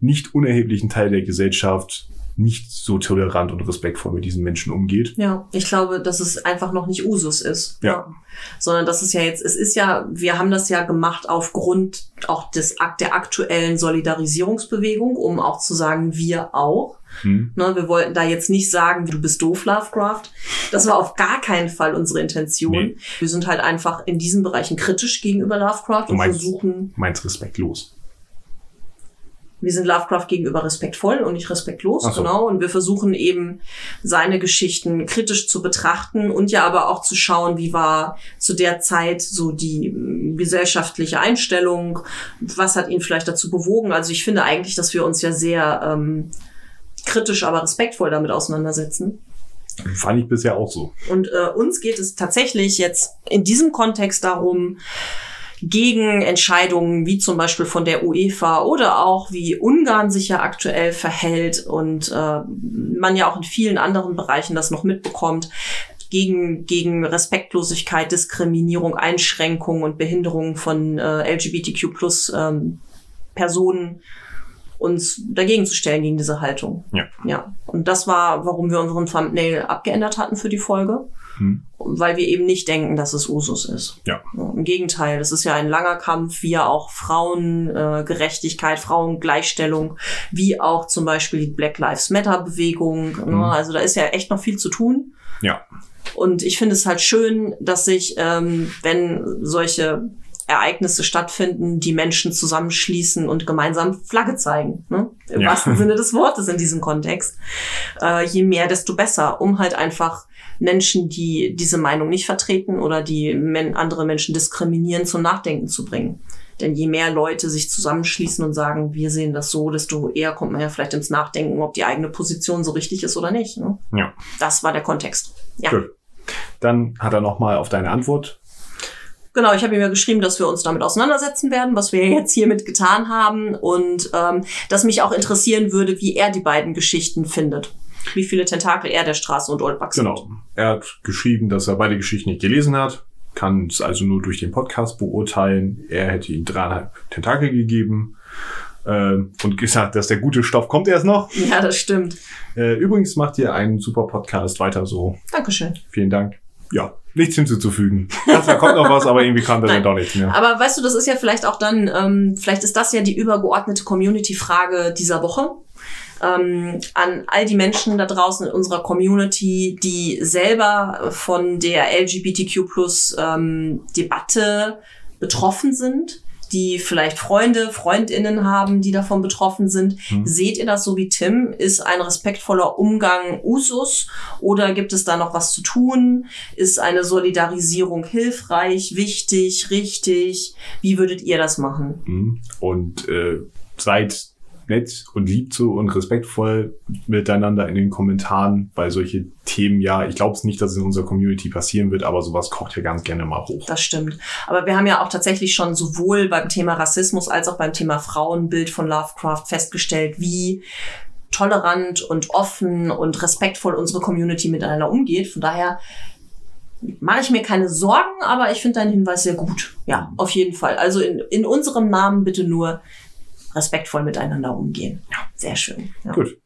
nicht unerheblichen Teil der Gesellschaft nicht so tolerant und respektvoll mit diesen Menschen umgeht. Ja, ich glaube, dass es einfach noch nicht Usus ist. Ja. Sondern das ist ja jetzt, es ist ja, wir haben das ja gemacht aufgrund auch des Akt der aktuellen Solidarisierungsbewegung, um auch zu sagen, wir auch. Hm. Ne, wir wollten da jetzt nicht sagen, du bist doof, Lovecraft. Das war auf gar keinen Fall unsere Intention. Nee. Wir sind halt einfach in diesen Bereichen kritisch gegenüber Lovecraft und meinst- versuchen, Meint respektlos. Wir sind Lovecraft gegenüber respektvoll und nicht respektlos, so. genau. Und wir versuchen eben seine Geschichten kritisch zu betrachten und ja aber auch zu schauen, wie war zu der Zeit so die mm, gesellschaftliche Einstellung, was hat ihn vielleicht dazu bewogen. Also ich finde eigentlich, dass wir uns ja sehr ähm, kritisch, aber respektvoll damit auseinandersetzen. Fand ich bisher auch so. Und äh, uns geht es tatsächlich jetzt in diesem Kontext darum, gegen Entscheidungen wie zum Beispiel von der UEFA oder auch wie Ungarn sich ja aktuell verhält und äh, man ja auch in vielen anderen Bereichen das noch mitbekommt, gegen, gegen Respektlosigkeit, Diskriminierung, Einschränkung und Behinderung von äh, LGBTQ plus ähm, Personen uns dagegen zu stellen gegen diese Haltung. Ja. Ja. Und das war, warum wir unseren Thumbnail abgeändert hatten für die Folge. Hm. Weil wir eben nicht denken, dass es Usus ist. Ja. Im Gegenteil, es ist ja ein langer Kampf, wie ja auch Frauengerechtigkeit, äh, Frauengleichstellung, wie auch zum Beispiel die Black Lives Matter Bewegung. Ne? Mhm. Also da ist ja echt noch viel zu tun. Ja. Und ich finde es halt schön, dass sich, ähm, wenn solche Ereignisse stattfinden, die Menschen zusammenschließen und gemeinsam Flagge zeigen. Ne? Im Ja. wahrsten Sinne des Wortes in diesem Kontext. Äh, je mehr, desto besser, um halt einfach Menschen, die diese Meinung nicht vertreten oder die men andere Menschen diskriminieren, zum Nachdenken zu bringen. Denn je mehr Leute sich zusammenschließen und sagen, wir sehen das so, desto eher kommt man ja vielleicht ins Nachdenken, ob die eigene Position so richtig ist oder nicht. Ne? Ja. Das war der Kontext. Ja. Gut. Dann hat er nochmal auf deine Antwort. Genau, ich habe ihm ja geschrieben, dass wir uns damit auseinandersetzen werden, was wir jetzt hiermit getan haben und ähm, dass mich auch interessieren würde, wie er die beiden Geschichten findet. Wie viele Tentakel er der Straße und Oldbugs Genau. Er hat geschrieben, dass er beide Geschichten nicht gelesen hat, kann es also nur durch den Podcast beurteilen. Er hätte ihm dreieinhalb Tentakel gegeben äh, und gesagt, dass der gute Stoff kommt erst noch. sind. Ja, das stimmt. Äh, übrigens macht ihr einen super Podcast weiter so. Dankeschön. Vielen Dank. Ja, nichts hinzuzufügen. Da kommt noch was, aber irgendwie kam da dann doch nichts mehr. Aber weißt du, das ist ja vielleicht auch dann, ähm, vielleicht ist das ja die übergeordnete Community-Frage dieser Woche. Ähm, an all die Menschen da draußen in unserer Community, die selber von der LGBTQ-Plus-Debatte betroffen sind, die vielleicht Freunde, Freundinnen haben, die davon betroffen sind. Hm. Seht ihr das so wie Tim? Ist ein respektvoller Umgang Usus oder gibt es da noch was zu tun? Ist eine Solidarisierung hilfreich, wichtig, richtig? Wie würdet ihr das machen? Mhm. Und äh, seid nett und lieb so und respektvoll miteinander in den Kommentaren, weil solche Themen ja, ich glaube es nicht, dass es in unserer Community passieren wird, aber sowas kocht ja ganz gerne mal hoch. Das stimmt. Aber wir haben ja auch tatsächlich schon sowohl beim Thema Rassismus als auch beim Thema Frauenbild von Lovecraft festgestellt, wie tolerant und offen und respektvoll unsere Community miteinander umgeht. Von daher mache ich mir keine Sorgen, aber ich finde deinen Hinweis sehr gut. Ja, auf jeden Fall. Also in, in unserem Namen bitte nur respektvoll miteinander umgehen. Ja, sehr schön. Ja. Gut.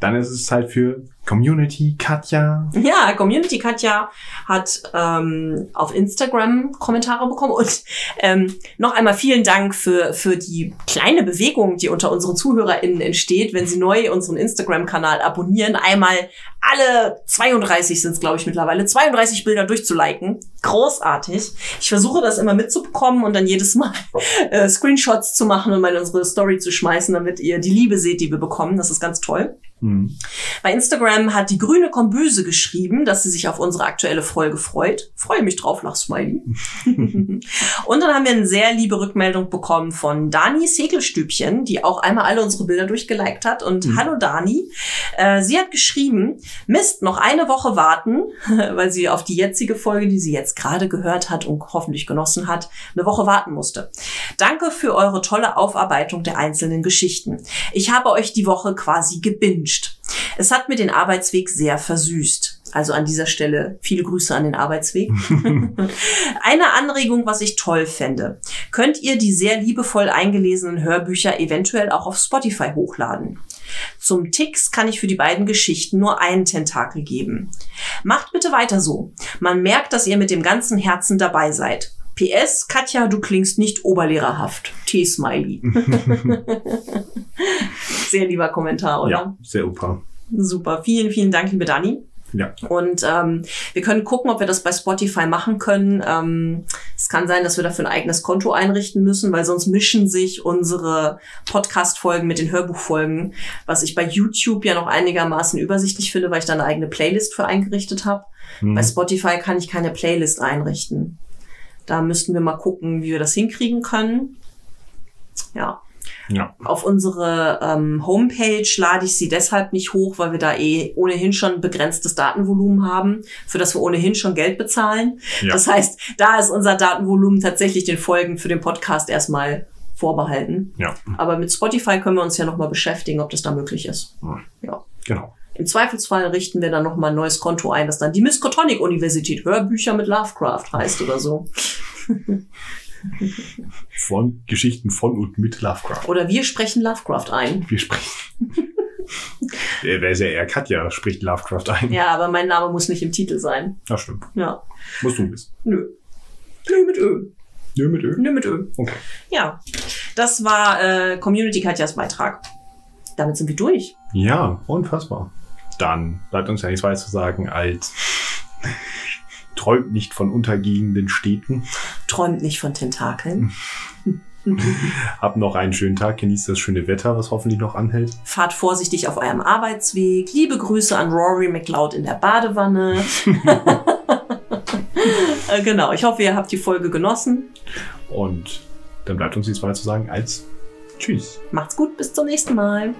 Dann ist es Zeit für Community Katja. Ja, Community Katja hat ähm, auf Instagram Kommentare bekommen und ähm, noch einmal vielen Dank für, für die kleine Bewegung, die unter unseren ZuhörerInnen entsteht, wenn sie neu unseren Instagram-Kanal abonnieren. Einmal alle 32 sind es, glaube ich, mittlerweile, 32 Bilder durchzuliken. Großartig. Ich versuche das immer mitzubekommen und dann jedes Mal äh, Screenshots zu machen und mal in unsere Story zu schmeißen, damit ihr die Liebe seht, die wir bekommen. Das ist ganz toll. Mhm. Bei Instagram hat die grüne Kombüse geschrieben, dass sie sich auf unsere aktuelle Folge freut. Freue mich drauf, lach Smiley. und dann haben wir eine sehr liebe Rückmeldung bekommen von Dani Segelstübchen, die auch einmal alle unsere Bilder durchgeliked hat. Und hallo Dani. Äh, sie hat geschrieben, Mist, noch eine Woche warten, weil sie auf die jetzige Folge, die sie jetzt gerade gehört hat und hoffentlich genossen hat, eine Woche warten musste. Danke für eure tolle Aufarbeitung der einzelnen Geschichten. Ich habe euch die Woche quasi gebinged. Es hat mir den Arbeitsweg sehr versüßt. Also an dieser Stelle viele Grüße an den Arbeitsweg. Eine Anregung, was ich toll fände. Könnt ihr die sehr liebevoll eingelesenen Hörbücher eventuell auch auf Spotify hochladen? Zum Ticks kann ich für die beiden Geschichten nur einen Tentakel geben. Macht bitte weiter so. Man merkt, dass ihr mit dem ganzen Herzen dabei seid. PS, Katja, du klingst nicht oberlehrerhaft. T-Smiley. Sehr lieber Kommentar, oder? Ja, sehr super. Super. Vielen, vielen Dank, liebe Dani. Ja. Und ähm, wir können gucken, ob wir das bei Spotify machen können. Ähm, es kann sein, dass wir dafür ein eigenes Konto einrichten müssen, weil sonst mischen sich unsere Podcast-Folgen mit den Hörbuchfolgen, was ich bei YouTube ja noch einigermaßen übersichtlich finde, weil ich da eine eigene Playlist für eingerichtet habe. Mhm. Bei Spotify kann ich keine Playlist einrichten. Da müssten wir mal gucken, wie wir das hinkriegen können. Ja. Ja. Auf unsere ähm, Homepage lade ich sie deshalb nicht hoch, weil wir da eh ohnehin schon ein begrenztes Datenvolumen haben, für das wir ohnehin schon Geld bezahlen. Ja. Das heißt, da ist unser Datenvolumen tatsächlich den Folgen für den Podcast erstmal vorbehalten. Ja. Aber mit Spotify können wir uns ja nochmal beschäftigen, ob das da möglich ist. Ja. Ja. Genau. Im Zweifelsfall richten wir dann nochmal ein neues Konto ein, das dann die Miskatonic Universität Hörbücher mit Lovecraft heißt oder so. Von Geschichten von und mit Lovecraft. Oder wir sprechen Lovecraft ein. Wir sprechen. Wäre sehr eher Katja spricht Lovecraft ein. Ja, aber mein Name muss nicht im Titel sein. Ja, stimmt. Ja. Musst du wissen. Nö. Nö mit Ö. Nö mit Ö. Nö mit Ö. Okay. Ja. Das war äh, Community Katjas Beitrag. Damit sind wir durch. Ja, unfassbar. Dann bleibt uns ja nichts weiter zu sagen als träumt nicht von untergehenden Städten. Träumt nicht von Tentakeln. Habt noch einen schönen Tag, genießt das schöne Wetter, was hoffentlich noch anhält. Fahrt vorsichtig auf eurem Arbeitsweg. Liebe Grüße an Rory McLeod in der Badewanne. Äh, genau, ich hoffe, ihr habt die Folge genossen. Und dann bleibt uns nichts weiter zu sagen als Tschüss. Macht's gut, bis zum nächsten Mal.